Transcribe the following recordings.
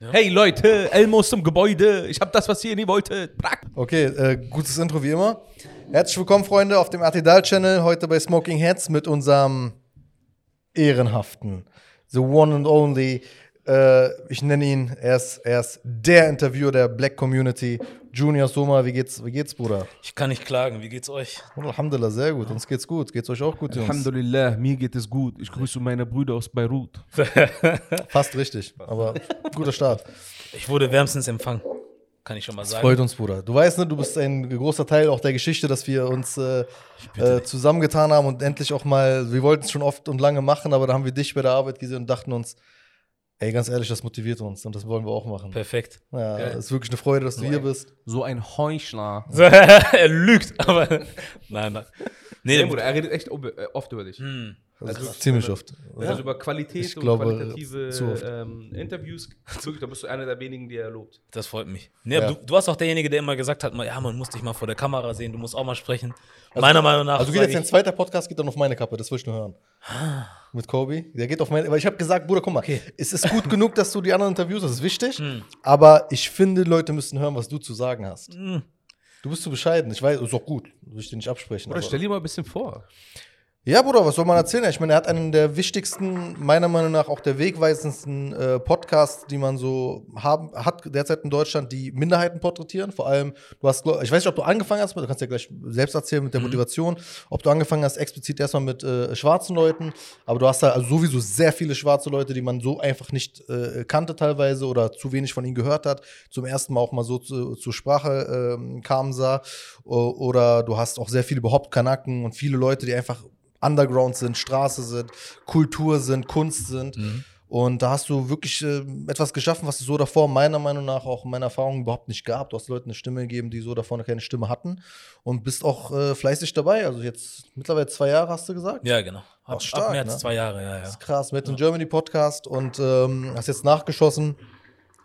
Hey Leute, Elmo ist im Gebäude. Ich habe das, was ihr nie wolltet. Brack. Okay, äh, gutes Intro wie immer. Herzlich willkommen, Freunde, auf dem Artidal Channel. Heute bei Smoking Heads mit unserem ehrenhaften, the one and only. Äh, ich nenne ihn, er ist, er ist der Interviewer der Black Community. Junior Soma, wie geht's, wie geht's, Bruder? Ich kann nicht klagen. Wie geht's euch? Alhamdulillah, sehr gut. Uns geht's gut. Geht's euch auch gut, Jungs? Alhamdulillah, mir geht es gut. Ich grüße meine Brüder aus Beirut. Fast richtig, aber guter Start. Ich wurde wärmstens empfangen. Kann ich schon mal Das sagen. freut uns, Bruder. Du weißt, ne, du bist ein großer Teil auch der Geschichte, dass wir uns äh, äh, zusammengetan haben und endlich auch mal, wir wollten es schon oft und lange machen, aber da haben wir dich bei der Arbeit gesehen und dachten uns, ey, ganz ehrlich, das motiviert uns und das wollen wir auch machen. Perfekt. Ja, Geil. es ist wirklich eine Freude, dass du hier bist. So ein Heuchler. er lügt, aber. Nein, nein. Nee, Nee, Bruder, er redet echt äh, oft über dich. hm. Also, Also, ziemlich oft. Also über Qualität Ich und glaube, qualitative ähm, Interviews. Wirklich, da bist du einer der wenigen, die er lobt. Das freut mich. Nee, Ja. du, du warst auch derjenige, der immer gesagt hat, mal, ja, man muss dich mal vor der Kamera sehen, du musst auch mal sprechen. Meiner Meinung nach. Also geht jetzt dein ich, zweiter Podcast geht dann auf meine Kappe, das will ich nur hören. Mit Kobe. Der geht auf meine, weil ich habe gesagt, Bruder, guck mal, es ist gut genug, dass du die anderen Interviews, das ist wichtig, aber ich finde, Leute müssen hören, was du zu sagen hast. Hm. Du bist zu bescheiden. Ich weiß, ist auch gut. Will ich dir nicht absprechen. Aber- stell dir mal ein bisschen vor. Ja, Bruder, was soll man erzählen? Ich meine, er hat einen der wichtigsten, meiner Meinung nach auch der wegweisendsten äh, Podcasts, die man so haben, hat derzeit in Deutschland, die Minderheiten porträtieren. Vor allem, du hast, ich weiß nicht, ob du angefangen hast, du kannst ja gleich selbst erzählen mit der Motivation, ob du angefangen hast, explizit erstmal mit äh, schwarzen Leuten, aber du hast da also sowieso sehr viele schwarze Leute, die man so einfach nicht äh, kannte teilweise oder zu wenig von ihnen gehört hat, zum ersten Mal auch mal so zu, zur Sprache ähm, kamen sah. Oder du hast auch sehr viele überhaupt Kanaken und viele Leute, die einfach Underground sind, Straße sind, Kultur sind, Kunst sind. Und da hast du wirklich äh, etwas geschaffen, was es so davor meiner Meinung nach auch in meiner Erfahrung überhaupt nicht gab. Du hast Leuten eine Stimme gegeben, die so davor noch keine Stimme hatten und bist auch äh, fleißig dabei. Also jetzt mittlerweile zwei Jahre hast du gesagt. Ja, genau. Ab, stark, ab März ne? zwei Jahre, ja, Das ja. ist krass. Made in Germany Podcast und ähm, hast jetzt nachgeschossen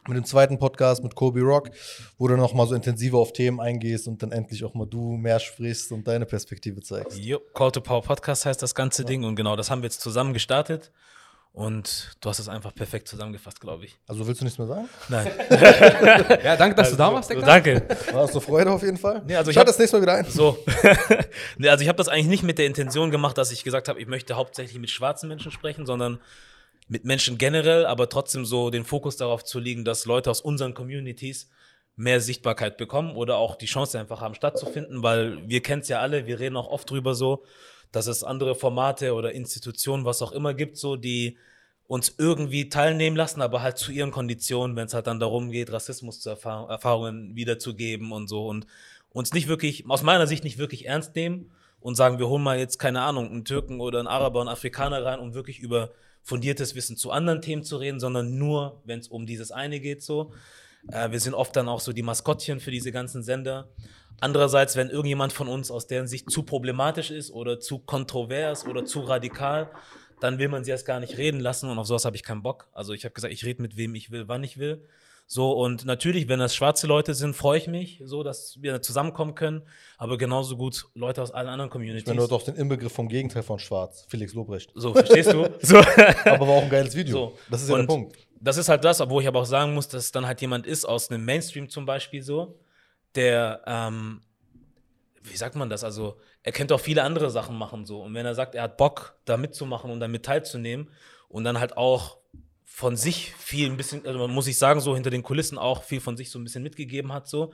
mit dem zweiten Podcast mit Kobe Rock, wo du noch mal so intensiver auf Themen eingehst und dann endlich auch mal du mehr sprichst und deine Perspektive zeigst. Jo, Call to Power Podcast heißt das ganze Ding und genau, das haben wir jetzt zusammen gestartet. Und du hast es einfach perfekt zusammengefasst, glaube ich. Also willst du nichts mehr sagen? Nein. Ja, danke, dass du da warst, So, Digga. danke. War das eine Freude auf jeden Fall? Nee, also ich Schalt das nächste Mal wieder ein. So. nee, also ich habe das eigentlich nicht mit der Intention gemacht, dass ich gesagt habe, ich möchte hauptsächlich mit schwarzen Menschen sprechen, sondern mit Menschen generell, aber trotzdem so den Fokus darauf zu legen, dass Leute aus unseren Communities mehr Sichtbarkeit bekommen oder auch die Chance einfach haben stattzufinden, weil wir kennen es ja alle, wir reden auch oft drüber so, dass es andere Formate oder Institutionen, was auch immer gibt, so die uns irgendwie teilnehmen lassen, aber halt zu ihren Konditionen, wenn es halt dann darum geht, Rassismus zu Erfahr Erfahrungen wiederzugeben und so und uns nicht wirklich, aus meiner Sicht nicht wirklich ernst nehmen und sagen, wir holen mal jetzt, keine Ahnung, einen Türken oder einen Araber, einen Afrikaner rein, um wirklich über fundiertes Wissen zu anderen Themen zu reden, sondern nur, wenn es um dieses eine geht, so. Äh, wir sind oft dann auch so die Maskottchen für diese ganzen Sender. Andererseits, wenn irgendjemand von uns aus deren Sicht zu problematisch ist oder zu kontrovers oder zu radikal, dann will man sie erst gar nicht reden lassen und auf sowas habe ich keinen Bock. Also ich habe gesagt, ich rede mit wem ich will, wann ich will. So, und natürlich, wenn das schwarze Leute sind, freue ich mich, so, dass wir zusammenkommen können. Aber genauso gut Leute aus allen anderen Communities. Wenn du hast den Inbegriff vom Gegenteil von Schwarz, Felix Lobrecht. so, verstehst du? So. Aber war auch ein geiles Video. So. Das ist ja der Und Punkt. Das ist halt das, wo ich aber auch sagen muss, dass es dann halt jemand ist aus einem Mainstream zum Beispiel so, der, ähm, wie sagt man das? Also, er könnte auch viele andere Sachen machen so. Und wenn er sagt, er hat Bock, da mitzumachen und damit teilzunehmen und dann halt auch von sich viel ein bisschen, also muss ich sagen, so hinter den Kulissen auch viel von sich so ein bisschen mitgegeben hat, so,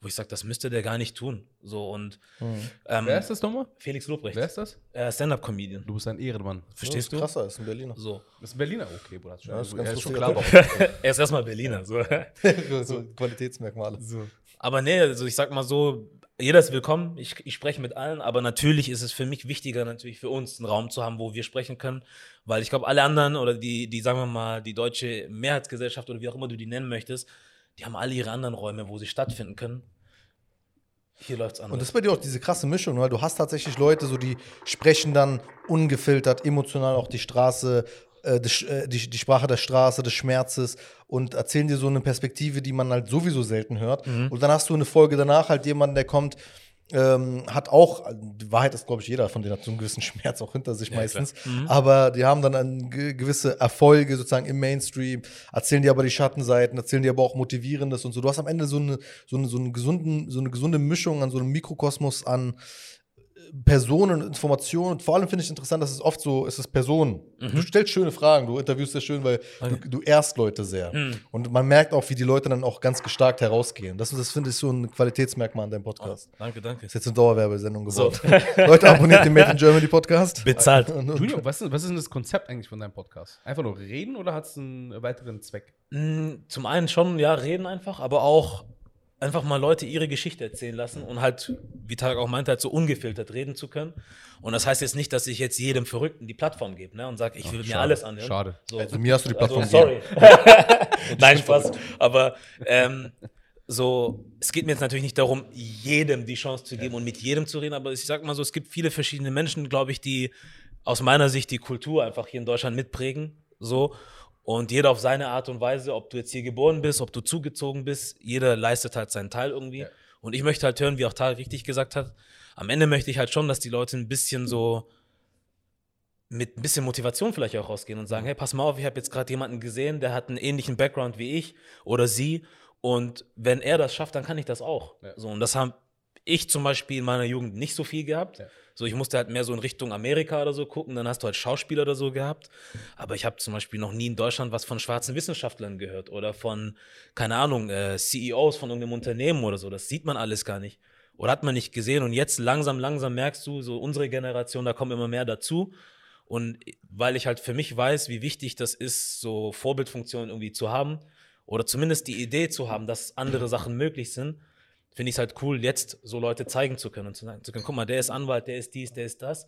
wo ich sage, das müsste der gar nicht tun. So und ähm, Wer ist das nochmal? Felix Lobrecht, Wer ist das? äh, Stand-up-Comedian. Du bist ein Ehrenmann. Verstehst das ist du? krasser, ist ein Berliner. So. Das ist ein Berliner? Okay, Bruder. Ja, ist Ja, ganz ist schon klar. Er ist erstmal Berliner. So. so Qualitätsmerkmale. Aber nee, also ich sag mal so, jeder ist willkommen. Ich, ich spreche mit allen, aber natürlich ist es für mich wichtiger, natürlich für uns einen Raum zu haben, wo wir sprechen können. Weil ich glaube, alle anderen oder die, die, sagen wir mal, die deutsche Mehrheitsgesellschaft oder wie auch immer du die nennen möchtest, die haben alle ihre anderen Räume, wo sie stattfinden können. Hier läuft's anders. Und das ist bei dir auch diese krasse Mischung, weil du hast tatsächlich Leute, so die sprechen dann ungefiltert, emotional auch die Straße, äh, die, äh, die, die Sprache der Straße, des Schmerzes und erzählen dir so eine Perspektive, die man halt sowieso selten hört. Und dann hast du eine Folge danach halt jemanden, der kommt, ähm, hat auch, die Wahrheit ist, glaube ich, jeder von denen hat so einen gewissen Schmerz auch hinter sich Ja, meistens. Mhm. Aber die haben dann ge- gewisse Erfolge sozusagen im Mainstream, erzählen dir aber die Schattenseiten, erzählen dir aber auch Motivierendes und so. Du hast am Ende so eine, so eine, so einen gesunden, so eine gesunde Mischung an so einem Mikrokosmos an Personen, Informationen. Und vor allem finde ich interessant, dass es oft so ist, es ist Personen. Mhm. Du stellst schöne Fragen, du interviewst sehr schön, weil du, du ehrst Leute sehr. Mhm. Und man merkt auch, wie die Leute dann auch ganz gestärkt herausgehen. Das, das finde ich so ein Qualitätsmerkmal an deinem Podcast. Danke, danke. Ist jetzt eine Dauerwerbesendung So. geworden. Leute, abonniert den Made in Germany Podcast. Bezahlt. Junior, was ist, was ist denn das Konzept eigentlich von deinem Podcast? Einfach nur reden oder hat es einen weiteren Zweck? Mm, Zum einen schon, ja, reden einfach, aber auch einfach mal Leute ihre Geschichte erzählen lassen und halt, wie Tarek auch meinte, halt so ungefiltert reden zu können. Und das heißt jetzt nicht, dass ich jetzt jedem Verrückten die Plattform gebe ne, und sage, ich will mir schade, alles anhören. schade. So. Also mir hast du die Plattform also, sorry. Nein, Spaß. Aber ähm, so, es geht mir jetzt natürlich nicht darum, jedem die Chance zu geben und mit jedem zu reden, aber ich sag mal so, es gibt viele verschiedene Menschen, glaube ich, die aus meiner Sicht die Kultur einfach hier in Deutschland mitprägen. So. Und jeder auf seine Art und Weise, ob du jetzt hier geboren bist, ob du zugezogen bist, jeder leistet halt seinen Teil irgendwie. Ja. Und ich möchte halt hören, wie auch Tarek richtig gesagt hat, am Ende möchte ich halt schon, dass die Leute ein bisschen so mit ein bisschen Motivation vielleicht auch rausgehen und sagen, hey, pass mal auf, ich habe jetzt gerade jemanden gesehen, der hat einen ähnlichen Background wie ich oder sie und wenn er das schafft, dann kann ich das auch. Ja. So, und das habe ich zum Beispiel in meiner Jugend nicht so viel gehabt. Ja. So, ich musste halt mehr so in Richtung Amerika oder so gucken, dann hast du halt Schauspieler oder so gehabt. Aber ich habe zum Beispiel noch nie in Deutschland was von schwarzen Wissenschaftlern gehört oder von, keine Ahnung, äh, CEOs von irgendeinem Unternehmen oder so. Das sieht man alles gar nicht. Oder hat man nicht gesehen. Und jetzt langsam, langsam merkst du, so unsere Generation, da kommen immer mehr dazu. Und weil ich halt für mich weiß, wie wichtig das ist, so Vorbildfunktionen irgendwie zu haben oder zumindest die Idee zu haben, dass andere Sachen möglich sind, finde ich es halt cool, jetzt so Leute zeigen zu können und zu sagen zu können, guck mal, der ist Anwalt, der ist dies, der ist das.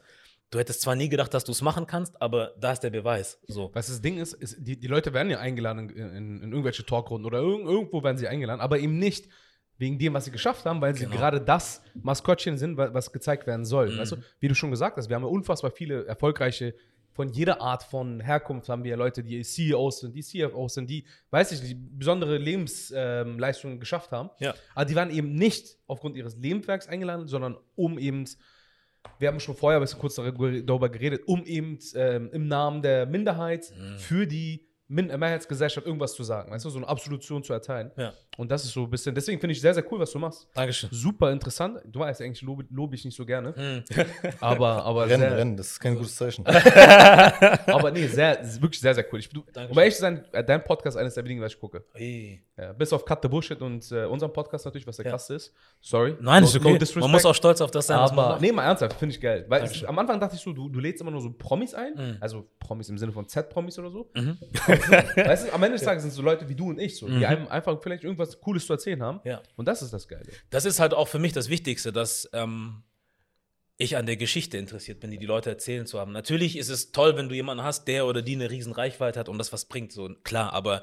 Du hättest zwar nie gedacht, dass du es machen kannst, aber da ist der Beweis. So. Was das Ding ist, ist die, die Leute werden ja eingeladen in, in, in irgendwelche Talkrunden oder irg irgendwo werden sie eingeladen, aber eben nicht wegen dem, was sie geschafft haben, weil sie Genau. gerade das Maskottchen sind, wa- was gezeigt werden soll. Mhm. Weißt du? Wie du schon gesagt hast, wir haben ja unfassbar viele erfolgreiche, von jeder Art von Herkunft haben wir Leute, die CEOs sind, die CFOs sind, die, weiß ich nicht, die besondere Lebensleistungen ähm, geschafft haben. Ja. Aber die waren eben nicht aufgrund ihres Lebenswerks eingeladen, sondern um eben, wir haben schon vorher ein bisschen kurz darüber geredet, um eben ähm, im Namen der Minderheit Mhm. für die Mehrheitsgesellschaft irgendwas zu sagen, weißt du, so eine Absolution zu erteilen. Ja. Und das ist so ein bisschen, deswegen finde ich sehr, sehr cool, was du machst. Dankeschön. Super interessant. Du weißt, eigentlich lobe, lobe ich nicht so gerne, Hm. aber, aber Rennen, sehr, rennen, das ist kein gutes Zeichen. aber nee, sehr, wirklich sehr, sehr cool. Ich, du, um ehrlich zu sein, äh, dein Podcast ist eines der wenigen, was ich gucke. Hey. Ja, bis auf Cut the Bullshit und äh, unserem Podcast natürlich, was der Ja. krasse ist. Sorry. Nein, ist No- okay. no man muss auch stolz auf das sein, was man Aber macht. nee, mal ernsthaft, finde ich geil. Weil Dankeschön. am Anfang dachte ich so, du, du lädst immer nur so Promis ein, Mhm. also Promis im Sinne von Z-Promis oder so. Mhm. weißt du, am Ende des Tages sind es so Leute wie du und ich, so, die Mhm. einem einfach vielleicht irgendwas Cooles zu erzählen haben. Ja. Und das ist das Geile. Das ist halt auch für mich das Wichtigste, dass ähm, ich an der Geschichte interessiert bin, die die Leute erzählen zu haben. Natürlich ist es toll, wenn du jemanden hast, der oder die eine riesen Reichweite hat und das was bringt, so klar, aber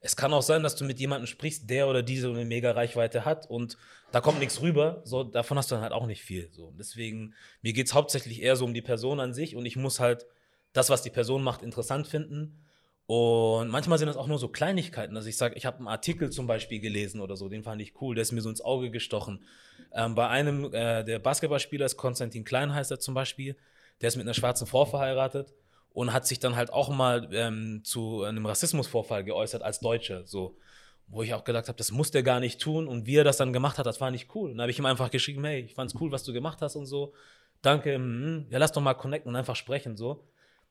es kann auch sein, dass du mit jemandem sprichst, der oder die so eine mega Reichweite hat und da kommt nichts rüber, so davon hast du dann halt auch nicht viel. So. Deswegen, mir geht es hauptsächlich eher so um die Person an sich und ich muss halt das, was die Person macht, interessant finden. Und manchmal sind das auch nur so Kleinigkeiten. Also ich sage, ich habe einen Artikel zum Beispiel gelesen oder so, den fand ich cool, der ist mir so ins Auge gestochen. Ähm, bei einem, äh, der Basketballspieler ist Konstantin Klein, heißt er zum Beispiel, der ist mit einer schwarzen Frau verheiratet und hat sich dann halt auch mal ähm, zu einem Rassismusvorfall geäußert als Deutscher, so. Wo ich auch gedacht habe, das muss der gar nicht tun. Und wie er das dann gemacht hat, das war nicht cool. Und da habe ich ihm einfach geschrieben, hey, ich fand's cool, was du gemacht hast und so. Danke, mhm. ja, lass doch mal connecten und einfach sprechen, so.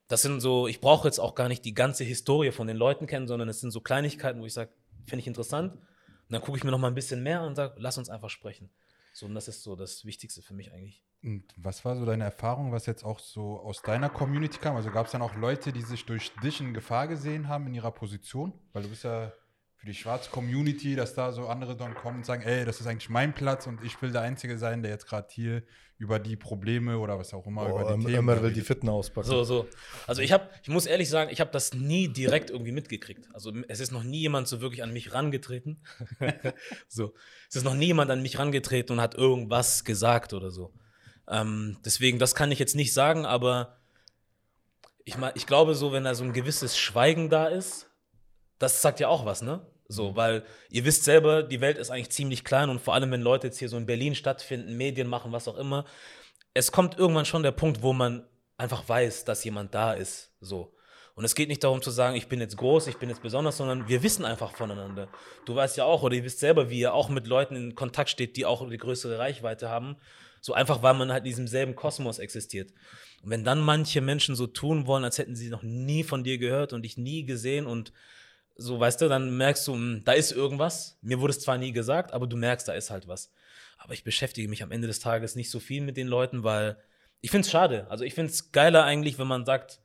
Das sind so, ich brauche jetzt auch gar nicht die ganze Historie von den Leuten kennen, sondern es sind so Kleinigkeiten, wo ich sage, finde ich interessant. Und dann gucke ich mir noch mal ein bisschen mehr und sage, lass uns einfach sprechen. So, und das ist so das Wichtigste für mich eigentlich. Und was war so deine Erfahrung, was jetzt auch so aus deiner Community kam? Also gab es dann auch Leute, die sich durch dich in Gefahr gesehen haben in ihrer Position? Weil du bist ja für die schwarze Community, dass da so andere dann kommen und sagen, ey, das ist eigentlich mein Platz und ich will der Einzige sein, der jetzt gerade hier über die Probleme oder was auch immer, Oh, über die Themen will die. Fitten auspacken. So, so. Also ich habe, ich muss ehrlich sagen, ich habe das nie direkt irgendwie mitgekriegt. Also es ist noch nie jemand so wirklich an mich rangetreten. so. Es ist noch nie jemand an mich rangetreten und hat irgendwas gesagt oder so. Ähm, deswegen, das kann ich jetzt nicht sagen, aber ich, mein, ich glaube so, wenn da so ein gewisses Schweigen da ist, das sagt ja auch was, ne? So, weil ihr wisst selber, die Welt ist eigentlich ziemlich klein und vor allem, wenn Leute jetzt hier so in Berlin stattfinden, Medien machen, was auch immer, es kommt irgendwann schon der Punkt, wo man einfach weiß, dass jemand da ist. So. Und es geht nicht darum zu sagen, ich bin jetzt groß, ich bin jetzt besonders, sondern wir wissen einfach voneinander. Du weißt ja auch, oder ihr wisst selber, wie ihr auch mit Leuten in Kontakt steht, die auch eine größere Reichweite haben. So einfach, weil man halt in diesem selben Kosmos existiert. Und wenn dann manche Menschen so tun wollen, als hätten sie noch nie von dir gehört und dich nie gesehen und so, weißt du, dann merkst du, hm, da ist irgendwas. Mir wurde es zwar nie gesagt, aber du merkst, da ist halt was. Aber ich beschäftige mich am Ende des Tages nicht so viel mit den Leuten, weil ich finde es schade. Also ich finde es geiler eigentlich, wenn man sagt,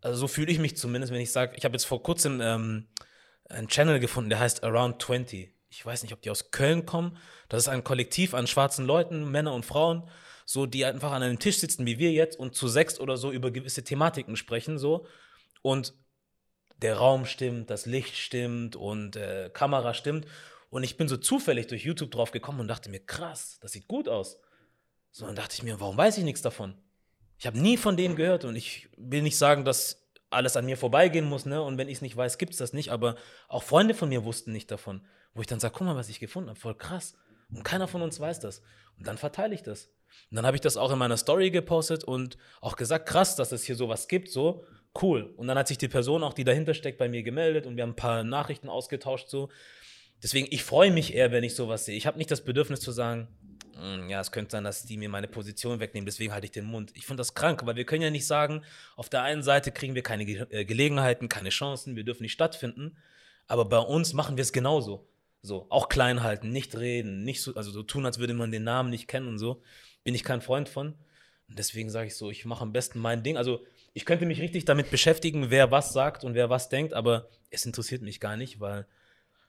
also so fühle ich mich zumindest, wenn ich sage, ich habe jetzt vor kurzem ähm, einen Channel gefunden, der heißt Around 20. Ich weiß nicht, ob die aus Köln kommen. Das ist ein Kollektiv an schwarzen Leuten, Männer und Frauen, so die einfach an einem Tisch sitzen wie wir jetzt und zu sechs oder so über gewisse Thematiken sprechen so und der Raum stimmt, das Licht stimmt und äh, Kamera stimmt und ich bin so zufällig durch YouTube drauf gekommen und dachte mir krass, das sieht gut aus. So dann dachte ich mir, warum weiß ich nichts davon? Ich habe nie von denen gehört und ich will nicht sagen, dass alles an mir vorbeigehen muss, ne? Und wenn ich es nicht weiß, gibt es das nicht. Aber auch Freunde von mir wussten nicht davon. Wo ich dann sage, guck mal, was ich gefunden habe, voll krass. Und keiner von uns weiß das. Und dann verteile ich das. Und dann habe ich das auch in meiner Story gepostet und auch gesagt, krass, dass es hier sowas gibt, so cool. Und dann hat sich die Person auch, die dahinter steckt, bei mir gemeldet und wir haben ein paar Nachrichten ausgetauscht, so. Deswegen, ich freue mich eher, wenn ich sowas sehe. Ich habe nicht das Bedürfnis zu sagen, "Hm, ja, es könnte sein, dass die mir meine Position wegnehmen, deswegen halte ich den Mund. Ich finde das krank, weil wir können ja nicht sagen, auf der einen Seite kriegen wir keine Ge äh, Gelegenheiten, keine Chancen, wir dürfen nicht stattfinden, aber bei uns machen wir es genauso. So, auch klein halten, nicht reden, nicht so, also so tun, als würde man den Namen nicht kennen und so. Bin ich kein Freund von. Und deswegen sage ich so, ich mache am besten mein Ding. Also ich könnte mich richtig damit beschäftigen, wer was sagt und wer was denkt, aber es interessiert mich gar nicht, weil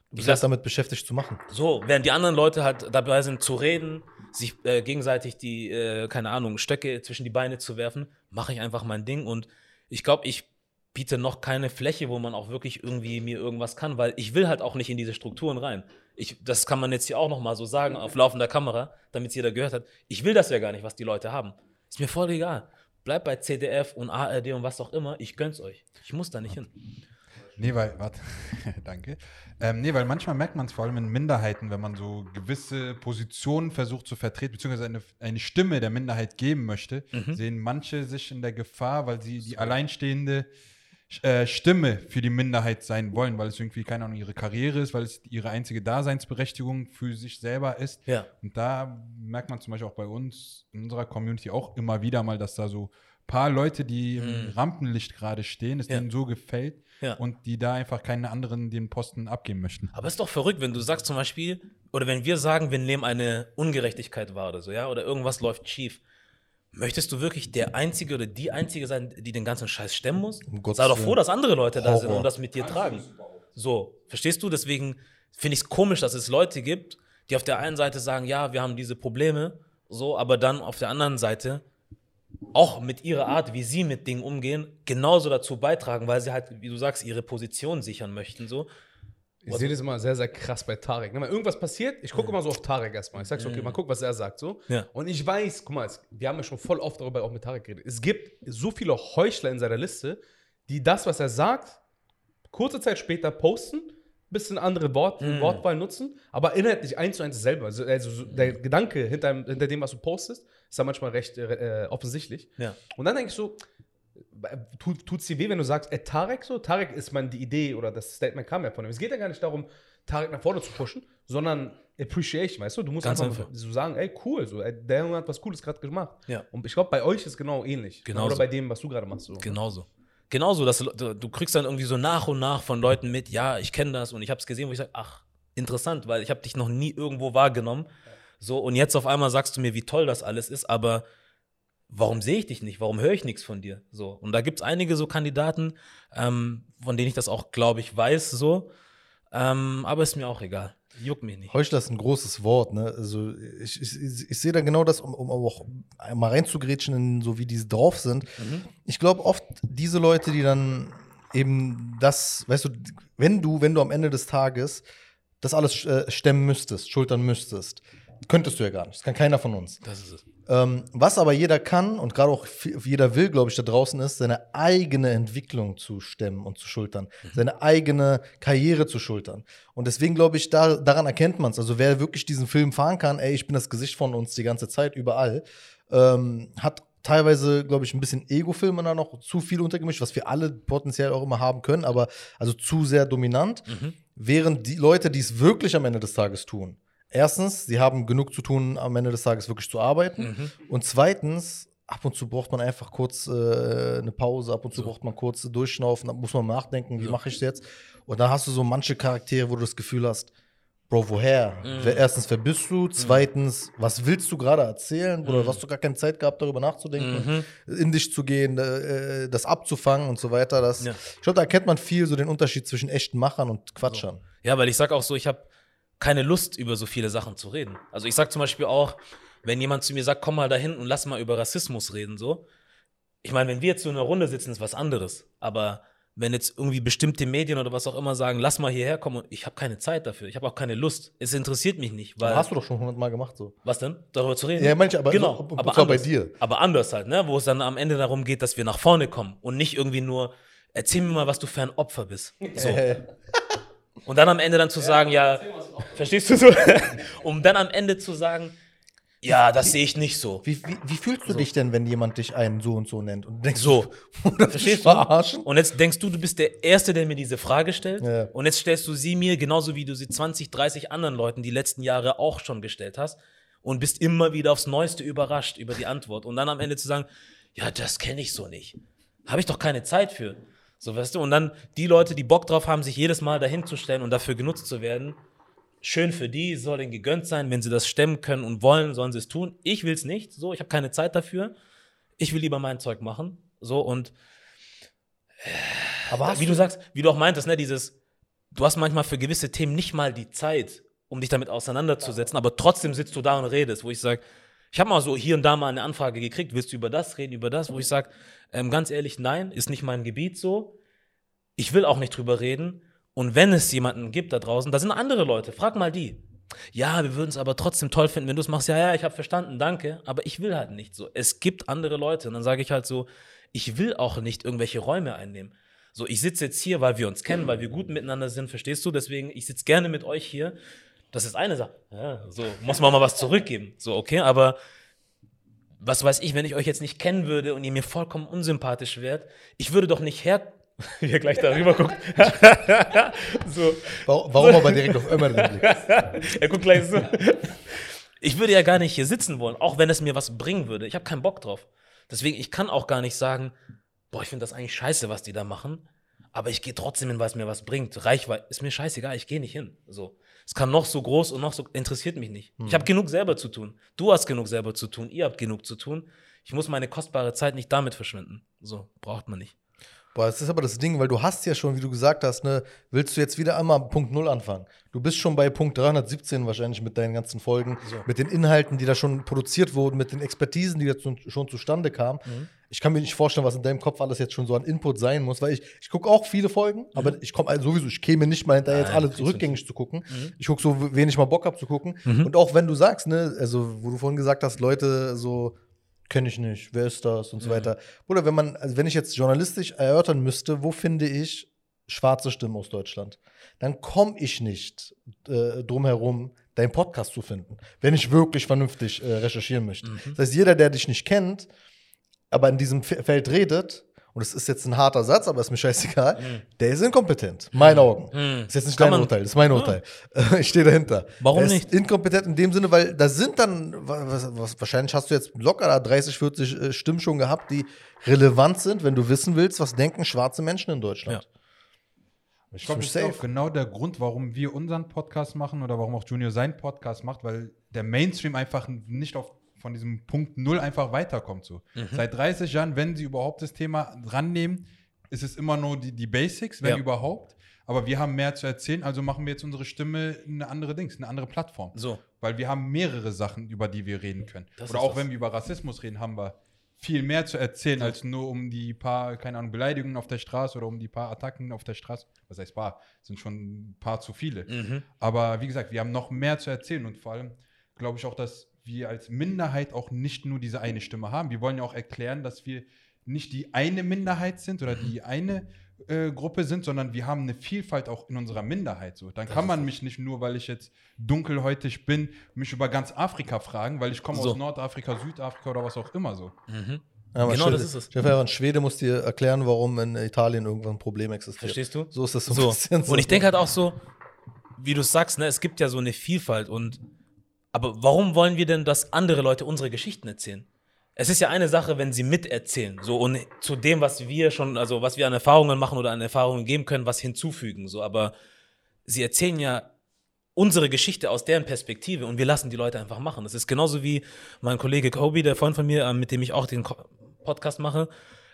Du bist erst damit beschäftigt zu machen. so, während die anderen Leute halt dabei sind zu reden, sich äh, gegenseitig die, äh, keine Ahnung, Stöcke zwischen die Beine zu werfen, mache ich einfach mein Ding und ich glaube, ich biete noch keine Fläche, wo man auch wirklich irgendwie mir irgendwas kann, weil ich will halt auch nicht in diese Strukturen rein. Ich, das kann man jetzt hier auch noch mal so sagen auf laufender Kamera, damit es jeder gehört hat. Ich will das ja gar nicht, was die Leute haben. Ist mir voll egal. Bleibt bei CDF und ARD und was auch immer. Ich gönn's euch. Ich muss da nicht hin. Nee, weil, warte, danke. Ähm, nee, weil manchmal merkt man es vor allem in Minderheiten, wenn man so gewisse Positionen versucht zu vertreten, beziehungsweise eine, eine Stimme der Minderheit geben möchte, Mhm. sehen manche sich in der Gefahr, weil sie die alleinstehende äh, Stimme für die Minderheit sein wollen, weil es irgendwie, keine Ahnung, ihre Karriere ist, weil es ihre einzige Daseinsberechtigung für sich selber ist. Ja. Und da merkt man zum Beispiel auch bei uns, in unserer Community auch immer wieder mal, dass da so paar Leute, die im Mhm. Rampenlicht gerade stehen, es Ja. denen so gefällt Ja. und die da einfach keine anderen den Posten abgeben möchten. Aber es ist doch verrückt, wenn du sagst zum Beispiel, oder wenn wir sagen, wir nehmen eine Ungerechtigkeit wahr oder so, ja, oder irgendwas läuft schief. Möchtest du wirklich der Einzige oder die Einzige sein, die den ganzen Scheiß stemmen muss? Um Sei doch froh, dass andere Leute da sind Horror. und das mit dir tragen. So, verstehst du? Deswegen finde ich es komisch, dass es Leute gibt, die auf der einen Seite sagen, ja, wir haben diese Probleme, so, aber dann auf der anderen Seite auch mit ihrer Art, wie sie mit Dingen umgehen, genauso dazu beitragen, weil sie halt, wie du sagst, ihre Position sichern möchten, so. Ich sehe das immer sehr, sehr krass bei Tarek. Wenn irgendwas passiert, ich gucke immer so auf Tarek erstmal. Ich sag so, okay, mal gucken, was er sagt. So. Ja. Und ich weiß, guck mal, es, wir haben ja schon voll oft darüber auch mit Tarek geredet. Es gibt so viele Heuchler in seiner Liste, die das, was er sagt, kurze Zeit später posten, bisschen andere Wort, Wortwahl nutzen, aber inhaltlich eins zu eins dasselbe. Also, also so der Gedanke hinter, hinter dem, was du postest, ist da manchmal recht äh, offensichtlich. Ja. Und dann denke ich so, tut, tut's dir weh, wenn du sagst, ey, Tarek so? Tarek ist man die Idee oder das Statement kam ja von ihm. Es geht ja gar nicht darum, Tarek nach vorne zu pushen, sondern Appreciation, weißt du? Du musst Ganz einfach, einfach. so sagen, ey, cool, so, ey, der Junge hat was Cooles gerade gemacht. Ja. Und ich glaube, bei euch ist genau ähnlich. Genauso. Oder bei dem, was du gerade machst. So. Genauso. Genauso, dass du, du du kriegst dann irgendwie so nach und nach von Leuten mit, ja, ich kenne das und ich habe es gesehen, wo ich sage, ach, interessant, weil ich habe dich noch nie irgendwo wahrgenommen. So, und jetzt auf einmal sagst du mir, wie toll das alles ist, aber warum sehe ich dich nicht? Warum höre ich nichts von dir? So, und da gibt es einige so Kandidaten, ähm, von denen ich das auch, glaube ich, weiß, so. Ähm, aber ist mir auch egal. Juckt mich nicht. Heuchler ist ein großes Wort, ne? Also ich, ich, ich, ich sehe da genau das, um, um auch mal reinzugrätschen, in so wie die drauf sind. Ich glaube oft diese Leute, die dann eben das, weißt du, wenn du, wenn du am Ende des Tages das alles äh, stemmen müsstest, schultern müsstest, könntest du ja gar nicht. Das kann keiner von uns. Das ist es. Ähm, was aber jeder kann und gerade auch jeder will, glaube ich, da draußen ist, seine eigene Entwicklung zu stemmen und zu schultern, seine eigene Karriere zu schultern. Und deswegen glaube ich, da, daran erkennt man es. Also wer wirklich diesen Film fahren kann, ey, ich bin das Gesicht von uns die ganze Zeit, überall, ähm, hat teilweise, glaube ich, ein bisschen Ego-Filme da noch zu viel untergemischt, was wir alle potenziell auch immer haben können, aber also zu sehr dominant. Während die Leute, die es wirklich am Ende des Tages tun, erstens, sie haben genug zu tun, am Ende des Tages wirklich zu arbeiten. Und zweitens, ab und zu braucht man einfach kurz äh, eine Pause, ab und zu braucht man kurz durchschnaufen, da muss man nachdenken, wie mache ich es jetzt? Und dann hast du so manche Charaktere, wo du das Gefühl hast, Bro, woher? Wer, erstens, wer bist du? Zweitens, was willst du gerade erzählen? Oder hast du gar keine Zeit gehabt, darüber nachzudenken, in dich zu gehen, äh, das abzufangen und so weiter? Das, Ja. Ich glaube, da erkennt man viel so den Unterschied zwischen echten Machern und Quatschern. Ja, weil ich sag auch so, ich habe keine Lust, über so viele Sachen zu reden. Also ich sag zum Beispiel auch, wenn jemand zu mir sagt, komm mal dahin und lass mal über Rassismus reden, so. Ich meine, wenn wir jetzt so in einer Runde sitzen, ist was anderes. Aber wenn jetzt irgendwie bestimmte Medien oder was auch immer sagen, lass mal hierher kommen, ich habe keine Zeit dafür. Ich habe auch keine Lust. Es interessiert mich nicht, weil. Hast du doch schon hundertmal gemacht so. was denn? Darüber zu reden? Ja, manche, aber genau, so- aber zwar bei anders. dir. Aber anders halt, ne? Wo es dann am Ende darum geht, dass wir nach vorne kommen und nicht irgendwie nur, erzähl mir mal, was du für ein Opfer bist. So. Und dann am Ende dann zu sagen, ja, verstehst du so? um dann am Ende zu sagen, ja, das sehe ich nicht so. wie, wie, wie fühlst du dich denn, wenn jemand dich einen so und so nennt? Und denkst, So. Verstehst Verstehst du? du? Verarschen? Und jetzt denkst du, du bist der Erste, der mir diese Frage stellt. Ja. Und jetzt stellst du sie mir, genauso wie du sie 20, 30 anderen Leuten die letzten Jahre auch schon gestellt hast. Und bist immer wieder aufs Neueste überrascht über die Antwort. Und dann am Ende zu sagen, ja, das kenne ich so nicht. Habe ich doch keine Zeit für. So, weißt du? Und dann die Leute, die Bock drauf haben, sich jedes Mal dahin zu stellen und dafür genutzt zu werden, schön für die, soll ihnen gegönnt sein. Wenn sie das stemmen können und wollen, sollen sie es tun. Ich will es nicht. So, ich habe keine Zeit dafür. Ich will lieber mein Zeug machen. So, und Aber wie du sagst, wie du auch meintest, ne, dieses, du hast manchmal für gewisse Themen nicht mal die Zeit, um dich damit auseinanderzusetzen, aber trotzdem sitzt du da und redest, wo ich sage, ich habe mal so hier und da mal eine Anfrage gekriegt, willst du über das reden, über das, wo ich sage, ähm, ganz ehrlich, nein, ist nicht mein Gebiet so. Ich will auch nicht drüber reden. Und wenn es jemanden gibt da draußen, da sind andere Leute, frag mal die. Ja, wir würden es aber trotzdem toll finden, wenn du es machst. Ja, ja, ich habe verstanden, danke, aber ich will halt nicht so. Es gibt andere Leute und dann sage ich halt so, ich will auch nicht irgendwelche Räume einnehmen. So, ich sitze jetzt hier, weil wir uns kennen, weil wir gut miteinander sind, verstehst du? Deswegen, ich sitze gerne mit euch hier. Das ist eine Sache. Ja, so, muss man mal was zurückgeben. So, okay, aber was weiß ich, wenn ich euch jetzt nicht kennen würde und ihr mir vollkommen unsympathisch wärt, ich würde doch nicht her. Wie er gleich darüber guckt. so, Warum, warum aber direkt auf Ömer er guckt gleich so. Ich würde ja gar nicht hier sitzen wollen, auch wenn es mir was bringen würde. Ich habe keinen Bock drauf. Deswegen, ich kann auch gar nicht sagen, boah, ich finde das eigentlich scheiße, was die da machen. Aber ich gehe trotzdem hin, weil es mir was bringt. Reichweite ist mir scheißegal, ich gehe nicht hin. So. Es kann noch so groß und noch so, interessiert mich nicht. Ich habe genug selber zu tun. Du hast genug selber zu tun. Ihr habt genug zu tun. Ich muss meine kostbare Zeit nicht damit verschwenden. So, braucht man nicht. Boah, das ist aber das Ding, weil du hast ja schon, wie du gesagt hast, ne, willst du jetzt wieder einmal Punkt Null anfangen. Du bist schon bei Punkt 317 wahrscheinlich mit deinen ganzen Folgen, mit den Inhalten, die da schon produziert wurden, mit den Expertisen, die da zu, schon zustande kamen. Ich kann mir nicht vorstellen, was in deinem Kopf alles jetzt schon so an Input sein muss, weil ich, ich gucke auch viele Folgen, aber ich komme also sowieso, ich käme nicht mal hinterher, jetzt alle kriegst du rückgängig zu gucken. Ich gucke so, wen ich mal Bock habe zu gucken. Und auch wenn du sagst, ne, also wo du vorhin gesagt hast, Leute so kenne ich nicht, wer ist das und so weiter. Oder wenn man, also wenn ich jetzt journalistisch erörtern müsste, wo finde ich schwarze Stimmen aus Deutschland, dann komme ich nicht äh, drum herum, deinen Podcast zu finden, wenn ich wirklich vernünftig äh, recherchieren möchte. Das heißt, jeder, der dich nicht kennt, aber in diesem Fe- Feld redet, und das ist jetzt ein harter Satz, aber ist mir scheißegal, der ist inkompetent, in meinen Augen. Mhm. Ist jetzt nicht Kann dein Urteil, das ist mein Urteil. Ich stehe dahinter. Warum ist nicht? Inkompetent in dem Sinne, weil da sind dann, was, was, wahrscheinlich hast du jetzt locker da 30, 40 äh, Stimmen schon gehabt, die relevant sind, wenn du wissen willst, was denken schwarze Menschen in Deutschland. Ich glaube, das Safe. ist auch genau der Grund, warum wir unseren Podcast machen oder warum auch Junior seinen Podcast macht, weil der Mainstream einfach nicht auf, von diesem Punkt Null einfach weiterkommt. So. Mhm. Seit 30 Jahren, wenn sie überhaupt das Thema rannehmen, ist es immer nur die, die Basics, wenn Ja. überhaupt. Aber wir haben mehr zu erzählen, also machen wir jetzt unsere Stimme eine andere Dings, eine andere Plattform. So. Weil wir haben mehrere Sachen, über die wir reden können. Das Oder auch das. wenn wir über Rassismus reden, haben wir viel mehr zu erzählen, als nur um die paar, keine Ahnung, Beleidigungen auf der Straße oder um die paar Attacken auf der Straße. Was heißt paar? Sind schon ein paar zu viele. Mhm. Aber wie gesagt, wir haben noch mehr zu erzählen und vor allem glaube ich auch, dass wir als Minderheit auch nicht nur diese eine Stimme haben. Wir wollen ja auch erklären, dass wir nicht die eine Minderheit sind oder die eine äh, Gruppe sind, sondern wir haben eine Vielfalt auch in unserer Minderheit. So. Dann kann man mich nicht nur, weil ich jetzt dunkelhäutig bin, mich über ganz Afrika fragen, weil ich komme So. aus Nordafrika, Südafrika oder was auch immer so. Ja, aber Genau, Schwede- das ist es. Stefan, ein Schwede muss dir erklären, warum in Italien irgendwann ein Problem existiert. Verstehst du? So ist das so, So. ein bisschen so. Und ich denke halt auch so, wie du sagst, ne, es gibt ja so eine Vielfalt und aber warum wollen wir denn, dass andere Leute unsere Geschichten erzählen? Es ist ja eine Sache, wenn sie miterzählen, so und zu dem, was wir schon, also was wir an Erfahrungen machen oder an Erfahrungen geben können, was hinzufügen, so, aber sie erzählen ja unsere Geschichte aus deren Perspektive und wir lassen die Leute einfach machen. Das ist genauso wie mein Kollege Kobe, der Freund von mir, ähm, mit dem ich auch den Podcast mache,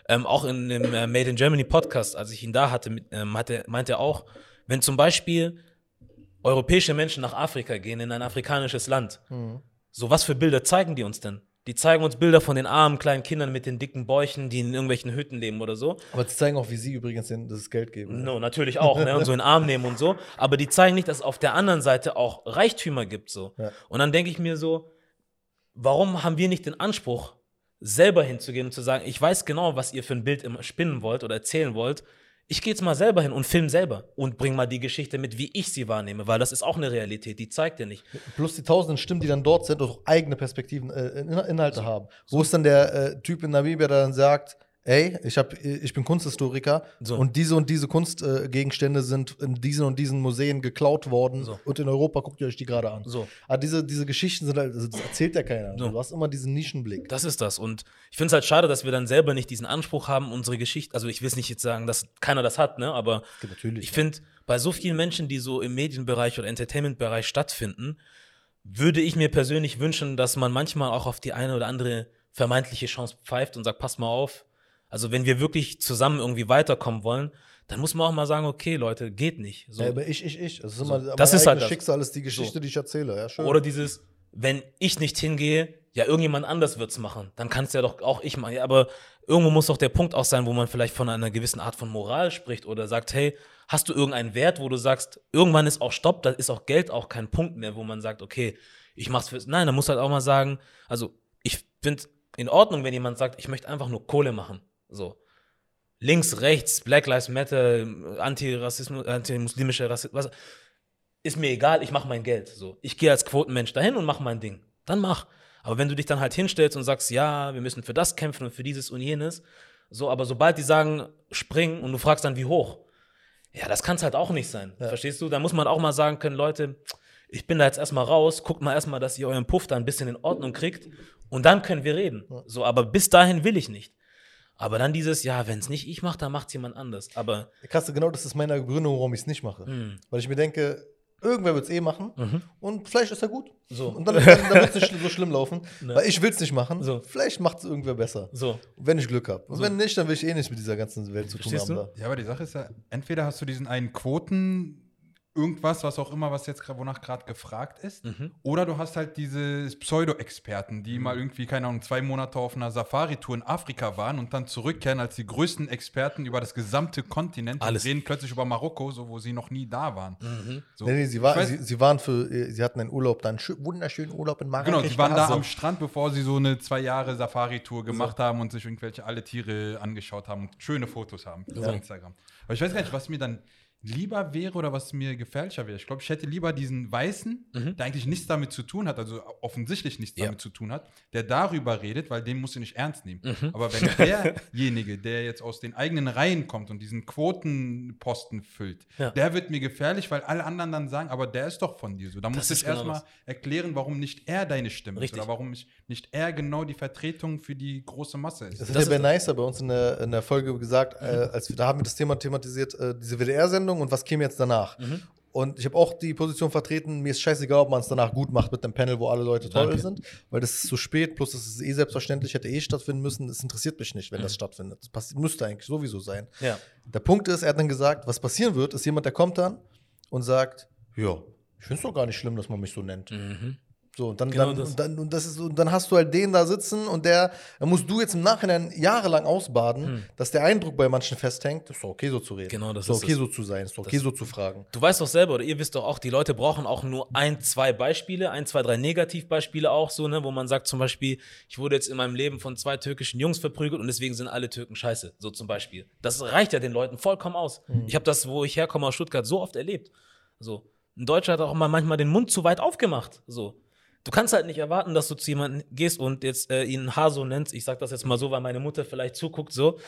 ähm, auch in dem äh, Made in Germany Podcast, als ich ihn da hatte, mit, ähm, hatte meinte er auch, wenn zum Beispiel europäische Menschen nach Afrika gehen, in ein afrikanisches Land, so was für Bilder zeigen die uns denn? Die zeigen uns Bilder von den armen kleinen Kindern mit den dicken Bäuchen, die in irgendwelchen Hütten leben oder so. aber sie zeigen auch, wie sie übrigens das Geld geben. No, natürlich auch, ne? Und so in den Arm nehmen und so. Aber die zeigen nicht, dass es auf der anderen Seite auch Reichtümer gibt. So. Ja. Und dann denke ich mir so, warum haben wir nicht den Anspruch, selber hinzugehen und zu sagen, ich weiß genau, was ihr für ein Bild immer spinnen wollt oder erzählen wollt. Ich gehe jetzt mal selber hin und film selber und bring mal die Geschichte mit, wie ich sie wahrnehme, weil das ist auch eine Realität, die zeigt ihr nicht. Plus die tausenden Stimmen, die dann dort sind und auch eigene Perspektiven, äh, In- Inhalte haben. Wo ist dann der äh, Typ in Namibia, der dann sagt, ey, ich, hab, ich bin Kunsthistoriker So. und diese und diese Kunstgegenstände äh, sind in diesen und diesen Museen geklaut worden So. und in Europa guckt ihr euch die gerade an. So. Aber diese, diese Geschichten sind halt, das erzählt ja keiner. So. Du hast immer diesen Nischenblick. Das ist das. Und ich finde es halt schade, dass wir dann selber nicht diesen Anspruch haben, unsere Geschichte, also ich will es nicht jetzt sagen, dass keiner das hat, ne? Aber Natürlich. ich finde, bei so vielen Menschen, die so im Medienbereich oder Entertainment-Bereich stattfinden, würde ich mir persönlich wünschen, dass man manchmal auch auf die eine oder andere vermeintliche Chance pfeift und sagt, pass mal auf. Also wenn wir wirklich zusammen irgendwie weiterkommen wollen, dann muss man auch mal sagen, okay, Leute, geht nicht. So. Ja, aber ich, ich, ich. Das ist immer Das mein ist halt das. Schicksal, ist die Geschichte, die ich erzähle. Ja, schön. Oder dieses, wenn ich nicht hingehe, ja, irgendjemand anders wird's machen. Dann kann es ja doch auch ich machen. Ja, aber irgendwo muss doch der Punkt auch sein, wo man vielleicht von einer gewissen Art von Moral spricht oder sagt, hey, hast du irgendeinen Wert, wo du sagst, irgendwann ist auch Stopp, da ist auch Geld auch kein Punkt mehr, wo man sagt, okay, ich mach's fürs. Nein, da muss halt auch mal sagen, also ich finde in Ordnung, wenn jemand sagt, ich möchte einfach nur Kohle machen. So. Links, rechts, Black Lives Matter, Antirassismus, antimuslimischer Rassismus, was, ist mir egal, ich mache mein Geld. So, ich gehe als Quotenmensch dahin und mache mein Ding. Dann mach. Aber wenn du dich dann halt hinstellst und sagst, ja, wir müssen für das kämpfen und für dieses und jenes, so, aber sobald die sagen, spring und du fragst dann, wie hoch, ja, das kann es halt auch nicht sein. Verstehst du? Da muss man auch mal sagen können, Leute, ich bin da jetzt erstmal raus, guckt mal erstmal, dass ihr euren Puff da ein bisschen in Ordnung kriegt und dann können wir reden. So, aber bis dahin will ich nicht. Aber dann dieses, ja, wenn es nicht ich mache, dann macht es jemand anders. Aber Krass, genau das ist meine Begründung, warum ich es nicht mache. Hm. Weil ich mir denke, irgendwer wird es eh machen und vielleicht ist er gut. Mhm. So. Und dann, dann, dann wird es nicht so schlimm laufen. Weil ich will es nicht machen. So. Vielleicht macht es irgendwer besser. so. Wenn ich Glück habe. Und wenn nicht, dann will ich eh nicht mit dieser ganzen Welt zu tun Verstehst haben. du? Da. Ja, aber die Sache ist ja, entweder hast du diesen einen Quoten, irgendwas, was auch immer, was jetzt grad- wonach gerade gefragt ist, Mhm. oder du hast halt diese Pseudo-Experten, die mal irgendwie, keine Ahnung, zwei Monate auf einer Safari-Tour in Afrika waren und dann zurückkehren als die größten Experten über das gesamte Kontinent Alles. und reden plötzlich über Marokko, so wo sie noch nie da waren. So. Nee, nee, sie, war, weiß- sie, sie waren für, äh, sie hatten einen Urlaub, dann schö- wunderschönen Urlaub in Marrakesch. Genau, sie waren da gehabt. am Strand, bevor sie so eine zwei Jahre Safari-Tour gemacht haben und sich irgendwelche alle Tiere angeschaut haben und schöne Fotos haben auf Instagram. Aber ich weiß gar nicht, was mir dann lieber wäre oder was mir gefährlicher wäre. Ich glaube, ich hätte lieber diesen Weißen, der eigentlich nichts damit zu tun hat, also offensichtlich nichts Ja. damit zu tun hat, der darüber redet, weil den musst du nicht ernst nehmen. Mhm. Aber wenn derjenige, der jetzt aus den eigenen Reihen kommt und diesen Quotenposten füllt, Ja. der wird mir gefährlich, weil alle anderen dann sagen, aber der ist doch von dir so. Da muss ich genau erstmal erklären, warum nicht er deine Stimme Richtig. ist oder warum ich nicht er genau die Vertretung für die große Masse ist. Das hat Das der Ben Nicer bei uns in der, in der Folge gesagt, äh, als wir, da haben wir das Thema thematisiert, äh, diese WDR-Sendung und was käme jetzt danach. Mhm. Und ich habe auch die Position vertreten, mir ist scheißegal, ob man es danach gut macht mit einem Panel, wo alle Leute toll Danke. sind, weil das ist zu spät, plus es ist eh selbstverständlich, hätte eh stattfinden müssen. Es interessiert mich nicht, wenn Mhm. das stattfindet. Das passi- müsste eigentlich sowieso sein. Ja. Der Punkt ist, er hat dann gesagt, was passieren wird, ist jemand, der kommt dann und sagt, ja, ich finde es doch gar nicht schlimm, dass man mich so nennt. Mhm. So, und dann, Genau dann, das. Und dann, und das ist, und dann hast du halt den da sitzen und der, dann musst du jetzt im Nachhinein jahrelang ausbaden, dass der Eindruck bei manchen festhängt, ist doch okay so zu reden. Hm. Genau, das ist doch okay es. so zu sein, ist doch okay so zu fragen. Du weißt doch selber, oder ihr wisst doch auch, die Leute brauchen auch nur ein, zwei Beispiele, ein, zwei, drei Negativbeispiele auch so, ne, wo man sagt zum Beispiel, ich wurde jetzt in meinem Leben von zwei türkischen Jungs verprügelt und deswegen sind alle Türken scheiße, so zum Beispiel. Das reicht ja den Leuten vollkommen aus. Ich habe das, wo ich herkomme aus Stuttgart, so oft erlebt. So. Ein Deutscher hat auch mal manchmal den Mund zu weit aufgemacht. So. Du kannst halt nicht erwarten, dass du zu jemandem gehst und jetzt äh, ihn Haso nennst. Ich sag das jetzt mal so, weil meine Mutter vielleicht zuguckt, so.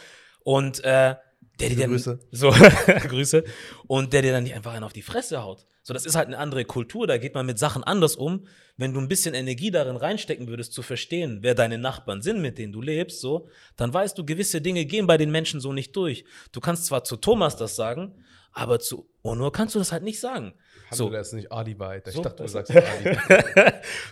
Und äh, der, der, Grüße. so, Grüße. Und der dir dann nicht einfach einen auf die Fresse haut. So, das ist halt eine andere Kultur, da geht man mit Sachen anders um. Wenn du ein bisschen Energie darin reinstecken würdest, zu verstehen, wer deine Nachbarn sind, mit denen du lebst, so, dann weißt du, gewisse Dinge gehen bei den Menschen so nicht durch. Du kannst zwar zu Thomas das sagen, aber zu Onur kannst du das halt nicht sagen. So. So, Das ist nicht Ali weiter. Ich So, dachte, du sagst Ali.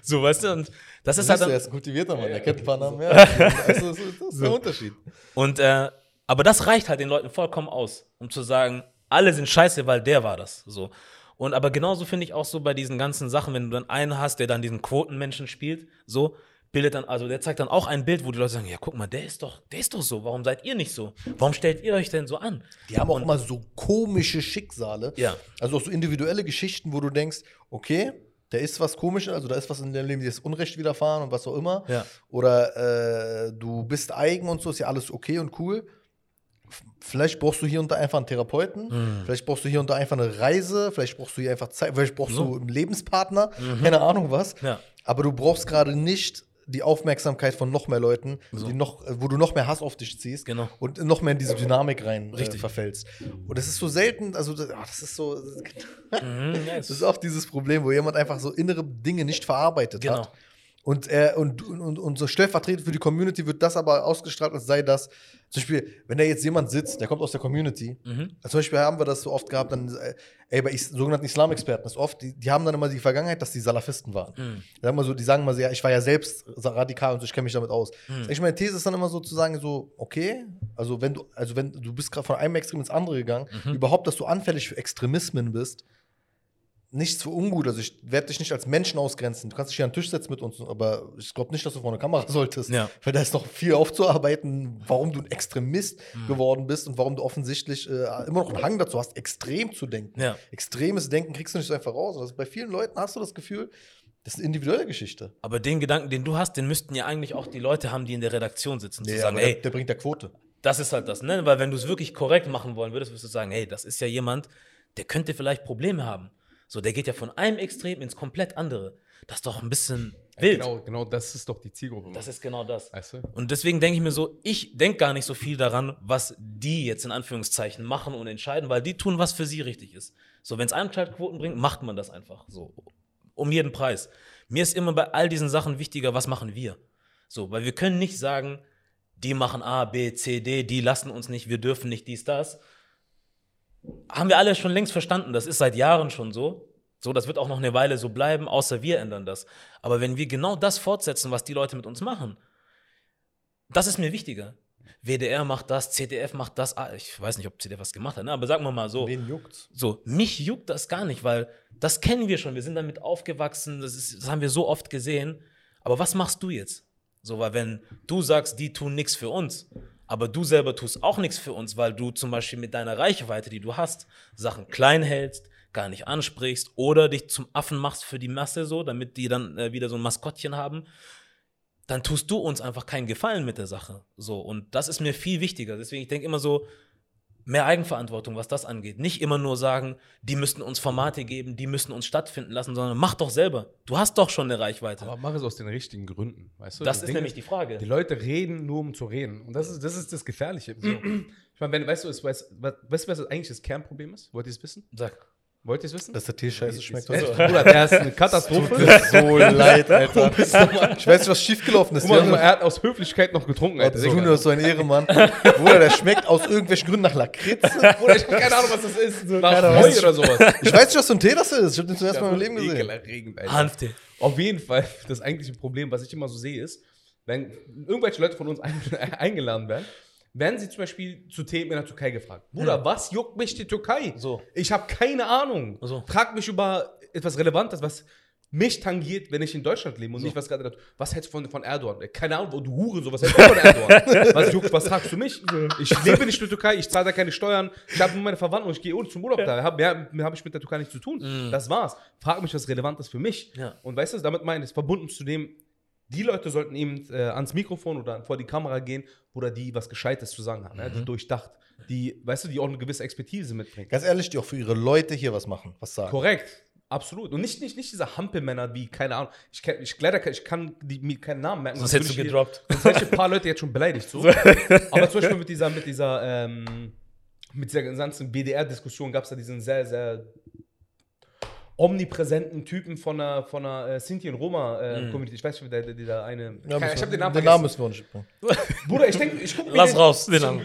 so, weißt du, und das ist halt dann, er ist ein kultivierter Mann, der kennt ein paar Namen mehr. Also, das ist das ist der Unterschied. Und äh, aber das reicht halt den Leuten vollkommen aus, um zu sagen, alle sind scheiße, weil der war das. So. Und aber genauso finde ich auch so bei diesen ganzen Sachen, wenn du dann einen hast, der dann diesen Quotenmenschen spielt, so, bildet dann, also der zeigt dann auch ein Bild, wo die Leute sagen, ja, guck mal, der ist doch, der ist doch so, warum seid ihr nicht so? Warum stellt ihr euch denn so an? Die haben auch immer so komische Schicksale. Ja. Also auch so individuelle Geschichten, wo du denkst, okay, da ist was komisches, also da ist was in deinem Leben, dir ist Unrecht widerfahren und was auch immer. Ja. Oder äh, du bist eigen und so, ist ja alles okay und cool. Vielleicht brauchst du hier und da einfach einen Therapeuten, Mhm. vielleicht brauchst du hier und da einfach eine Reise, vielleicht brauchst du hier einfach Zeit, vielleicht brauchst So. du einen Lebenspartner, keine Ahnung was. Mhm. Ja. Aber du brauchst gerade nicht die Aufmerksamkeit von noch mehr Leuten, die noch, äh, wo du noch mehr Hass auf dich ziehst Genau. und noch mehr in diese Dynamik rein äh, Richtig. verfällst. Und das ist so selten, also das, ah, das ist so, Mhm, ja, das ist oft dieses Problem, wo jemand einfach so innere Dinge nicht verarbeitet Genau. hat. Und, er, und, und, und so stellvertretend für die Community wird das aber ausgestrahlt, als sei das, zum Beispiel, wenn da jetzt jemand sitzt, der kommt aus der Community, Mhm. zum Beispiel haben wir das so oft gehabt, dann, äh, ey, bei is sogenannten Islamexperten ist oft, die, die haben dann immer die Vergangenheit, dass die Salafisten waren. Mhm. Sagen wir so, die sagen mal so, ja, ich war ja selbst radikal und so, ich kenne mich damit aus. Mhm. Ich meine These ist dann immer so zu sagen, so, okay, also wenn du, also wenn du bist gerade von einem Extrem ins andere gegangen, Mhm. überhaupt, dass du anfällig für Extremismen bist, nichts für ungut. Also ich werde dich nicht als Menschen ausgrenzen. Du kannst dich hier an den Tisch setzen mit uns, aber ich glaube nicht, dass du vor einer Kamera solltest. Ja. Weil da ist noch viel aufzuarbeiten, warum du ein Extremist Mhm. geworden bist und warum du offensichtlich äh, immer noch einen Hang dazu hast, extrem zu denken. Ja. Extremes Denken kriegst du nicht so einfach raus. Also bei vielen Leuten hast du das Gefühl, das ist eine individuelle Geschichte. Aber den Gedanken, den du hast, den müssten ja eigentlich auch die Leute haben, die in der Redaktion sitzen, zu Nee, sagen, aber ey, der, der bringt ja Quote. Das ist halt das, ne? Weil wenn du es wirklich korrekt machen wollen würdest, würdest du sagen, hey, das ist ja jemand, der könnte vielleicht Probleme haben. So, der geht ja von einem Extrem ins komplett andere. Das ist doch ein bisschen wild. Genau, genau, das ist doch die Zielgruppe. Das ist genau das. weißt du? Und deswegen denke ich mir so, ich denke gar nicht so viel daran, was die jetzt in Anführungszeichen machen und entscheiden, weil die tun, was für sie richtig ist. So, wenn es Einschaltquoten bringt, macht man das einfach. So, um jeden Preis. Mir ist immer bei all diesen Sachen wichtiger, was machen wir? So, weil wir können nicht sagen, die machen A, B, C, D, die lassen uns nicht, wir dürfen nicht dies, das. Haben wir alle schon längst verstanden. Das ist seit Jahren schon so. So, das wird auch noch eine Weile so bleiben, außer wir ändern das. Aber wenn wir genau das fortsetzen, was die Leute mit uns machen, das ist mir wichtiger. WDR macht das, ZDF macht das. Ah, ich weiß nicht, ob ZDF was gemacht hat, ne? aber sagen wir mal so. Wen juckt's? So, mich juckt das gar nicht, weil das kennen wir schon. Wir sind damit aufgewachsen, das, ist, das haben wir so oft gesehen. Aber was machst du jetzt? So, weil wenn du sagst, die tun nichts für uns, aber du selber tust auch nichts für uns, weil du zum Beispiel mit deiner Reichweite, die du hast, Sachen klein hältst, gar nicht ansprichst oder dich zum Affen machst für die Masse so, damit die dann äh, wieder so ein Maskottchen haben, dann tust du uns einfach keinen Gefallen mit der Sache. So, und das ist mir viel wichtiger. Deswegen, ich denke immer so, mehr Eigenverantwortung, was das angeht. Nicht immer nur sagen, die müssten uns Formate geben, die müssen uns stattfinden lassen, sondern mach doch selber. Du hast doch schon eine Reichweite. Aber mach es aus den richtigen Gründen, weißt du? das ist Ding nämlich die Frage. Die Leute reden nur, um zu reden. Und das ist das, ist das Gefährliche. So. Ich meine, wenn, weißt du, es- weißt, weißt du, was eigentlich das Kernproblem ist? Wollt ihr es wissen? Sag. Wollt ihr es wissen? Dass der Tee scheiße schmeckt. Äh, Bruder, der ist eine Katastrophe. so leid, Alter. Ich weiß nicht, was schiefgelaufen ist. Guck mal, er hat aus Höflichkeit noch getrunken, Alter. Also, Junior ist so ein Ehrenmann. Bruder, der schmeckt aus irgendwelchen Gründen nach Lakritze. Bruder, ich hab keine Ahnung, was das ist. Nach. Heu oder sowas. Ich weiß nicht, was für ein Tee das ist. Ich habe den zum ersten Mal im Leben gesehen. Alter. Hanftee. Auf jeden Fall, das eigentliche Problem, was ich immer so sehe, ist, wenn irgendwelche Leute von uns ein, eingeladen werden, werden sie zum Beispiel zu Themen in der Türkei gefragt. Bruder, was juckt mich die Türkei? So. Ich habe keine Ahnung. So. Frag mich über etwas Relevantes, was mich tangiert, wenn ich in Deutschland lebe und nicht was gerade was hältst du von, von Erdogan? Keine Ahnung, wo du Hure, so was hältst du von Erdogan? was, juckt, was fragst du mich? Ich lebe nicht in der Türkei, ich zahle da keine Steuern, ich habe nur meine Verwandten und ich gehe ohne zum Urlaub da. Hab, mehr mehr habe ich mit der Türkei nichts zu tun. Das war's. Frag mich, was relevant ist für mich. Ja. Und weißt du, damit meine ich, verbunden zu dem, die Leute sollten eben äh, ans Mikrofon oder vor die Kamera gehen, oder die was Gescheites zu sagen haben, ja, die durchdacht, die, weißt du, die auch eine gewisse Expertise mitbringen. Ganz ehrlich, die auch für ihre Leute hier was machen, was sagen. Korrekt, absolut. Und nicht, nicht, nicht diese Hampelmänner wie, keine Ahnung, ich, kenn, ich, leider, kann- ich kann die, mir keinen Namen merken. Sonst hättest du gedroppt. Sonst hätte ich ein paar Leute jetzt schon beleidigt. So. Aber zum Beispiel mit dieser, mit dieser, ähm, mit dieser ganzen BDR-Diskussion gab es da diesen sehr, sehr omnipräsenten Typen von einer, von einer äh, Sinti- und Roma-Community. Ich weiß nicht, der, der, eine. Ja, ich müssen habe den Namen den. Namen müssen wir nicht bringen. Bruder, ich denke, ich gucke mir Lass den- raus, den Namen.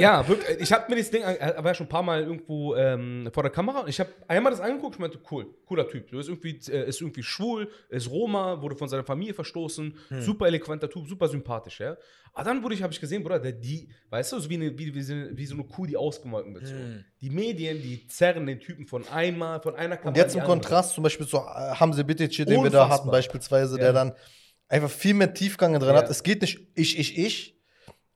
Ja, wirklich. Ich habe mir das Ding, er war ja schon ein paar Mal irgendwo ähm, vor der Kamera und ich habe einmal das angeguckt und meinte, cool, cooler Typ. Du ist irgendwie, äh, ist irgendwie schwul, ist Roma, wurde von seiner Familie verstoßen, super eloquenter Typ, super sympathisch, ja. Aber dann wurde ich, habe ich gesehen, Bruder, der, die, weißt du, so wie, eine, wie, wie, so eine- wie so eine Kuh, die ausgemolken wird. So. Die Medien, die zerren den Typen von einmal, von einer Kamera Und jetzt in im andere. Kontrast zum Beispiel zu äh, Hamze Bitic, den wir da Unfassbar. hatten beispielsweise, Ja. der dann einfach viel mehr Tiefgang drin Ja. hat. Es geht nicht ich, ich, ich.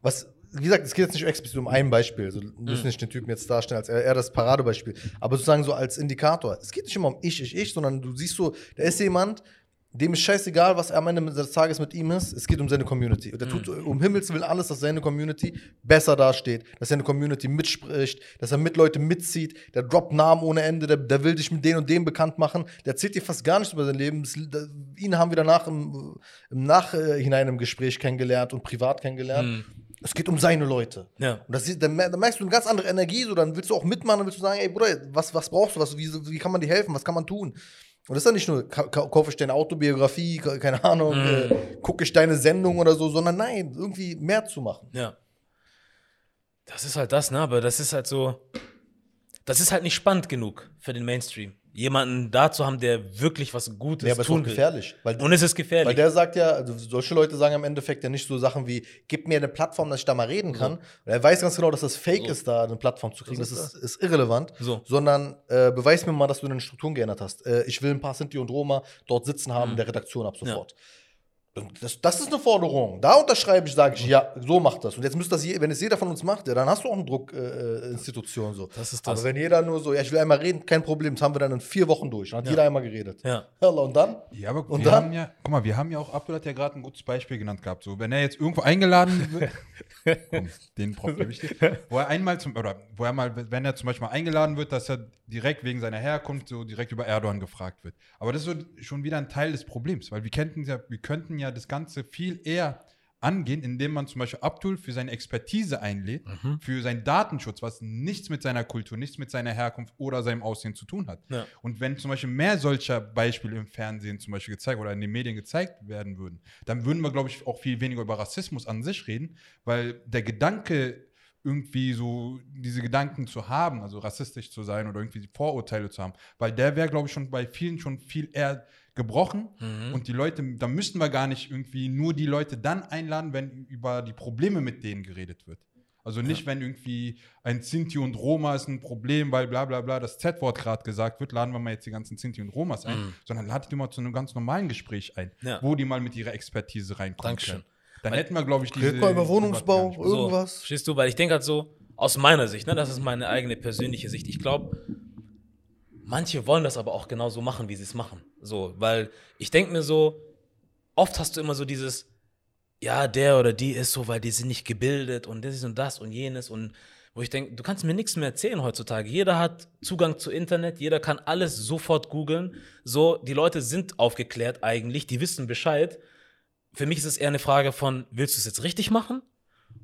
Was, wie gesagt, es geht jetzt nicht explizit um ein Beispiel. Also, wir müssen nicht den Typen jetzt darstellen als eher das Paradebeispiel. Aber sozusagen so als Indikator. Es geht nicht immer um ich, ich, ich, sondern du siehst so, da ist jemand, dem ist scheißegal, was am Ende des Tages mit ihm ist. Es geht um seine Community. Und der tut um Himmels Willen alles, dass seine Community besser dasteht, dass seine Community mitspricht, dass er mit Leute mitzieht. Der droppt Namen ohne Ende, der, der will dich mit den und dem bekannt machen. Der erzählt dir fast gar nichts über sein Leben. Das, da, ihn haben wir danach im, im Nachhinein im Gespräch kennengelernt und privat kennengelernt. Es geht um seine Leute. Ja. Und das, dann merkst du eine ganz andere Energie, so, dann willst du auch mitmachen, dann willst du sagen, ey Bruder, was, was brauchst du, was, wie, wie kann man dir helfen, was kann man tun? Und das ist dann nicht nur, ka ka kaufe ich deine Autobiografie, keine Ahnung, äh, gucke ich deine Sendung oder so, sondern nein, irgendwie mehr zu machen. Ja. Das ist halt das, ne? Aber das ist halt so. Das ist halt nicht spannend genug für den Mainstream. Jemanden da zu haben, der wirklich was Gutes Ja, aber ist tun will. gefährlich. Weil, Und es ist gefährlich. weil der sagt ja, also solche Leute sagen im Endeffekt ja nicht so Sachen wie, gib mir eine Plattform, dass ich da mal reden kann. Und er weiß ganz genau, dass das Fake So. ist, da eine Plattform zu kriegen. Das Das, ist ist, ist irrelevant. So. Sondern äh, beweis mir mal, dass du deine Strukturen geändert hast. Äh, ich will ein paar Sinti und Roma dort sitzen haben in der Redaktion ab sofort. Und Das, das ist eine Forderung. Da unterschreibe ich, sage ich, ja, so macht das. Und jetzt müsste das, je, wenn es jeder von uns macht, ja, dann hast du auch eine Druckinstitution. Äh, so. Das ist das. Aber wenn jeder nur so, ja, ich will einmal reden, kein Problem, das haben wir dann in vier Wochen durch. Dann hat jeder einmal geredet. ja. Und dann? Ja, aber Und wir dann? haben ja, guck mal, wir haben ja auch, Abdul hat ja gerade ein gutes Beispiel genannt gehabt. So, wenn er jetzt irgendwo eingeladen wird, komm, den Prof gebe ich dir, wo er einmal zum, oder wo er mal, wenn er zum Beispiel mal eingeladen wird, dass er direkt wegen seiner Herkunft so direkt über Erdogan gefragt wird. Aber das ist so schon wieder ein Teil des Problems, weil wir könnten ja, wir könnten ja das Ganze viel eher angehen, indem man zum Beispiel Abdul für seine Expertise einlädt, für seinen Datenschutz, was nichts mit seiner Kultur, nichts mit seiner Herkunft oder seinem Aussehen zu tun hat. Ja. Und wenn zum Beispiel mehr solcher Beispiele im Fernsehen zum Beispiel gezeigt oder in den Medien gezeigt werden würden, dann würden wir, glaube ich, auch viel weniger über Rassismus an sich reden, weil der Gedanke, irgendwie so diese Gedanken zu haben, also rassistisch zu sein oder irgendwie Vorurteile zu haben, weil der wäre, glaube ich, schon bei vielen schon viel eher gebrochen und die Leute, da müssten wir gar nicht irgendwie nur die Leute dann einladen, wenn über die Probleme mit denen geredet wird. Also nicht, wenn irgendwie ein Sinti und Roma ist ein Problem, weil bla bla bla das Z-Wort gerade gesagt wird, laden wir mal jetzt die ganzen Sinti und Romas ein, sondern ladet die mal zu einem ganz normalen Gespräch ein, Ja. wo die mal mit ihrer Expertise reinkommen Dankeschön. können. Dann hätten wir, glaube ich, diese... Über Wohnungsbau, irgendwas. So, verstehst du? Weil ich denke halt so, aus meiner Sicht, ne, das ist meine eigene persönliche Sicht. Ich glaube, manche wollen das aber auch genauso machen, wie sie es machen. So, weil ich denke mir so, oft hast du immer so dieses, ja, der oder die ist so, weil die sind nicht gebildet und das und das und jenes und wo ich denke, du kannst mir nichts mehr erzählen heutzutage. Jeder hat Zugang zu Internet, jeder kann alles sofort googeln. So, die Leute sind aufgeklärt eigentlich, die wissen Bescheid. Für mich ist es eher eine Frage von, willst du es jetzt richtig machen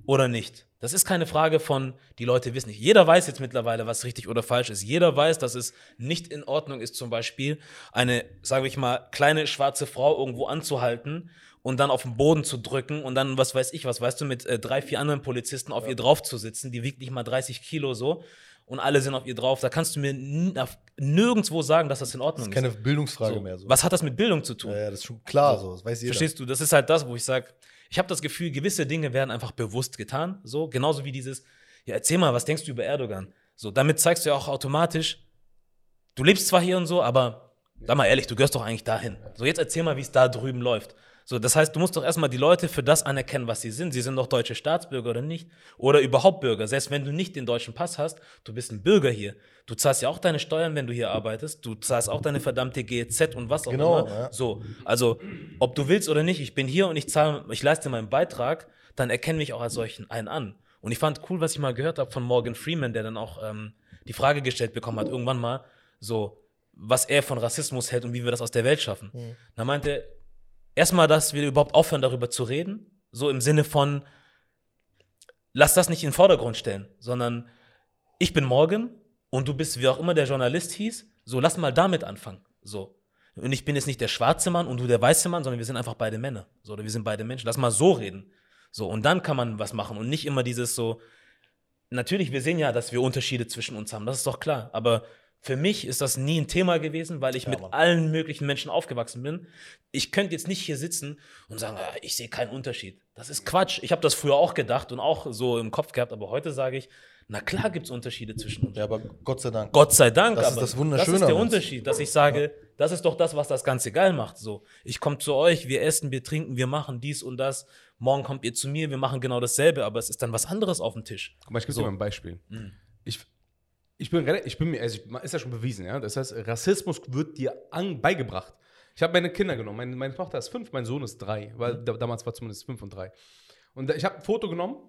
oder nicht? Das ist keine Frage von, die Leute wissen nicht. Jeder weiß jetzt mittlerweile, was richtig oder falsch ist. Jeder weiß, dass es nicht in Ordnung ist, zum Beispiel eine, sage ich mal, kleine schwarze Frau irgendwo anzuhalten und dann auf den Boden zu drücken und dann, was weiß ich, was weißt du, mit äh, drei, vier anderen Polizisten auf ihr drauf zu sitzen, die wiegt nicht mal 30 Kilo so und alle sind auf ihr drauf. Da kannst du mir nirgendwo sagen, dass das in Ordnung Das ist keine ist. Bildungsfrage So. mehr. So. Was hat das mit Bildung zu tun? Ja, ja, das ist schon klar so. Das weiß jeder. Verstehst du? Das ist halt das, wo ich sage, ich habe das Gefühl, gewisse Dinge werden einfach bewusst getan. So, genauso wie dieses, ja, erzähl mal, was denkst du über Erdogan? So, damit zeigst du ja auch automatisch, du lebst zwar hier und so, aber Sag mal ehrlich, du gehörst doch eigentlich dahin. So, jetzt erzähl mal, wie es da drüben läuft. So, das heißt, du musst doch erstmal die Leute für das anerkennen, was sie sind. Sie sind doch deutsche Staatsbürger oder nicht. Oder überhaupt Bürger. Selbst wenn du nicht den deutschen Pass hast, du bist ein Bürger hier. Du zahlst ja auch deine Steuern, wenn du hier arbeitest. Du zahlst auch deine verdammte GEZ und was auch Genau, immer. ja. So, also, ob du willst oder nicht, ich bin hier und ich zahle, ich leiste meinen Beitrag, dann erkenne mich auch als solchen einen an. Und ich fand cool, was ich mal gehört habe von Morgan Freeman, der dann auch ähm, die Frage gestellt bekommen hat, irgendwann mal, so, was er von Rassismus hält und wie wir das aus der Welt schaffen. Mhm. Da meinte er, erstmal, dass wir überhaupt aufhören, darüber zu reden, so im Sinne von, lass das nicht in den Vordergrund stellen, sondern ich bin Morgan und du bist, wie auch immer der Journalist hieß, so lass mal damit anfangen. So. Und ich bin jetzt nicht der schwarze Mann und du der weiße Mann, sondern wir sind einfach beide Männer. So, oder wir sind beide Menschen. Lass mal so reden. So, und dann kann man was machen und nicht immer dieses so. Natürlich, wir sehen ja, dass wir Unterschiede zwischen uns haben, das ist doch klar. Aber für mich ist das nie ein Thema gewesen, weil ich Ja, mit Mann. allen möglichen Menschen aufgewachsen bin. Ich könnte jetzt nicht hier sitzen und sagen, ah, ich sehe keinen Unterschied. Das ist Quatsch. Ich habe das früher auch gedacht und auch so im Kopf gehabt, aber heute sage ich, na klar gibt es Unterschiede zwischen uns. Ja, aber Gott sei Dank. Gott sei Dank, Das ist das Wunderschöne das ist der. Unterschied, dass ich sage, das ist doch das, was das Ganze geil macht. So, ich komme zu euch, wir essen, wir trinken, wir machen dies und das. Morgen kommt ihr zu mir, wir machen genau dasselbe, aber es ist dann was anderes auf dem Tisch. Guck mal, ich gebe So. dir mal ein Beispiel. Mhm. Ich, ich bin, ich bin mir, also ist ja schon bewiesen, ja. Das heißt, Rassismus wird dir an, beigebracht. Ich habe meine Kinder genommen. Meine, meine Tochter ist fünf, mein Sohn ist drei, weil Mhm. da, damals war zumindest fünf und drei. Und ich habe ein Foto genommen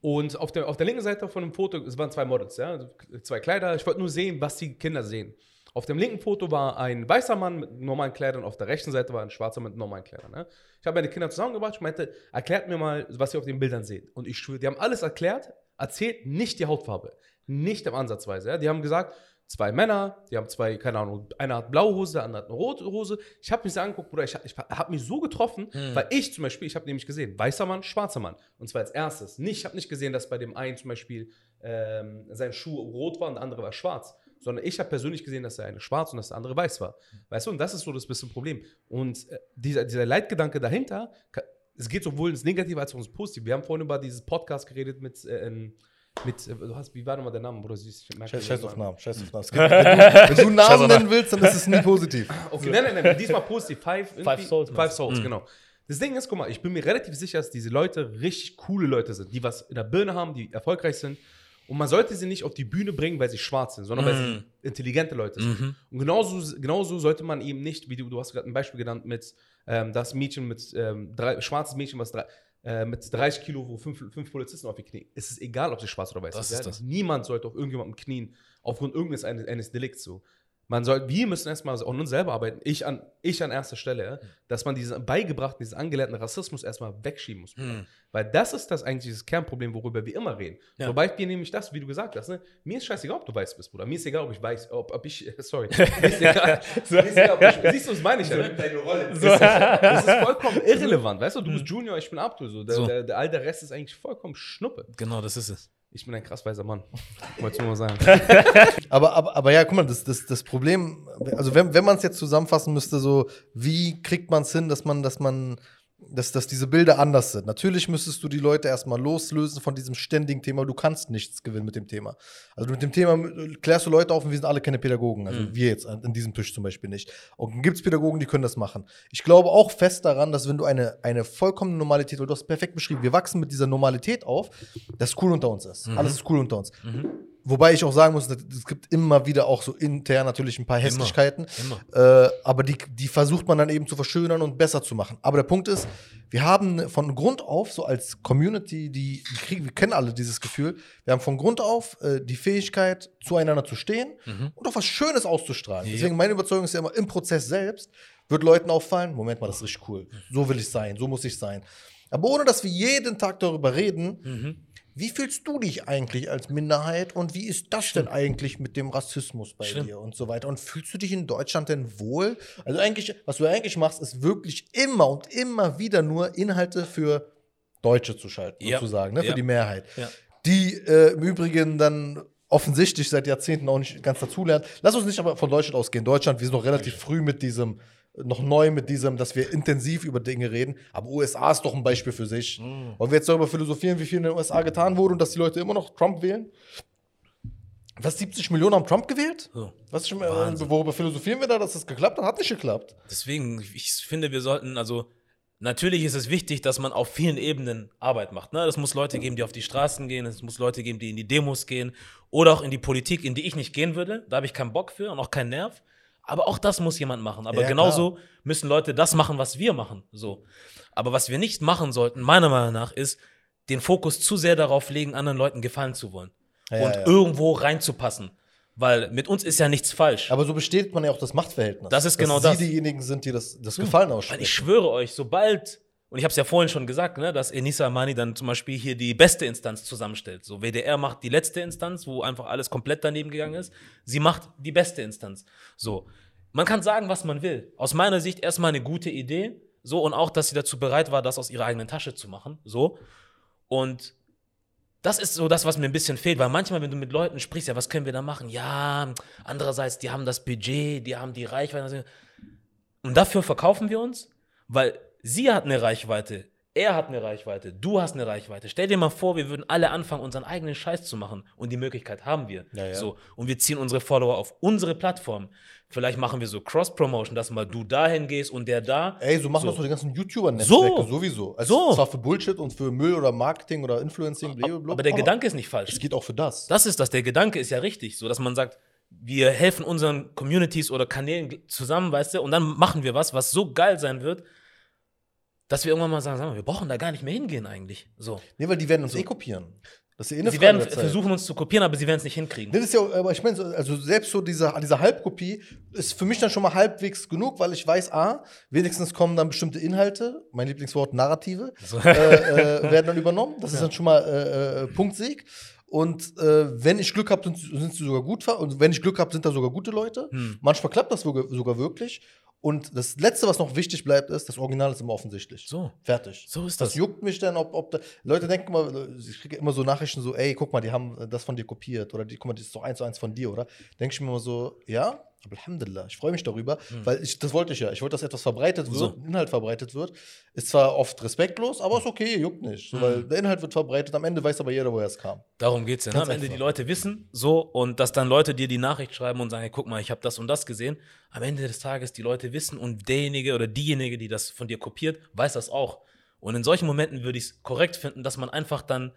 und auf der, auf der linken Seite von dem Foto, es waren zwei Models, ja, zwei Kleider. Ich wollte nur sehen, was die Kinder sehen. Auf dem linken Foto war ein weißer Mann mit normalen Kleidern, auf der rechten Seite war ein schwarzer mit normalen Kleidern. Ne? Ich habe meine Kinder zusammengebracht, ich meinte, erklärt mir mal, was ihr auf den Bildern seht. Und ich schwöre, die haben alles erklärt, erzählt nicht die Hautfarbe. Nicht im Ansatzweise. Ja? Die haben gesagt, zwei Männer, die haben zwei, keine Ahnung, einer hat blaue Hose, der andere hat eine rote Hose. Ich habe mich so angeguckt, Bruder, ich, ich habe mich so getroffen, Hm. weil ich zum Beispiel, ich habe nämlich gesehen, weißer Mann, schwarzer Mann. Und zwar als erstes. Nicht, ich habe nicht gesehen, dass bei dem einen zum Beispiel ähm, sein Schuh rot war und der andere war schwarz. Sondern ich habe persönlich gesehen, dass der eine schwarz und dass der andere weiß war. Weißt du, und das ist so das bisschen Problem. Und äh, dieser, dieser Leitgedanke dahinter, es geht sowohl ins Negative als auch ins Positive. Wir haben vorhin über dieses Podcast geredet mit, äh, ähm, mit äh, du hast, wie war nochmal der Name, Bruder? Ich merke Scheiß, auf. Namen, scheiß auf Namen. Gibt, wenn, du, wenn du auf Namen nennen willst, dann ist es nie positiv. Okay, nein, nein, nein, diesmal positiv. Five, Five Souls, Five? Souls, Mhm. genau. Das Ding ist, guck mal, ich bin mir relativ sicher, dass diese Leute richtig coole Leute sind, die was in der Birne haben, die erfolgreich sind. Und man sollte sie nicht auf die Bühne bringen, weil sie schwarz sind, sondern weil Mhm. sie intelligente Leute sind. Mhm. Und genauso, genauso sollte man eben nicht, wie du, du hast gerade ein Beispiel genannt, mit ähm, das Mädchen mit ähm, drei, schwarzes Mädchen, was drei, äh, mit 30 Kilo, wo fünf, fünf Polizisten auf ihr knien. Es ist egal, ob sie schwarz oder weiß Das ist das. Niemand sollte auf irgendjemandem knien, aufgrund irgendeines eines, eines Delikts so. Man soll, wir müssen erstmal an uns selber arbeiten, ich an, ich an erster Stelle, ja, dass man diesen beigebrachten, diesen angelernten Rassismus erstmal wegschieben muss. Bruder. Hm. Weil das ist das eigentlich das Kernproblem, worüber wir immer reden. Ja. Zum Beispiel nämlich das, wie du gesagt hast, ne? mir ist scheißegal, ob du weiß bist, Bruder. Mir ist egal, ob ich weiß, ob, ob ich, sorry. Mir ist egal, mir ist egal ob ich, siehst du, das meine ich ja. Ne? Deine Rolle. Das, ist, das ist vollkommen irrelevant, weißt du? Du bist Junior, ich bin Abdul. So. Der, So. Der, der, all der Rest ist eigentlich vollkommen Schnuppe. Genau, das ist es. Ich bin ein krass weiser Mann. Wollte ich nur mal sagen. Aber, aber, aber ja, guck mal, das, das, das Problem, also wenn, wenn man es jetzt zusammenfassen müsste, so, wie kriegt man es hin, dass man, dass man, dass, dass diese Bilder anders sind? Natürlich müsstest du die Leute erstmal loslösen von diesem ständigen Thema. Du kannst nichts gewinnen mit dem Thema. Also mit dem Thema äh, klärst du Leute auf und wir sind alle keine Pädagogen. Also Mhm. wir jetzt an, an diesem Tisch zum Beispiel nicht. Und gibt es Pädagogen, die können das machen. Ich glaube auch fest daran, dass wenn du eine, eine vollkommene Normalität, weil du hast es perfekt beschrieben, wir wachsen mit dieser Normalität auf, dass cool unter uns ist. Mhm. Alles ist cool unter uns. Mhm. Wobei ich auch sagen muss, es gibt immer wieder auch so intern natürlich ein paar Hässlichkeiten. Immer. Äh, aber die, die versucht man dann eben zu verschönern und besser zu machen. Aber der Punkt ist, wir haben von Grund auf, so als Community, die, die kriegen, wir kennen alle dieses Gefühl, wir haben von Grund auf äh, die Fähigkeit, zueinander zu stehen Mhm. und auch was Schönes auszustrahlen. Ja. Deswegen meine Überzeugung ist ja immer, im Prozess selbst wird Leuten auffallen, Moment mal, das ist richtig cool. So will ich sein, so muss ich sein. Aber ohne, dass wir jeden Tag darüber reden, Mhm. Wie fühlst du dich eigentlich als Minderheit und wie ist das denn eigentlich mit dem Rassismus bei Stimmt. dir und so weiter? Und fühlst du dich in Deutschland denn wohl? Also eigentlich, was du eigentlich machst, ist wirklich immer und immer wieder nur Inhalte für Deutsche zu schalten, Ja. sozusagen, ne? für Ja. die Mehrheit. Ja. Die äh, im Übrigen dann offensichtlich seit Jahrzehnten auch nicht ganz dazulernen. Lass uns nicht aber von Deutschland ausgehen. Deutschland, wir sind noch relativ früh mit diesem, noch neu mit diesem, dass wir intensiv über Dinge reden. Aber USA ist doch ein Beispiel für sich. Mhm. Wollen wir jetzt darüber philosophieren, wie viel in den USA getan wurde und dass die Leute immer noch Trump wählen? Was, 70 Millionen haben Trump gewählt? So. Was, Wahnsinn. worüber philosophieren wir da, dass es geklappt hat? Hat nicht geklappt. Deswegen, ich finde, wir sollten, also natürlich ist es wichtig, dass man auf vielen Ebenen Arbeit macht. Ne? Es muss Leute geben, die auf die Straßen gehen, es muss Leute geben, die in die Demos gehen oder auch in die Politik, in die ich nicht gehen würde. Da habe ich keinen Bock für und auch keinen Nerv. Aber auch das muss jemand machen. Aber Ja, genauso müssen Leute das machen, was wir machen. So. Aber was wir nicht machen sollten, meiner Meinung nach, ist, den Fokus zu sehr darauf legen, anderen Leuten gefallen zu wollen. Ja, und ja. irgendwo reinzupassen. Weil mit uns ist ja nichts falsch. Aber so besteht man ja auch das Machtverhältnis. Das ist dass genau sie das. diejenigen sind, die das, das Gefallen Weil aussprechen. ich schwöre euch, sobald, und ich habe es ja vorhin schon gesagt, ne, dass Enisa Amani dann zum Beispiel hier die beste Instanz zusammenstellt. So WDR macht die letzte Instanz, wo einfach alles komplett daneben gegangen ist. Sie macht die beste Instanz. So. Man kann sagen, was man will. Aus meiner Sicht erstmal eine gute Idee. So, und auch, dass sie dazu bereit war, das aus ihrer eigenen Tasche zu machen. So. Und das ist so das, was mir ein bisschen fehlt, weil manchmal, wenn du mit Leuten sprichst, ja, was können wir da machen? Ja, andererseits, die haben das Budget, die haben die Reichweite. Und dafür verkaufen wir uns, weil sie hat eine Reichweite, er hat eine Reichweite, du hast eine Reichweite. Stell dir mal vor, wir würden alle anfangen, unseren eigenen Scheiß zu machen. Und die Möglichkeit haben wir. Ja, ja. So. Und wir ziehen unsere Follower auf unsere Plattform. Vielleicht machen wir so Cross-Promotion, dass mal du dahin gehst und der da. Ey, so machen So. das doch die ganzen YouTuber-Netzwerke So. sowieso. Also So. Zwar für Bullshit und für Müll oder Marketing oder Influencing, blablabla, Aber der Gedanke ist nicht falsch. Es geht auch für das. Das ist das. Der Gedanke ist ja richtig, so dass man sagt, wir helfen unseren Communities oder Kanälen zusammen, weißt du, und dann machen wir was, was so geil sein wird, dass wir irgendwann mal sagen, sag mal, wir brauchen da gar nicht mehr hingehen eigentlich. So. Nee, weil die werden uns eh kopieren. Das ist ja eh eine Sie werden versuchen, uns zu kopieren, aber sie werden es nicht hinkriegen. Das ist ja, aber ich meine, so- also selbst so diese, diese Halbkopie ist für mich dann schon mal halbwegs genug, weil ich weiß, A, wenigstens kommen dann bestimmte Inhalte, mein Lieblingswort Narrative, So. äh, äh, werden dann übernommen. Das ist dann schon mal äh, äh, Punktsieg. Und äh, wenn ich Glück habe, sind, sind sie sogar gut. Und wenn ich Glück habe, sind da sogar gute Leute. Hm. Manchmal klappt das sogar, sogar wirklich. Und das Letzte, was noch wichtig bleibt, ist, das Original ist immer offensichtlich. So. Fertig. So ist Das das. juckt mich dann, ob, ob da, Leute denken immer, ich kriege immer so Nachrichten so, ey, guck mal, die haben das von dir kopiert oder die, guck mal, das ist doch eins zu eins von dir, oder? Denke ich mir immer so, ja, aber Alhamdulillah, ich freue mich darüber, weil ich, das wollte ich ja. Ich wollte, dass etwas verbreitet wird, So. Inhalt verbreitet wird. Ist zwar oft respektlos, aber ist okay, juckt nicht. So, Weil der Inhalt wird verbreitet, am Ende weiß aber jeder, woher es kam. Darum geht es ja. Ne? Am Ende einfach. die Leute wissen so und dass dann Leute dir die Nachricht schreiben und sagen, hey, guck mal, ich habe das und das gesehen. Am Ende des Tages die Leute wissen und derjenige oder diejenige, die das von dir kopiert, weiß das auch. Und in solchen Momenten würde ich es korrekt finden, dass man einfach dann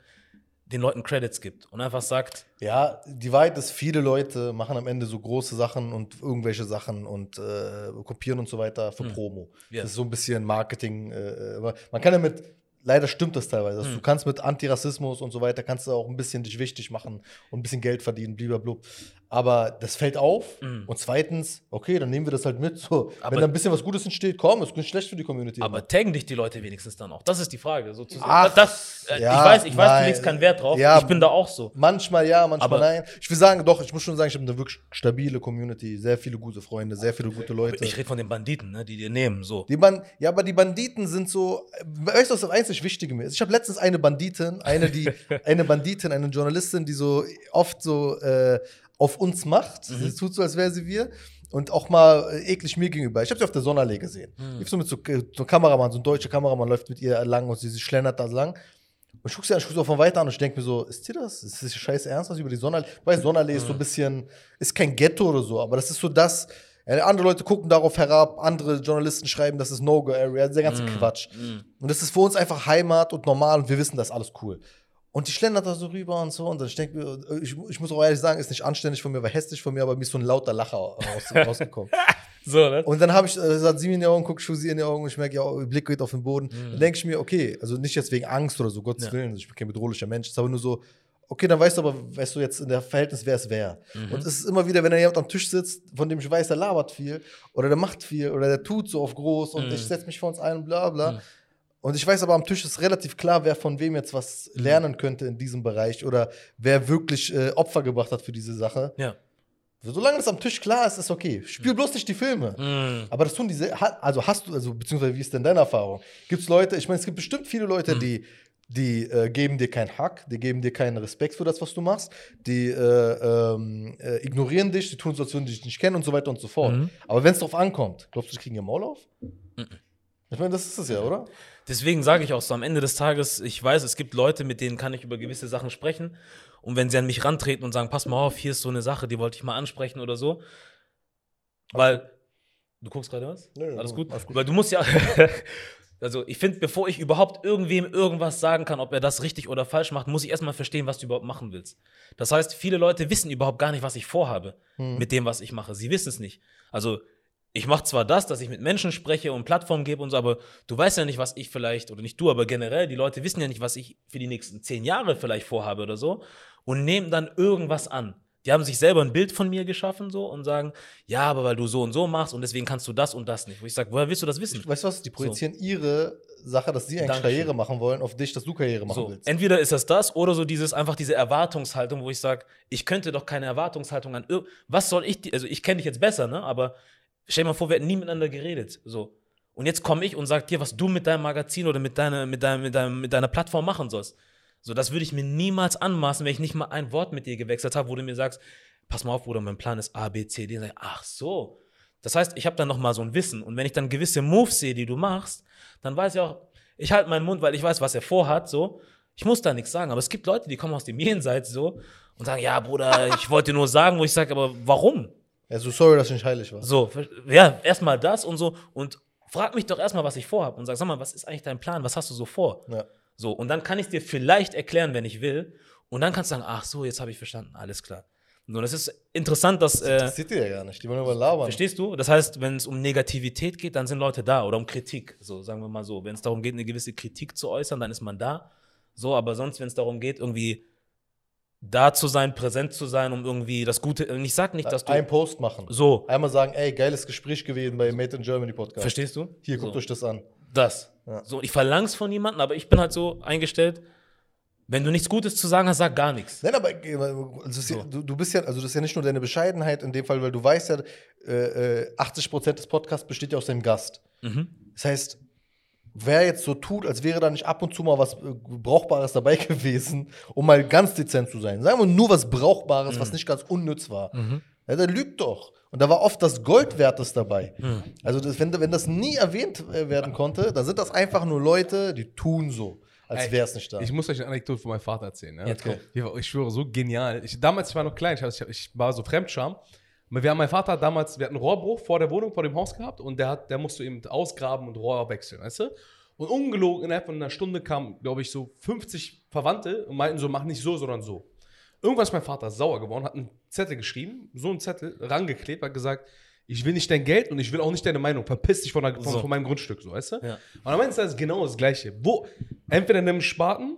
den Leuten Credits gibt und einfach sagt, Ja, die Wahrheit ist, viele Leute machen am Ende so große Sachen und irgendwelche Sachen und äh, kopieren und so weiter für Promo. Hm. Ja. Das ist so ein bisschen Marketing. Äh, man kann ja mit, leider stimmt das teilweise. Also Hm. Du kannst mit Antirassismus und so weiter, kannst du auch ein bisschen dich wichtig machen und ein bisschen Geld verdienen, blub. Aber das fällt auf. Mhm. Und zweitens, okay, dann nehmen wir das halt mit. So, Aber- wenn da ein bisschen was Gutes entsteht, komm, ist nicht schlecht für die Community. aber taggen dich die Leute wenigstens dann auch? Das ist die Frage. Sozusagen. Ach, das, äh, ja, ich weiß, ich weiß, du legst keinen Wert drauf. Ja, ich bin da auch so. Manchmal ja, manchmal Aber- nein. Ich will sagen, doch, ich muss schon sagen, ich habe eine wirklich stabile Community, sehr viele gute Freunde, sehr viele gute Leute. Ich rede von den Banditen, ne, die dir nehmen. So. Die Ban ja, aber die Banditen sind so. Weißt du, was das einzig Wichtige mir ist? Ich habe letztens eine Banditin, eine, die, eine Banditin, eine Journalistin, die so oft so äh, auf uns macht. Mhm. Sie tut so, als wäre sie wir. Und auch mal äh, eklig mir gegenüber. Ich habe sie auf der Sonnenallee gesehen. Mhm. Lief so mit so, äh, so einem Kameramann, so ein deutscher Kameramann läuft mit ihr lang und sie, sie schlendert da lang. Und ich gucke sie an, ich gucke sie von weiter an und ich denke mir so, ist dir das? Ist das scheiß ernst, was über die Sonnenallee? Weil Sonnenallee Mhm. ist so ein bisschen, ist kein Ghetto oder so, aber das ist so das. Andere Leute gucken darauf herab, andere Journalisten schreiben, das ist No-Go-Area, dieser ganze Quatsch. Und das ist für uns einfach Heimat und normal und wir wissen, das ist alles cool. Und die schlendert da so rüber und so. Und dann ich denke mir, ich, ich muss auch ehrlich sagen, ist nicht anständig von mir, war hässlich von mir, aber mir ist so ein lauter Lacher raus, rausgekommen. So, ne? Und dann habe ich, äh, hat sie mir in die Augen, guckt ich sie in die Augen und ich merke, ja, ihr Blick geht auf den Boden. Dann denke ich mir, okay, also nicht jetzt wegen Angst oder so, Gottes Ja. Willen, ich bin kein bedrohlicher Mensch, es ist aber nur so, okay, dann weißt du aber, weißt du jetzt in der Verhältnis, wer es wäre. Und es ist immer wieder, wenn da jemand am Tisch sitzt, von dem ich weiß, der labert viel oder der macht viel oder der tut so auf groß und ich setze mich vor uns ein und bla bla. Und ich weiß aber, am Tisch ist relativ klar, wer von wem jetzt was lernen könnte in diesem Bereich oder wer wirklich äh, Opfer gebracht hat für diese Sache. Ja. Solange das am Tisch klar ist, ist okay. Spiel bloß nicht die Filme. Mhm. Aber das tun diese, also hast du, also beziehungsweise wie ist denn deine Erfahrung? Gibt es Leute, ich meine, es gibt bestimmt viele Leute, die, die äh, geben dir keinen Hack, die geben dir keinen Respekt für das, was du machst, die äh, ähm, äh, ignorieren dich, die tun so, als würden die dich nicht kennen und so weiter und so fort. Mhm. Aber wenn es drauf ankommt, glaubst du, die kriegen ihr Maul auf? Ich meine, das ist es ja, oder? Deswegen sage ich auch so, am Ende des Tages, ich weiß, es gibt Leute, mit denen kann ich über gewisse Sachen sprechen. Und wenn sie an mich rantreten und sagen, pass mal auf, hier ist so eine Sache, die wollte ich mal ansprechen oder so. Weil, du guckst gerade was? Nö, nö, alles gut? alles gut. Weil du musst ja, also ich finde, bevor ich überhaupt irgendwem irgendwas sagen kann, ob er das richtig oder falsch macht, muss ich erstmal verstehen, was du überhaupt machen willst. Das heißt, viele Leute wissen überhaupt gar nicht, was ich vorhabe Hm. mit dem, was ich mache. Sie wissen es nicht. Also ich mache zwar das, dass ich mit Menschen spreche und Plattformen gebe und so, aber du weißt ja nicht, was ich vielleicht, oder nicht du, aber generell, die Leute wissen ja nicht, was ich für die nächsten zehn Jahre vielleicht vorhabe oder so und nehmen dann irgendwas an. Die haben sich selber ein Bild von mir geschaffen so und sagen, ja, aber weil du so und so machst und deswegen kannst du das und das nicht. Wo ich sage, woher willst du das wissen? Weißt du was? Die projizieren ihre Sache, dass sie eigentlich Dankeschön. Karriere machen wollen, auf dich, dass du Karriere machen So, willst. entweder ist das das oder so dieses einfach diese Erwartungshaltung, wo ich sage, ich könnte doch keine Erwartungshaltung an was soll ich die- also ich kenne dich jetzt besser, ne, aber stell dir mal vor, wir hätten nie miteinander geredet, so. Und jetzt komme ich und sag dir, was du mit deinem Magazin oder mit deiner mit deinem, mit deinem, mit deiner Plattform machen sollst. So, das würde ich mir niemals anmaßen, wenn ich nicht mal ein Wort mit dir gewechselt habe, wo du mir sagst, pass mal auf, Bruder, mein Plan ist A, B, C, D. Ich, ach so. Das heißt, ich habe dann noch mal so ein Wissen. Und wenn ich dann gewisse Moves sehe, die du machst, dann weiß ich auch, ich halte meinen Mund, weil ich weiß, was er vorhat, so. Ich muss da nichts sagen. Aber es gibt Leute, die kommen aus dem Jenseits so und sagen, ja, Bruder, ich wollte nur sagen, wo ich sage, aber warum? Also sorry, dass ich nicht heilig war. So, ja, erstmal das und so. Und frag mich doch erstmal, was ich vorhabe. Und sag, sag mal, was ist eigentlich dein Plan? Was hast du so vor? Ja. So, und dann kann ich dir vielleicht erklären, wenn ich will. Und dann kannst du sagen, ach so, jetzt habe ich verstanden, alles klar. So, das ist interessant, dass. Äh, Das seht ihr ja gar nicht. Die wollen über labern. Verstehst du? Das heißt, wenn es um Negativität geht, dann sind Leute da oder um Kritik. So, sagen wir mal so. Wenn es darum geht, eine gewisse Kritik zu äußern, dann ist man da. So, aber sonst, wenn es darum geht, irgendwie da zu sein, präsent zu sein, um irgendwie das Gute. Und ich sag nicht, dass du. Ein Post machen. so, Einmal sagen, ey, geiles Gespräch gewesen bei Made in Germany Podcast. verstehst du? Hier, guckt so. euch das an. Das. Ja. So, ich verlang's von jemandem, aber ich bin halt so eingestellt, wenn du nichts Gutes zu sagen hast, sag gar nichts. Nein, aber also ja, du, du bist ja, also das ist ja nicht nur deine Bescheidenheit in dem Fall, weil du weißt ja, äh, äh, 80% des Podcasts besteht ja aus dem Gast. Mhm. Das heißt, wer jetzt so tut, als wäre da nicht ab und zu mal was äh, Brauchbares dabei gewesen, um mal ganz dezent zu sein. Sagen wir nur was Brauchbares, was nicht ganz unnütz war. Ja, der lügt doch. Und da war oft das Goldwertes dabei. Also, das, wenn, wenn das nie erwähnt äh, werden konnte, dann sind das einfach nur Leute, die tun so, als wäre es nicht da. Ich muss euch eine Anekdote von meinem Vater erzählen. Ja? Komm. Die war- Ich schwöre, so genial. Ich, damals, ich war noch klein, ich, ich, ich war so Fremdscham. Wir haben, mein Vater hat damals, wir hatten einen Rohrbruch vor der Wohnung, vor dem Haus gehabt und der, hat, der musste eben ausgraben und Rohr wechseln, weißt du? Und ungelogen, innerhalb von einer Stunde kamen, glaube ich, so 50 Verwandte und meinten so, mach nicht so, sondern so. Irgendwann ist mein Vater sauer geworden, hat einen Zettel geschrieben, so einen Zettel, rangeklebt, hat gesagt, ich will nicht dein Geld und ich will auch nicht deine Meinung. Verpiss dich von, der, von, So. von meinem Grundstück, so, weißt du? Ja. Und am Ende ist das genau das Gleiche. Wo, entweder nimm Spaten,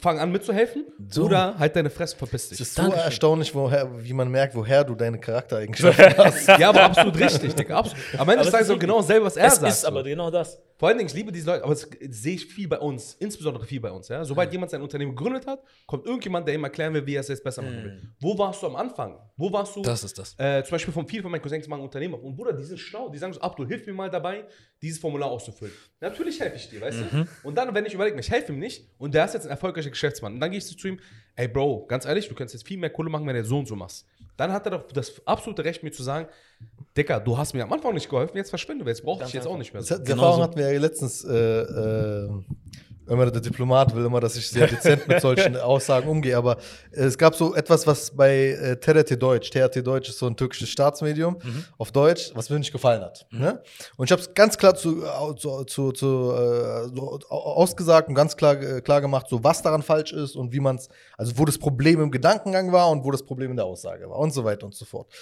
fang an mitzuhelfen, So. oder halt deine Fresse, verpiss Es dich. ist so Dankeschön. erstaunlich, woher, wie man merkt, woher du deine Charaktereigenschaften hast. ja, aber absolut richtig, Digga. Absolut. Am Ende Aber des es Tages ist so wirklich- genau dasselbe, was er Es sagt. ist aber so. genau das. Vor allen Dingen, ich liebe diese Leute, aber das sehe ich viel bei uns, insbesondere viel bei uns. Ja? Sobald jemand sein Unternehmen gegründet hat, kommt irgendjemand, der ihm erklären will, wie er es jetzt besser machen will. Wo warst du am Anfang? Wo warst du? Das ist das. Äh, zum Beispiel von vielen von meinen Cousins machen Unternehmen auf. Und Bruder, die sind schlau. Die sagen so, Abdul, hilf mir mal dabei, dieses Formular auszufüllen. Natürlich helfe ich dir, weißt du? Und dann, wenn ich überlege, ich helfe ihm nicht und der ist jetzt ein erfolgreicher Geschäftsmann. Und dann gehe ich so zu ihm, ey Bro, ganz ehrlich, du könntest jetzt viel mehr Kohle machen, wenn du so und so machst. Dann hat er doch das absolute Recht, mir zu sagen, Dicker, du hast mir am Anfang nicht geholfen, jetzt verschwinde, jetzt brauche ich jetzt auch nicht mehr. So. hat, die Genau Erfahrung so. hatten wir ja letztens. Äh, äh, immer der Diplomat will immer, dass ich sehr dezent mit solchen Aussagen umgehe. Aber äh, es gab so etwas, was bei äh, TRT Deutsch, TRT Deutsch ist so ein türkisches Staatsmedium auf Deutsch, was mir nicht gefallen hat. Ne? Und ich habe es ganz klar zu, zu, zu, zu äh, so au- ausgesagt und ganz klar, äh, klar gemacht, so was daran falsch ist und wie man es, also wo das Problem im Gedankengang war und wo das Problem in der Aussage war und so weiter und so fort.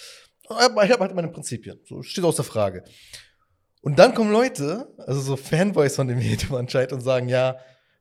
Ich habe halt meine Prinzipien, so steht außer Frage. Und dann kommen Leute, also so Fanboys von dem Medium anscheinend und sagen, ja,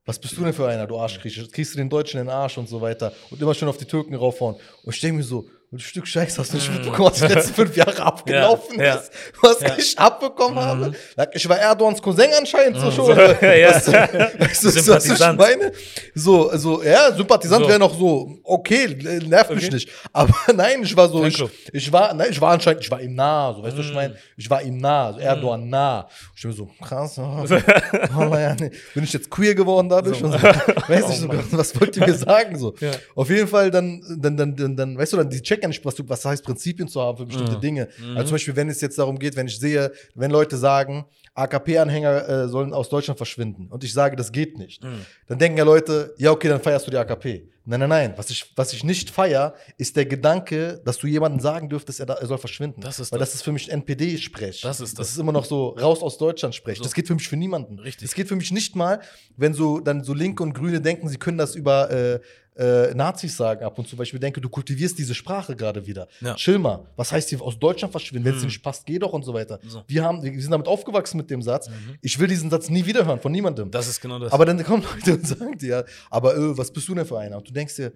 was bist du denn für einer, du Arschkriecher? Kriegst du den Deutschen in den Arsch und so weiter und immer schön auf die Türken raufhauen. Und ich denke mir so, du Stück Scheiß, hast du nicht mitbekommen, was die letzten fünf Jahre abgelaufen Ja, ist, was Ja. ich abbekommen habe? Ich war Erdogans Cousin anscheinend so schon. Ja, ja. Weißt du, weißt du, was ich Sympathisant. meine? So, also, ja, Sympathisant So. wäre noch so, okay, nervt mich Okay. nicht. Aber nein, ich war so, ich, ich war, nein, ich war anscheinend, ich war ihm nah, so, weißt du, ich Mm. meine? Ich war ihm nah, so Erdogan nah. Ich bin so, krass, oh, oh, ja, nee. bin ich jetzt queer geworden dadurch? So. So, weiß ich sogar, was wollt ihr mir sagen? So. Auf jeden Fall, dann, dann, dann, dann, dann, weißt du, dann, die checken ja nicht, was, du, was heißt Prinzipien zu haben für Mm. bestimmte Dinge. Also zum Beispiel, wenn es jetzt darum geht, wenn ich sehe, wenn Leute sagen, AKP-Anhänger äh, sollen aus Deutschland verschwinden und ich sage, das geht nicht, Mm. dann denken ja Leute, ja, okay, dann feierst du die AKP. Nein, nein, nein. Was ich, was ich nicht feier, ist der Gedanke, dass du jemandem sagen dürftest, er, da, er soll verschwinden. Das ist Weil das. das ist für mich NPD-Sprech. Das ist das das. ist immer noch so raus aus Deutschland-Sprech. So. Das geht für mich für niemanden. Richtig. Das geht für mich nicht mal, wenn so dann so Linke und Grüne denken, sie können das über äh, äh, Nazis sagen ab und zu, weil ich mir denke, du kultivierst diese Sprache gerade wieder. Ja. Chill mal. Was heißt hier aus Deutschland verschwinden? Wenn es dir nicht passt, geh doch und so weiter. So. Wir, haben, wir sind damit aufgewachsen mit dem Satz. Ich will diesen Satz nie wieder hören von niemandem. Das ist genau das. Aber dann kommen Leute und sagen dir, aber äh, was bist du denn für einer? Und du denkst dir,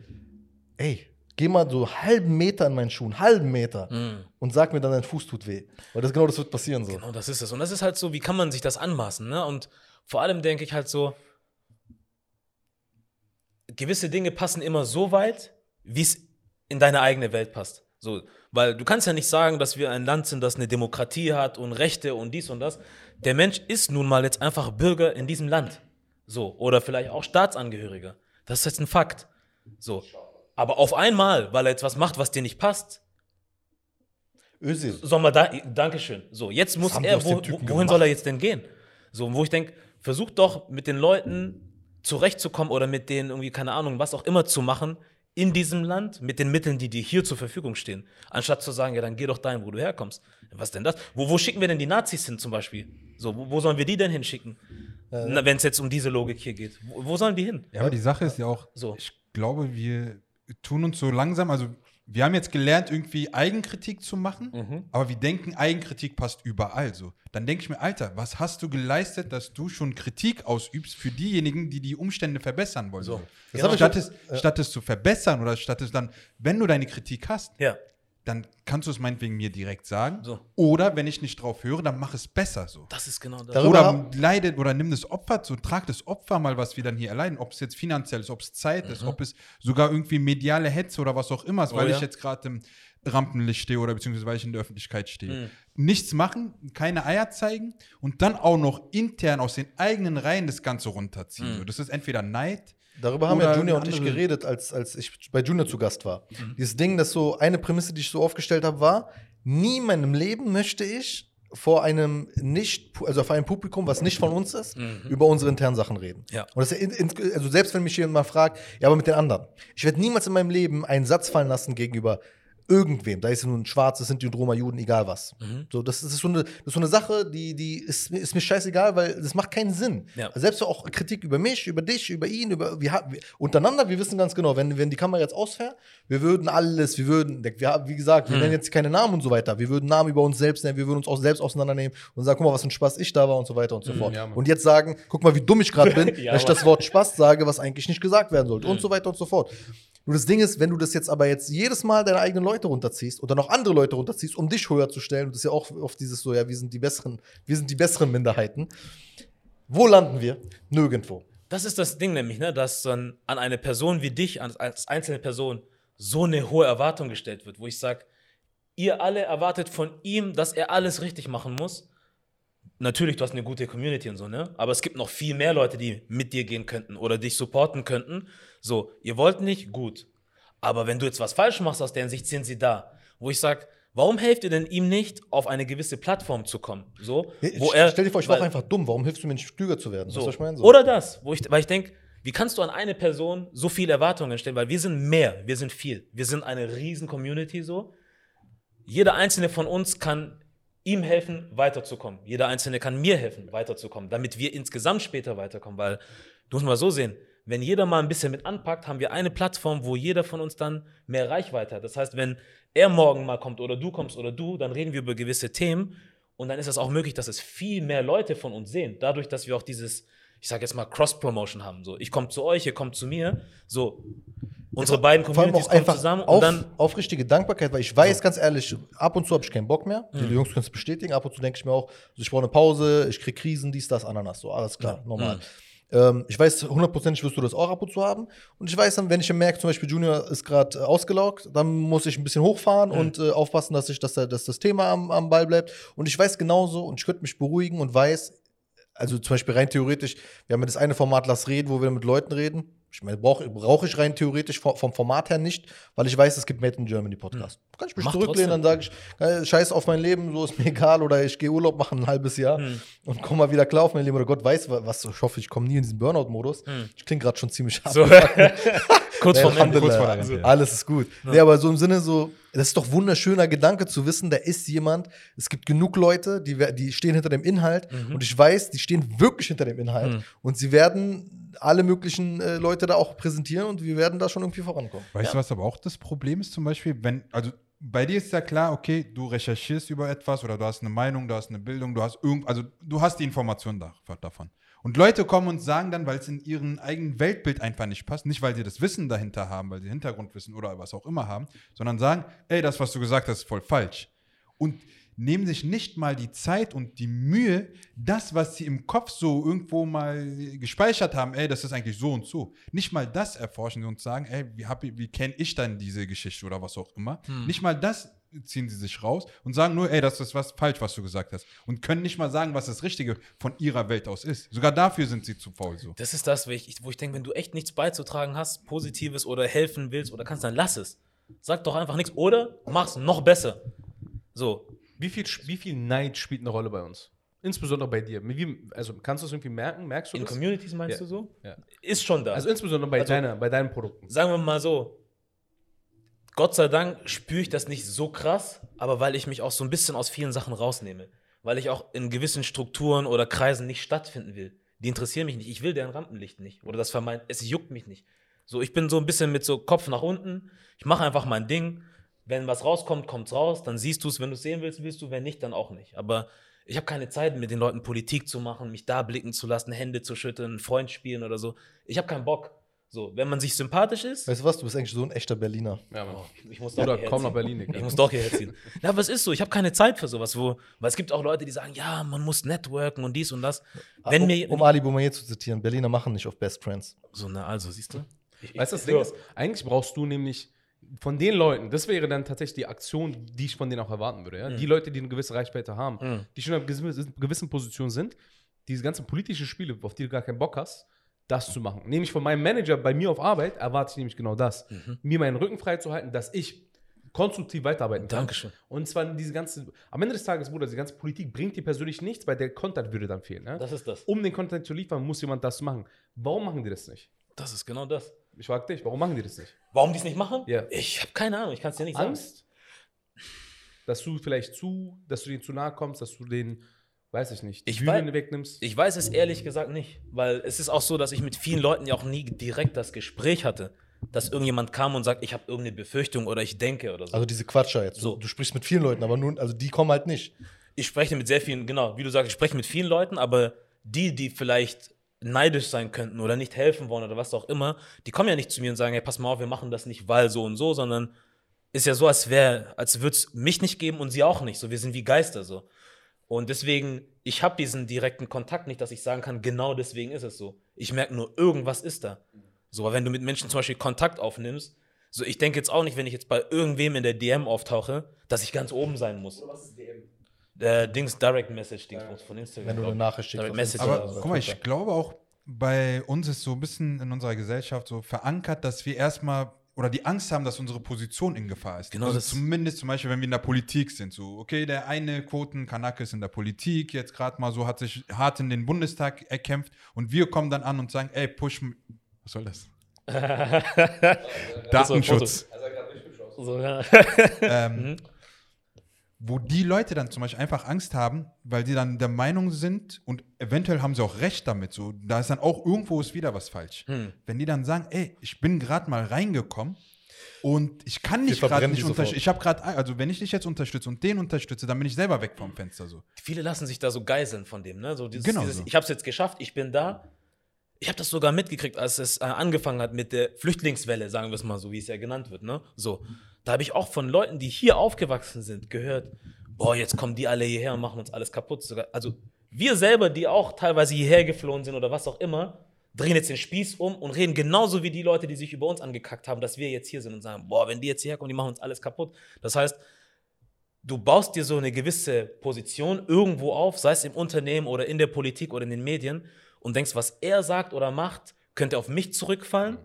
ey, geh mal so einen halben Meter in meinen Schuhen, halben Meter Mhm. und sag mir dann, dein Fuß tut weh. Weil das genau das wird passieren so. Genau, das ist es. Und das ist halt so, wie kann man sich das anmaßen, ne? Und vor allem denke ich halt so, gewisse Dinge passen immer so weit, wie es in deine eigene Welt passt. So, weil du kannst ja nicht sagen, dass wir ein Land sind, das eine Demokratie hat und Rechte und dies und das. Der Mensch ist nun mal jetzt einfach Bürger in diesem Land. So, oder vielleicht auch Staatsangehöriger. Das ist jetzt ein Fakt. So. Aber auf einmal, weil er jetzt was macht, was dir nicht passt, Özil. soll man da, Dankeschön. So, jetzt muss er, wo- wohin gemacht? soll er jetzt denn gehen? So, wo ich denke, versuch doch mit den Leuten zurechtzukommen oder mit denen irgendwie, keine Ahnung, was auch immer zu machen in diesem Land mit den Mitteln, die dir hier zur Verfügung stehen. Anstatt zu sagen, ja, dann geh doch dahin, wo du herkommst. Was denn das? Wo, wo schicken wir denn die Nazis hin zum Beispiel? So, wo, wo sollen wir die denn hinschicken? Na, Wenn es jetzt um diese Logik hier geht. Wo, wo sollen die hin? Ja, aber die Sache ist ja auch, So. ich glaube, wir tun uns so langsam, also wir haben jetzt gelernt, irgendwie Eigenkritik zu machen, Mhm. aber wir denken, Eigenkritik passt überall so. Dann denke ich mir, Alter, was hast du geleistet, dass du schon Kritik ausübst für diejenigen, die die Umstände verbessern wollen? So. Ich Statt, es, statt es zu verbessern oder statt es dann, wenn du deine Kritik hast, Ja. Dann kannst du es meinetwegen mir direkt sagen. So. Oder wenn ich nicht drauf höre, dann mach es besser so. Das ist genau das. Darüber Oder leidet oder nimm das Opfer, so trag das Opfer mal, was wir dann hier erleiden, ob es jetzt finanziell ist, ob es Zeit ist, ob es sogar irgendwie mediale Hetze oder was auch immer ist, Mhm. Oh weil ja. ich jetzt gerade im Rampenlicht stehe oder beziehungsweise weil ich in der Öffentlichkeit stehe. Mhm. Nichts machen, keine Eier zeigen und dann auch noch intern aus den eigenen Reihen das Ganze runterziehen. Mhm. So, das ist entweder Neid, Darüber haben ja Junior und ich geredet, als, als ich bei Junior zu Gast war. Mhm. Dieses Ding, das so eine Prämisse, die ich so aufgestellt habe, war, nie in meinem Leben möchte ich vor einem nicht, also vor einem Publikum, was nicht von uns ist, über unsere internen Sachen reden. Mhm. Ja. Und das also selbst wenn mich jemand mal fragt, ja, aber mit den anderen. Ich werde niemals in meinem Leben einen Satz fallen lassen gegenüber irgendwem. Da ist nun ein Schwarz, das sind die Roma, Juden, egal was. Mhm. So, das, ist so eine, das ist so eine Sache, die, die ist, mir- ist mir scheißegal, weil das macht keinen Sinn. Ja. Also selbst auch Kritik über mich, über dich, über ihn, über wir, haben- wir, untereinander, wir wissen ganz genau, wenn, wenn die Kamera jetzt ausfährt, wir würden alles, wir würden, wir, haben- wie gesagt, Mhm. wir nennen jetzt keine Namen und so weiter, wir würden Namen über uns selbst nennen, wir würden uns auch selbst auseinandernehmen und sagen, guck mal, was für ein Spaß ich da war und so weiter und so fort. ja, und jetzt sagen, guck mal, wie dumm ich gerade bin, Ja, dass ich das Wort Spaß sage, was eigentlich nicht gesagt werden sollte Mhm. und so weiter und so fort. Nur das Ding ist, wenn du das jetzt aber jetzt jedes Mal deine eigenen Leute runterziehst oder noch andere Leute runterziehst, um dich höher zu stellen, und das ist ja auch oft dieses so, ja, wir sind die besseren, wir sind die besseren Minderheiten. Wo landen wir? Nirgendwo. Das ist das Ding nämlich, ne, dass dann an eine Person wie dich, als, einzelne Person, so eine hohe Erwartung gestellt wird, wo ich sage, ihr alle erwartet von ihm, dass er alles richtig machen muss. Natürlich, du hast eine gute Community und so, ne? Aber es gibt noch viel mehr Leute, die mit dir gehen könnten oder dich supporten könnten. So, ihr wollt nicht, gut. Aber wenn du jetzt was falsch machst aus deren Sicht, sind sie da. Wo ich sage, warum helft ihr denn ihm nicht, auf eine gewisse Plattform zu kommen? So, wo er, Stell dir vor, ich war einfach dumm. Warum hilfst du mir nicht, klüger zu werden? so. Was ich meine? So. Oder das, wo ich, weil ich denke, wie kannst du an eine Person so viele Erwartungen stellen? Weil wir sind mehr, wir sind viel. Wir sind eine riesen Community so. Jeder einzelne von uns kann ihm helfen, weiterzukommen. Jeder einzelne kann mir helfen, weiterzukommen, damit wir insgesamt später weiterkommen. Weil, du musst mal so sehen, wenn jeder mal ein bisschen mit anpackt, haben wir eine Plattform, wo jeder von uns dann mehr Reichweite hat. Das heißt, wenn er morgen mal kommt oder du kommst oder du, dann reden wir über gewisse Themen und dann ist es auch möglich, dass es viel mehr Leute von uns sehen. Dadurch, dass wir auch dieses, ich sage jetzt mal, Cross-Promotion haben. So, ich komme zu euch, ihr kommt zu mir. So, unsere beiden Vor allem Communities auch kommen einfach zusammen und auf, dann aufrichtige Dankbarkeit, weil ich weiß ganz ehrlich, ab und zu habe ich keinen Bock mehr. Die Jungs können es bestätigen. Ab und zu denke ich mir auch, also ich brauche eine Pause, ich kriege Krisen, dies, das, Ananas. So, alles klar, normal. Ähm, ich weiß, hundertprozentig wirst du das auch ab und zu haben. Und ich weiß dann, wenn ich merke, zum Beispiel Junior ist gerade äh, ausgelaugt, dann muss ich ein bisschen hochfahren und äh, aufpassen, dass, ich, dass, dass das Thema am, am Ball bleibt. Und ich weiß genauso und ich könnte mich beruhigen und weiß, also zum Beispiel rein theoretisch, wir haben ja das eine Format Lass reden, wo wir mit Leuten reden. Ich meine, brauche brauch ich rein theoretisch vom, Format her nicht, weil ich weiß, es gibt Made in Germany Podcast. Kann ich mich Mach zurücklehnen, dann sage ich, scheiß auf mein Leben, so ist mir egal, oder ich gehe Urlaub machen ein halbes Jahr und komme mal wieder klar auf mein Leben, oder Gott weiß, wa- was, ich hoffe, ich komme nie in diesen Burnout-Modus. Ich klinge gerade schon ziemlich hart. so. Kurz vorm Ende. Kurz vor ja. Alles ist gut. Nee, aber so im Sinne so, das ist doch wunderschöner Gedanke zu wissen, da ist jemand, es gibt genug Leute, die, die stehen hinter dem Inhalt Mhm. und ich weiß, die stehen wirklich hinter dem Inhalt Mhm. und sie werden alle möglichen äh, Leute da auch präsentieren und wir werden da schon irgendwie vorankommen. Weißt du, was aber auch das Problem ist zum Beispiel, wenn, also bei dir ist ja klar, okay, du recherchierst über etwas oder du hast eine Meinung, du hast eine Bildung, du hast irgend, also du hast die Information da, davon. Und Leute kommen und sagen dann, weil es in ihrem eigenen Weltbild einfach nicht passt, nicht weil sie das Wissen dahinter haben, weil sie Hintergrundwissen oder was auch immer haben, sondern sagen, ey, das, was du gesagt hast, ist voll falsch. Und nehmen sich nicht mal die Zeit und die Mühe, das, was sie im Kopf so irgendwo mal gespeichert haben, ey, das ist eigentlich so und so. Nicht mal das erforschen und sagen, ey, wie, hab wie kenne ich dann diese Geschichte oder was auch immer. Nicht mal das ziehen sie sich raus und sagen nur, ey, das ist was falsch, was du gesagt hast. Und können nicht mal sagen, was das Richtige von ihrer Welt aus ist. Sogar dafür sind sie zu faul so. Das ist das, wo ich, wo ich denke, wenn du echt nichts beizutragen hast, Positives oder helfen willst oder kannst, dann lass es. Sag doch einfach nichts oder mach's noch besser. So. Wie viel, wie viel Neid spielt eine Rolle bei uns? Insbesondere bei dir. Wie, also kannst du es irgendwie merken? Merkst du In das? Communities meinst Ja. du so? Ja. Ist schon da. Also insbesondere bei, Also- deiner, bei deinen Produkten. sagen wir mal so, Gott sei Dank spüre ich das nicht so krass, aber weil ich mich auch so ein bisschen aus vielen Sachen rausnehme. Weil ich auch in gewissen Strukturen oder Kreisen nicht stattfinden will. Die interessieren mich nicht. Ich will deren Rampenlicht nicht. Oder das vermeint, es juckt mich nicht. So, ich bin so ein bisschen mit so Kopf nach unten. Ich mache einfach mein Ding. Wenn was rauskommt, kommt's raus. Dann siehst du es. Wenn du es sehen willst, willst du. Wenn nicht, dann auch nicht. Aber ich habe keine Zeit, mit den Leuten Politik zu machen, mich da blicken zu lassen, Hände zu schütteln, einen Freund spielen oder so. Ich habe keinen Bock. So, wenn man sich sympathisch ist, Weißt du was, du bist eigentlich so ein echter Berliner. Ja, Mann. Oh, ich muss doch Oder hierher komm nach. Berlin, Digga. Ich muss doch hierher ziehen. Ja, aber es ist so, ich habe keine Zeit für sowas, wo, weil es gibt auch Leute, die sagen, ja, man muss networken und dies und das. Wenn um, mir, um Ali Boumaier zu zitieren, Berliner machen nicht auf Best Friends. so, na also, siehst du? Ich, Weißt du, das ich- Ding ist, eigentlich brauchst du nämlich von den Leuten, das wäre dann tatsächlich die Aktion, die ich von denen auch erwarten würde. Ja? Die Leute, die eine gewisse Reichweite haben, Mhm. die schon in einer gewissen, gewissen Position sind, diese ganzen politischen Spiele, auf die du gar keinen Bock hast, das zu machen. Nämlich von meinem Manager bei mir auf Arbeit erwarte ich nämlich genau das. Mhm. Mir meinen Rücken frei zu halten, dass ich konstruktiv weiterarbeiten kann. Dankeschön. Und zwar diese ganze, am Ende des Tages, Bruder, diese ganze Politik bringt dir persönlich nichts, weil der Content würde dann fehlen. Ne? Das ist das. Um den Content zu liefern, muss jemand das machen. Warum machen die das nicht? Das ist genau das. Ich frage dich, warum machen die das nicht? Warum die es nicht machen? Ja. Ich habe keine Ahnung, ich kann es dir nicht sagen. Angst, dass du vielleicht zu, dass du denen zu nahe kommst, dass du den, weiß ich nicht, die Ich Bühne wei- wegnimmst. Ich weiß es ehrlich gesagt nicht, weil es ist auch so, dass ich mit vielen Leuten ja auch nie direkt das Gespräch hatte, dass irgendjemand kam und sagt, ich habe irgendeine Befürchtung oder ich denke oder so. Also diese Quatscher jetzt. So. Du, du sprichst mit vielen Leuten, aber nun, also die kommen halt nicht. ich spreche mit sehr vielen, genau, wie du sagst, ich spreche mit vielen Leuten, aber die, die vielleicht neidisch sein könnten oder nicht helfen wollen oder was auch immer, die kommen ja nicht zu mir und sagen, hey, pass mal auf, wir machen das nicht, weil so und so, sondern ist ja so, als wäre, als würde es mich nicht geben und sie auch nicht. So, wir sind wie Geister so. Und deswegen, ich habe diesen direkten Kontakt nicht, dass ich sagen kann, genau deswegen ist es so. Ich merke nur, irgendwas ist da. So, weil wenn du mit Menschen zum Beispiel Kontakt aufnimmst, so ich denke jetzt auch nicht, wenn ich jetzt bei irgendwem in der DM auftauche, dass ich ganz oben sein muss. Was ist DM? Äh, Dings, Direct Message, Dings von Instagram. Wenn du eine ich. Nachricht schickst. Direct Message. Aber oder guck mal, Twitter. ich glaube auch, bei uns ist so ein bisschen in unserer Gesellschaft so verankert, dass wir erstmal oder die Angst haben, dass unsere Position in Gefahr ist. Genau also das- Zumindest zum Beispiel, wenn wir in der Politik sind. So, okay, der eine Quoten-Kanake ist in der Politik, jetzt gerade mal so, hat sich hart in den Bundestag erkämpft und wir kommen dann an und sagen, ey, push. Was soll das? Datenschutz. So, ja. ähm, wo die Leute dann zum Beispiel einfach Angst haben, weil die dann der Meinung sind und eventuell haben sie auch recht damit, so da ist dann auch irgendwo ist wieder was falsch. Hm. Wenn die dann sagen, ey, ich bin gerade mal reingekommen und ich kann nicht gerade nicht unterstützen. Ich habe gerade, also wenn ich dich jetzt unterstütze und den unterstütze, dann bin ich selber weg vom Fenster so. Viele lassen sich da so geiseln von dem, ne? So dieses, Genau dieses, so. Ich habe es jetzt geschafft, ich bin da. Ich habe das sogar mitgekriegt, als es äh, angefangen hat mit der Flüchtlingswelle, sagen wir es mal so, wie es ja genannt wird, ne? So. Da habe ich auch von Leuten, die hier aufgewachsen sind, gehört, boah, jetzt kommen die alle hierher und machen uns alles kaputt. Also wir selber, die auch teilweise hierher geflohen sind oder was auch immer, drehen jetzt den Spieß um und reden genauso wie die Leute, die sich über uns angekackt haben, dass wir jetzt hier sind und sagen, boah, wenn die jetzt hierher kommen, die machen uns alles kaputt. Das heißt, du baust dir so eine gewisse Position irgendwo auf, sei es im Unternehmen oder in der Politik oder in den Medien und denkst, was er sagt oder macht, könnte auf mich zurückfallen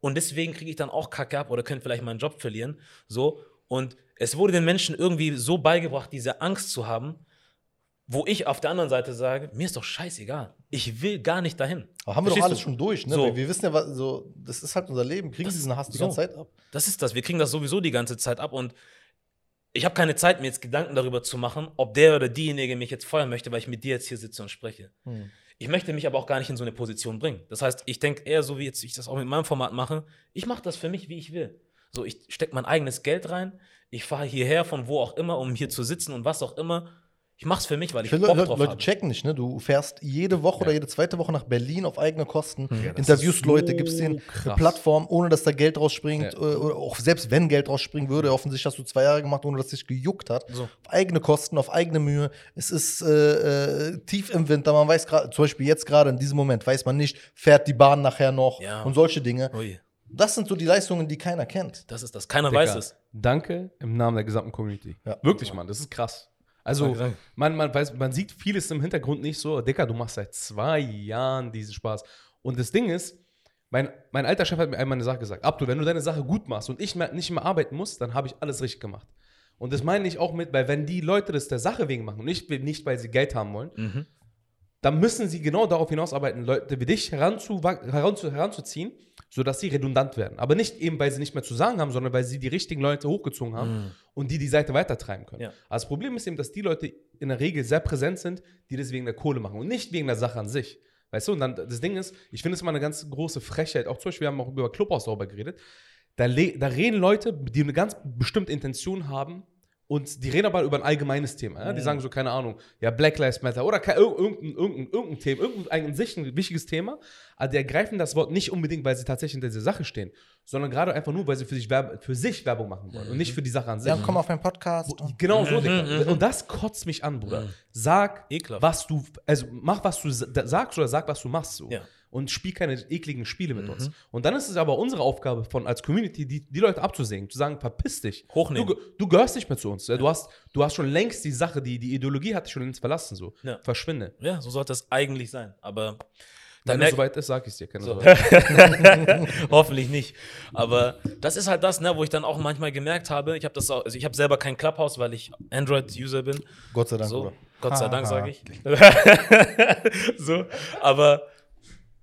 und deswegen kriege ich dann auch Kacke ab oder könnte vielleicht meinen Job verlieren. So und es wurde den Menschen irgendwie so beigebracht, diese Angst zu haben, wo ich auf der anderen Seite sage, mir ist doch scheißegal. Ich will gar nicht dahin. Aber haben wir doch Verstehst alles du? schon durch, ne? So. Wir wissen ja, was, so, das ist halt unser Leben. Kriegen Das- diesen Hass die so. ganze Zeit ab. Das ist das. Wir kriegen das sowieso die ganze Zeit ab und ich habe keine Zeit, mir jetzt Gedanken darüber zu machen, ob der oder diejenige mich jetzt feuern möchte, weil ich mit dir jetzt hier sitze und spreche. Hm. Ich möchte mich aber auch gar nicht in so eine Position bringen. Das heißt, ich denke eher so, wie jetzt ich das auch mit meinem Format mache, ich mache das für mich, wie ich will. So, ich stecke mein eigenes Geld rein, ich fahre hierher von wo auch immer, um hier zu sitzen und was auch immer. Ich mache es für mich, weil ich Viele Bock Leute, drauf Leute habe. checken nicht, ne? Du fährst jede Woche oder jede zweite Woche nach Berlin auf eigene Kosten, Ja, das interviewst ist Leute, so gibst denen eine. Plattform, ohne dass da Geld rausspringt. Ja. äh, Oder auch selbst wenn Geld rausspringen würde, offensichtlich hast du zwei Jahre gemacht, ohne dass es dich gejuckt hat. So. Auf eigene Kosten, auf eigene Mühe. Es ist äh, äh, tief im Winter. Man weiß gerade, zum Beispiel jetzt gerade in diesem Moment, weiß man nicht, fährt die Bahn nachher noch Ja. und solche Dinge. Ui, Das sind so die Leistungen, die keiner kennt. das ist das. Keiner Digga, weiß es. Danke im Namen der gesamten Community. Ja. Wirklich, Mann, das ist krass. Also, man, man, weiß, man sieht vieles im Hintergrund nicht so. Dicker, du machst seit zwei Jahren diesen Spaß. Und das Ding ist, mein, mein alter Chef hat mir einmal eine Sache gesagt: Abdu, wenn du deine Sache gut machst und ich mehr, nicht mehr arbeiten muss, dann habe ich alles richtig gemacht. Und das meine ich auch mit, weil wenn die Leute das der Sache wegen machen und nicht, nicht weil sie Geld haben wollen, Mhm. Dann müssen sie genau darauf hinausarbeiten, Leute wie dich heranzu, heranzu, heranzuziehen, sodass sie redundant werden. Aber nicht eben, weil sie nicht mehr zu sagen haben, sondern weil sie die richtigen Leute hochgezogen haben Mhm. und die die Seite weitertreiben können. Ja. Also das Problem ist eben, dass die Leute in der Regel sehr präsent sind, die das wegen der Kohle machen und nicht wegen der Sache an sich. Weißt du, und dann das Ding ist, ich finde es immer eine ganz große Frechheit, auch zum Beispiel, wir haben auch über Clubhaus darüber geredet, da, da reden Leute, die eine ganz bestimmte Intention haben und die reden aber über ein allgemeines Thema. Ja? Die sagen so, keine Ahnung, ja, Black Lives Matter oder irgendein, irgendein, irgendein Thema, irgendein an sich ein wichtiges Thema, aber die ergreifen das Wort nicht unbedingt, weil sie tatsächlich hinter dieser Sache stehen, sondern gerade einfach nur, weil sie für sich, Werbe, für sich Werbung machen wollen und nicht für die Sache an sich. Ja, komm auf meinen Podcast. Genau so, Mhm, Digga. mhm. Und das kotzt mich an, Bruder. Mhm. Sag, Ekelhaft. was du, also mach, was du sa- sagst oder sag, was du machst. So. Ja. Und spiel keine ekligen Spiele mit Mhm. uns. Und dann ist es aber unsere Aufgabe von als Community, die, die Leute abzusägen, zu sagen, verpiss dich. Hochnehmen. Du, du gehörst nicht mehr zu uns. Du, hast, du hast schon längst die Sache, die, die Ideologie hat dich schon längst verlassen. So. Ja. Verschwinde. Ja, so sollte es eigentlich sein. Aber Wenn es soweit ist, sag ich dir. Keine So. Sorge. Hoffentlich nicht. Aber das ist halt das, ne, wo ich dann auch manchmal gemerkt habe, ich habe das auch, also ich habe selber kein Clubhouse, weil ich Android-User bin. Gott sei Dank, So. Gott sei Dank, sage ich. so, aber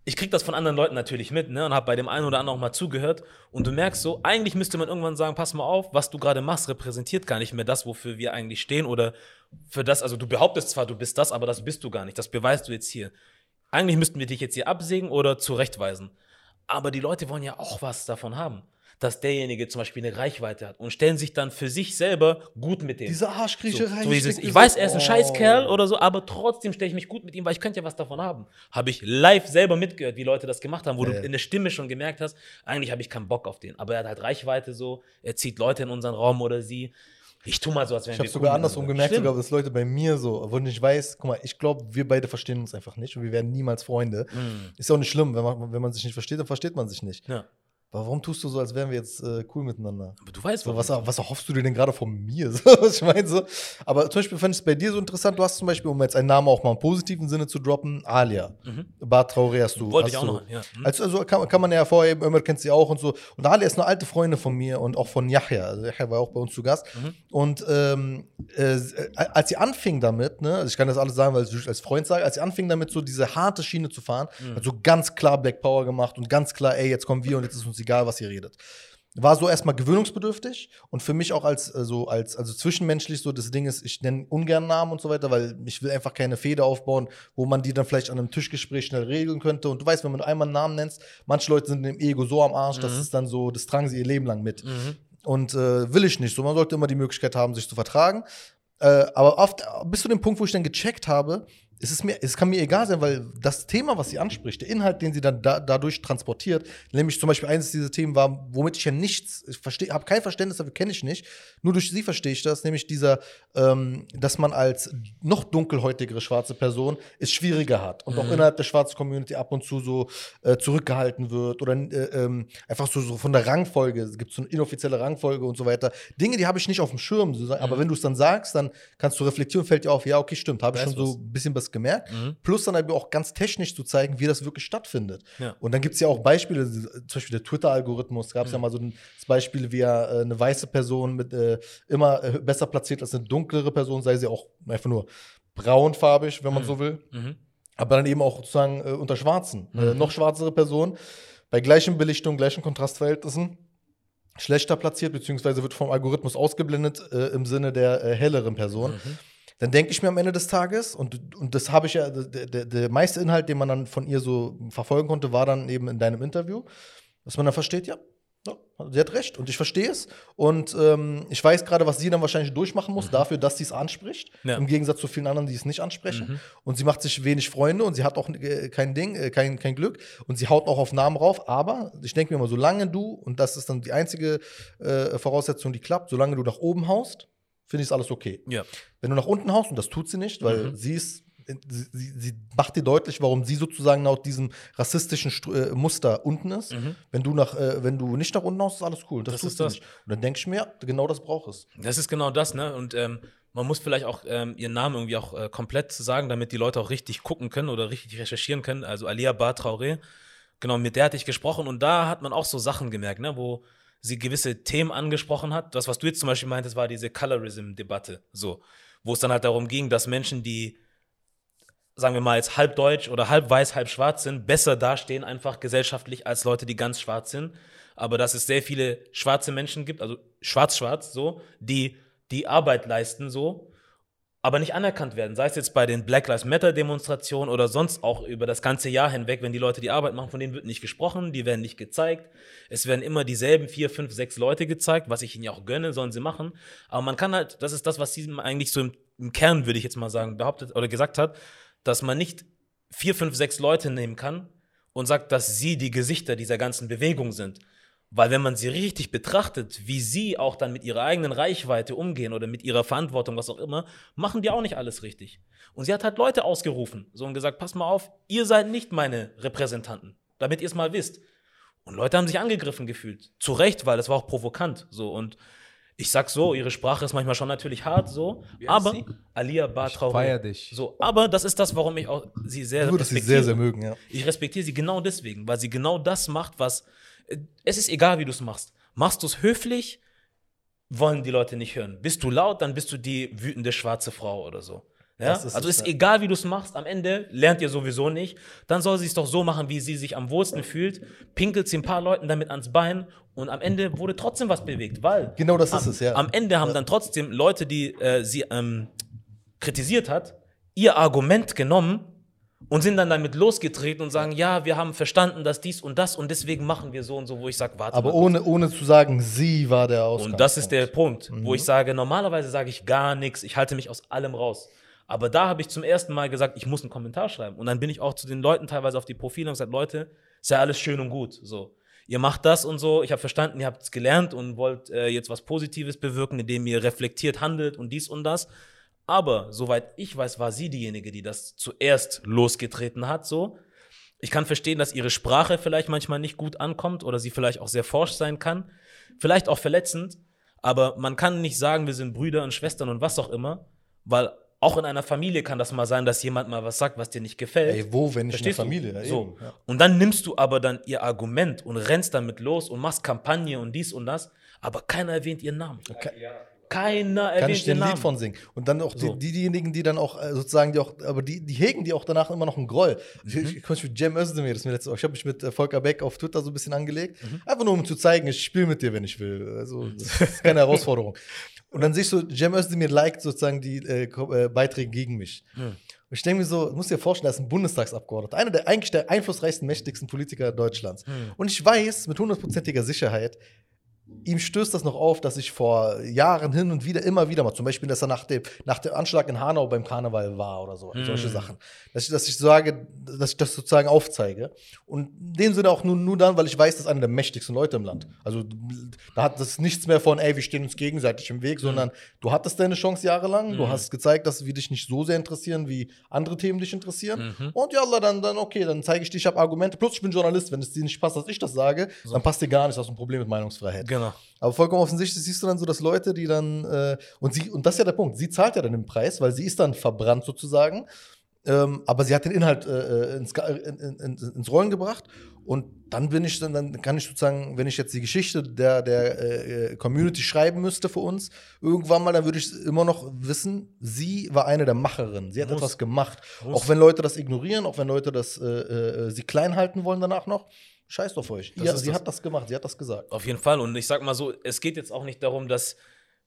ich krieg das von anderen Leuten natürlich mit, ne, und habe bei dem einen oder anderen auch mal zugehört. Und du merkst so, eigentlich müsste man irgendwann sagen, pass mal auf, was du gerade machst, repräsentiert gar nicht mehr das, wofür wir eigentlich stehen oder für das, also du behauptest zwar, du bist das, aber das bist du gar nicht. Das beweist du jetzt hier. Eigentlich müssten wir dich jetzt hier absägen oder zurechtweisen. Aber die Leute wollen ja auch was davon haben, dass derjenige zum Beispiel eine Reichweite hat und stellen sich dann für sich selber gut mit dem. Diese So, Arschkriecherei. so dieses, steckt ich so- weiß, er ist ein Oh. Scheißkerl oder so, aber trotzdem stelle ich mich gut mit ihm, weil ich könnte ja was davon haben. Habe ich live selber mitgehört, wie Leute das gemacht haben, wo Ja, du in der Stimme schon gemerkt hast, eigentlich habe ich keinen Bock auf den. Aber er hat halt Reichweite so, er zieht Leute in unseren Raum oder sie. Ich tu mal so, als wären Ich habe wir sogar cool andersrum miteinander. gemerkt, sogar, dass Leute bei mir so, wo ich weiß, guck mal, ich glaube, wir beide verstehen uns einfach nicht und wir werden niemals Freunde. Mhm. Ist ja auch nicht schlimm, wenn man, wenn man sich nicht versteht, dann versteht man sich nicht. Ja. Warum tust du so, als wären wir jetzt äh, cool miteinander? Aber du weißt, So, was, was erhoffst du dir denn gerade von mir? So, was ich meine so. Aber zum Beispiel fand ich es bei dir so interessant, du hast zum Beispiel, um jetzt einen Namen auch mal im positiven Sinne zu droppen, Alia. Mhm. Bart Traoré hast du. Wollte hast ich auch du. noch. Ja. Mhm. Also, also kann, kann man ja hervorheben, Ömer kennt sie auch und so. Und Alia ist eine alte Freundin von mir und auch von Yahya. Also Yahya war auch bei uns zu Gast. Mhm. Und ähm, äh, als sie anfing damit, ne, also ich kann das alles sagen, weil ich als Freund sage, als sie anfing damit, so diese harte Schiene zu fahren, Mhm. hat so ganz klar Black Power gemacht und ganz klar, ey, jetzt kommen wir und jetzt ist uns egal, was ihr redet war so erstmal gewöhnungsbedürftig und für mich auch als äh, so als also zwischenmenschlich so das Ding ist, ich nenne ungern Namen und so weiter, weil ich will einfach keine Feder aufbauen, wo man die dann vielleicht an einem Tischgespräch schnell regeln könnte und du weißt, wenn man einmal einen Namen nennst, manche Leute sind im Ego so am Arsch, das Mhm. ist dann so, das tragen sie ihr Leben lang mit Mhm. und äh, will ich nicht so, man sollte immer die Möglichkeit haben, sich zu vertragen. Äh, aber oft, bis zu dem Punkt, wo ich dann gecheckt habe, es, ist mir, es kann mir egal sein, weil das Thema, was sie anspricht, der Inhalt, den sie dann da, dadurch transportiert, nämlich zum Beispiel eines dieser Themen war, womit ich ja nichts, ich verstehe, habe kein Verständnis dafür, kenne ich nicht, nur durch sie verstehe ich das, nämlich dieser, ähm, dass man als noch dunkelhäutigere schwarze Person es schwieriger hat und auch Mhm. innerhalb der schwarzen Community ab und zu so äh, zurückgehalten wird oder äh, ähm, einfach so, so von der Rangfolge, es gibt so eine inoffizielle Rangfolge und so weiter. Dinge, die habe ich nicht auf dem Schirm, so, aber Mhm. wenn du es dann sagst, dann kannst du reflektieren, fällt dir auf, ja, okay, stimmt, habe ich schon ist so ein bisschen was gemerkt. Mhm. Plus dann aber auch ganz technisch zu zeigen, wie das wirklich stattfindet. Ja. Und dann gibt es ja auch Beispiele, zum Beispiel der Twitter-Algorithmus, gab es ja Mhm. mal so ein das Beispiel, wie er äh, eine weiße Person mit äh, immer äh, besser platziert als eine dunklere Person, sei sie auch einfach nur braunfarbig, wenn man so will. Mhm. Aber dann eben auch sozusagen äh, unter Schwarzen. Äh, Mhm. noch schwarzere Personen, bei gleichen Belichtungen, gleichen Kontrastverhältnissen, schlechter platziert, beziehungsweise wird vom Algorithmus ausgeblendet äh, im Sinne der äh, helleren Person. Mhm. Dann denke ich mir am Ende des Tages, und, und das habe ich ja, der, der, der meiste Inhalt, den man dann von ihr so verfolgen konnte, war dann eben in deinem Interview, dass man dann versteht, ja, ja, sie hat recht und ich verstehe es. Und ähm, ich weiß gerade, was sie dann wahrscheinlich durchmachen muss, dafür, dass sie es anspricht. Mhm. Ja. Im Gegensatz zu vielen anderen, die es nicht ansprechen. Mhm. Und sie macht sich wenig Freunde und sie hat auch äh, kein Ding, äh, kein, kein Glück. Und sie haut auch auf Namen rauf. Aber ich denke mir immer, solange du, und das ist dann die einzige äh, Voraussetzung, die klappt, solange du nach oben haust, finde ich es alles okay. Ja. Wenn du nach unten haust, und das tut sie nicht, weil Mhm. sie ist, sie, sie, macht dir deutlich, warum sie sozusagen nach diesem rassistischen Stru- äh, Muster unten ist. Mhm. Wenn du nach, äh, wenn du nicht nach unten haust, ist alles cool. Das, Das ist das. nicht. Und dann denke ich mir, ja, genau das braucht es. Das ist genau das, ne? Und ähm, man muss vielleicht auch ähm, ihren Namen irgendwie auch äh, komplett sagen, damit die Leute auch richtig gucken können oder richtig recherchieren können. Also Alia Bar Traoré, genau, mit der hatte ich gesprochen und da hat man auch so Sachen gemerkt, ne? Wo sie gewisse Themen angesprochen hat. Das, was du jetzt zum Beispiel meintest, war diese Colorism-Debatte, so. Wo es dann halt darum ging, dass Menschen, die sagen wir mal jetzt halb deutsch oder halb weiß, halb schwarz sind, besser dastehen einfach gesellschaftlich als Leute, die ganz schwarz sind. Aber dass es sehr viele schwarze Menschen gibt, also schwarz-schwarz so, die die Arbeit leisten so, aber nicht anerkannt werden. Sei es jetzt bei den Black Lives Matter Demonstrationen oder sonst auch über das ganze Jahr hinweg, wenn die Leute die Arbeit machen, von denen wird nicht gesprochen, die werden nicht gezeigt. Es werden immer dieselben vier, fünf, sechs Leute gezeigt, was ich ihnen ja auch gönne, sollen sie machen. Aber man kann halt, das ist das, was sie eigentlich so im, im Kern, würde ich jetzt mal sagen, behauptet oder gesagt hat, dass man nicht vier, fünf, sechs Leute nehmen kann und sagt, dass sie die Gesichter dieser ganzen Bewegung sind. Weil wenn man sie richtig betrachtet, wie sie auch dann mit ihrer eigenen Reichweite umgehen oder mit ihrer Verantwortung, was auch immer, machen die auch nicht alles richtig. Und sie hat halt Leute ausgerufen, so und gesagt, pass mal auf, ihr seid nicht meine Repräsentanten, damit ihr es mal wisst. Und Leute haben sich angegriffen gefühlt. Zu Recht, weil das war auch provokant. So und ich sag so, ihre Sprache ist manchmal schon natürlich hart, so, aber sie? Alia Bar Ich feier dich. So, aber das ist das, warum ich auch sie sehr Ich würde sie sehr, sehr mögen, ja. Ich respektiere sie genau deswegen, weil sie genau das macht, was. Es ist egal, wie du es machst. Machst du es höflich, wollen die Leute nicht hören. Bist du laut, dann bist du die wütende schwarze Frau oder so. Ja? Ist also es, ist ja. egal, wie du es machst, am Ende lernt ihr sowieso nicht. Dann soll sie es doch so machen, wie sie sich am wohlsten fühlt. Pinkelt sie ein paar Leuten damit ans Bein und am Ende wurde trotzdem was bewegt, weil Genau das ist am, es, ja. am Ende haben dann trotzdem Leute, die äh, sie ähm, kritisiert hat, ihr Argument genommen und sind dann damit losgetreten und sagen, ja, wir haben verstanden, dass dies und das und deswegen machen wir so und so, wo ich sage, warte Aber mal ohne, ohne zu sagen, sie war der Ausgang. Und das ist der Punkt, wo Mhm. ich sage, normalerweise sage ich gar nichts, ich halte mich aus allem raus. Aber da habe ich zum ersten Mal gesagt, ich muss einen Kommentar schreiben. Und dann bin ich auch zu den Leuten teilweise auf die Profile und gesagt, Leute, ist ja alles schön und gut. So, ihr macht das und so. Ich habe verstanden, ihr habt es gelernt und wollt äh, jetzt was Positives bewirken, indem ihr reflektiert handelt und dies und das. Aber soweit ich weiß, war sie diejenige, die das zuerst losgetreten hat. So, ich kann verstehen, dass ihre Sprache vielleicht manchmal nicht gut ankommt oder sie vielleicht auch sehr forsch sein kann, vielleicht auch verletzend. Aber man kann nicht sagen, wir sind Brüder und Schwestern und was auch immer, weil auch in einer Familie kann das mal sein, dass jemand mal was sagt, was dir nicht gefällt. Ey, wo, wenn nicht in der Verstehst? Familie? Ja, so. ja. Und dann nimmst du aber dann ihr Argument und rennst damit los und machst Kampagne und dies und das, aber keiner erwähnt ihren Namen. Keiner Kann erwähnt ich dir ihren ein Lied Namen. von singen. Und dann auch So. die, die, diejenigen, die dann auch äh, sozusagen, die auch, aber die, die hegen die auch danach immer noch einen Groll. Mhm. Ich, ich, ich, ich mit Cem Özdemir, das ist mir letzte Woche, ich habe mich mit äh, Volker Beck auf Twitter so ein bisschen angelegt. Mhm. Einfach nur, um zu zeigen, ich spiele mit dir, wenn ich will. Also, das ist keine Herausforderung. Und dann siehst du, Cem Özdemir liked sozusagen die äh, äh, Beiträge gegen mich. Mhm. Und ich denke mir so, du musst dir vorstellen, er ist ein Bundestagsabgeordneter, einer der eigentlich der einflussreichsten, mächtigsten Politiker Deutschlands. Mhm. Und ich weiß mit hundertprozentiger Sicherheit, ihm stößt das noch auf, dass ich vor Jahren hin und wieder, immer wieder mal, zum Beispiel, dass er nach dem, nach dem Anschlag in Hanau beim Karneval war oder so, Mm. solche Sachen. Dass ich, dass ich sage, dass ich das sozusagen aufzeige. Und in dem Sinne auch nur, nur dann, weil ich weiß, das ist einer der mächtigsten Leute im Land. Also da hat das nichts mehr von, ey, wir stehen uns gegenseitig im Weg, sondern du hattest deine Chance jahrelang, du Mm. hast gezeigt, dass wir dich nicht so sehr interessieren, wie andere Themen dich interessieren. Mhm. Und ja, dann, dann okay, dann zeige ich dir, ich habe Argumente. Plus, ich bin Journalist. Wenn es dir nicht passt, dass ich das sage, dann passt dir gar nicht, hast du ein Problem mit Meinungsfreiheit. Genau. Aber vollkommen offensichtlich siehst du dann so, dass Leute, die dann, äh, und sie, und das ist ja der Punkt, sie zahlt ja dann den Preis, weil sie ist dann verbrannt sozusagen. Ähm, aber sie hat den Inhalt äh, ins, Ga- in, in, in, ins Rollen gebracht. Und dann bin ich dann, dann kann ich sozusagen, wenn ich jetzt die Geschichte der, der äh, Community schreiben müsste für uns, irgendwann mal, dann würde ich immer noch wissen, sie war eine der Macherinnen. Sie hat Muss. etwas gemacht. Muss. Auch wenn Leute das ignorieren, auch wenn Leute das äh, äh, sie klein halten wollen danach noch. Scheiß auf euch. Das Ja, sie das. hat das gemacht, sie hat das gesagt. Auf jeden Fall. Und ich sag mal so, es geht jetzt auch nicht darum, dass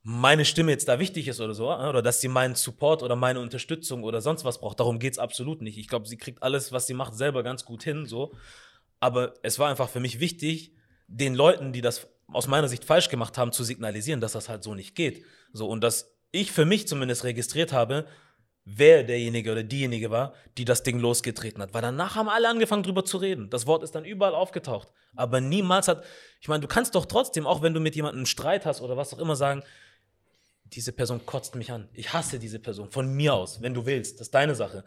meine Stimme jetzt da wichtig ist oder so, oder dass sie meinen Support oder meine Unterstützung oder sonst was braucht. Darum geht es absolut nicht. Ich glaube, sie kriegt alles, was sie macht, selber ganz gut hin, so. Aber es war einfach für mich wichtig, den Leuten, die das aus meiner Sicht falsch gemacht haben, zu signalisieren, dass das halt so nicht geht. So, und dass ich für mich zumindest registriert habe, wer derjenige oder diejenige war, die das Ding losgetreten hat. Weil danach haben alle angefangen drüber zu reden. Das Wort ist dann überall aufgetaucht. Aber niemals hat, ich meine, du kannst doch trotzdem, auch wenn du mit jemandem einen Streit hast oder was auch immer, sagen, diese Person kotzt mich an. Ich hasse diese Person. Von mir aus, wenn du willst. Das ist deine Sache.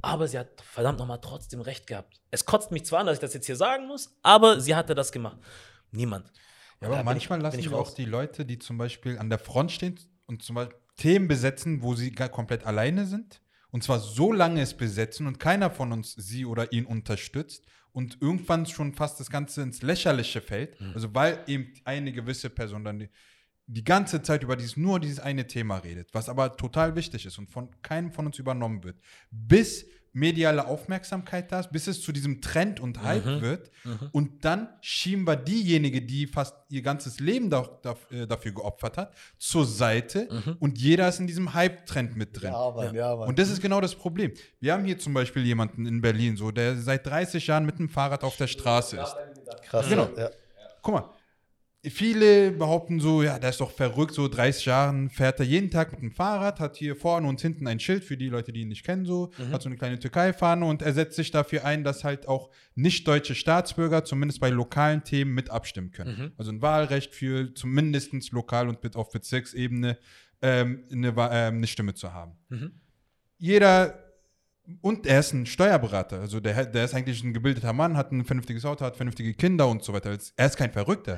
Aber sie hat verdammt nochmal trotzdem recht gehabt. Es kotzt mich zwar an, dass ich das jetzt hier sagen muss, aber sie hatte das gemacht. Niemand. Ja, aber manchmal ich- lassen ich auch die Leute, die zum Beispiel an der Front stehen und zum Beispiel Themen besetzen, wo sie gar komplett alleine sind. Und zwar so lange es besetzen und keiner von uns sie oder ihn unterstützt und irgendwann schon fast das Ganze ins Lächerliche fällt. Mhm. Also weil eben eine gewisse Person dann die, die ganze Zeit über dieses, nur dieses eine Thema redet, was aber total wichtig ist und von keinem von uns übernommen wird. Bis mediale Aufmerksamkeit da ist, bis es zu diesem Trend und Hype Mhm. wird. Und dann schieben wir diejenige, die fast ihr ganzes Leben da, da, äh, dafür geopfert hat, zur Seite Mhm. und jeder ist in diesem Hype-Trend mit drin. Mann, ja, Mann. Und das ist genau das Problem. Wir haben hier zum Beispiel jemanden in Berlin, so, der seit 30 Jahren mit dem Fahrrad auf der Straße ist. Krass. Genau. Ja. Guck mal, viele behaupten so, ja, der ist doch verrückt, so 30 Jahren fährt er jeden Tag mit dem Fahrrad, hat hier vorne und hinten ein Schild für die Leute, die ihn nicht kennen, so, hat so eine kleine Türkei-Fahne und er setzt sich dafür ein, dass halt auch nicht-deutsche Staatsbürger zumindest bei lokalen Themen mit abstimmen können. Also ein Wahlrecht für zumindest lokal und auf Bezirksebene ähm, eine, ähm, eine Stimme zu haben. Jeder und er ist ein Steuerberater. Also der, der ist eigentlich ein gebildeter Mann, hat ein vernünftiges Auto, hat vernünftige Kinder und so weiter. Er ist kein Verrückter.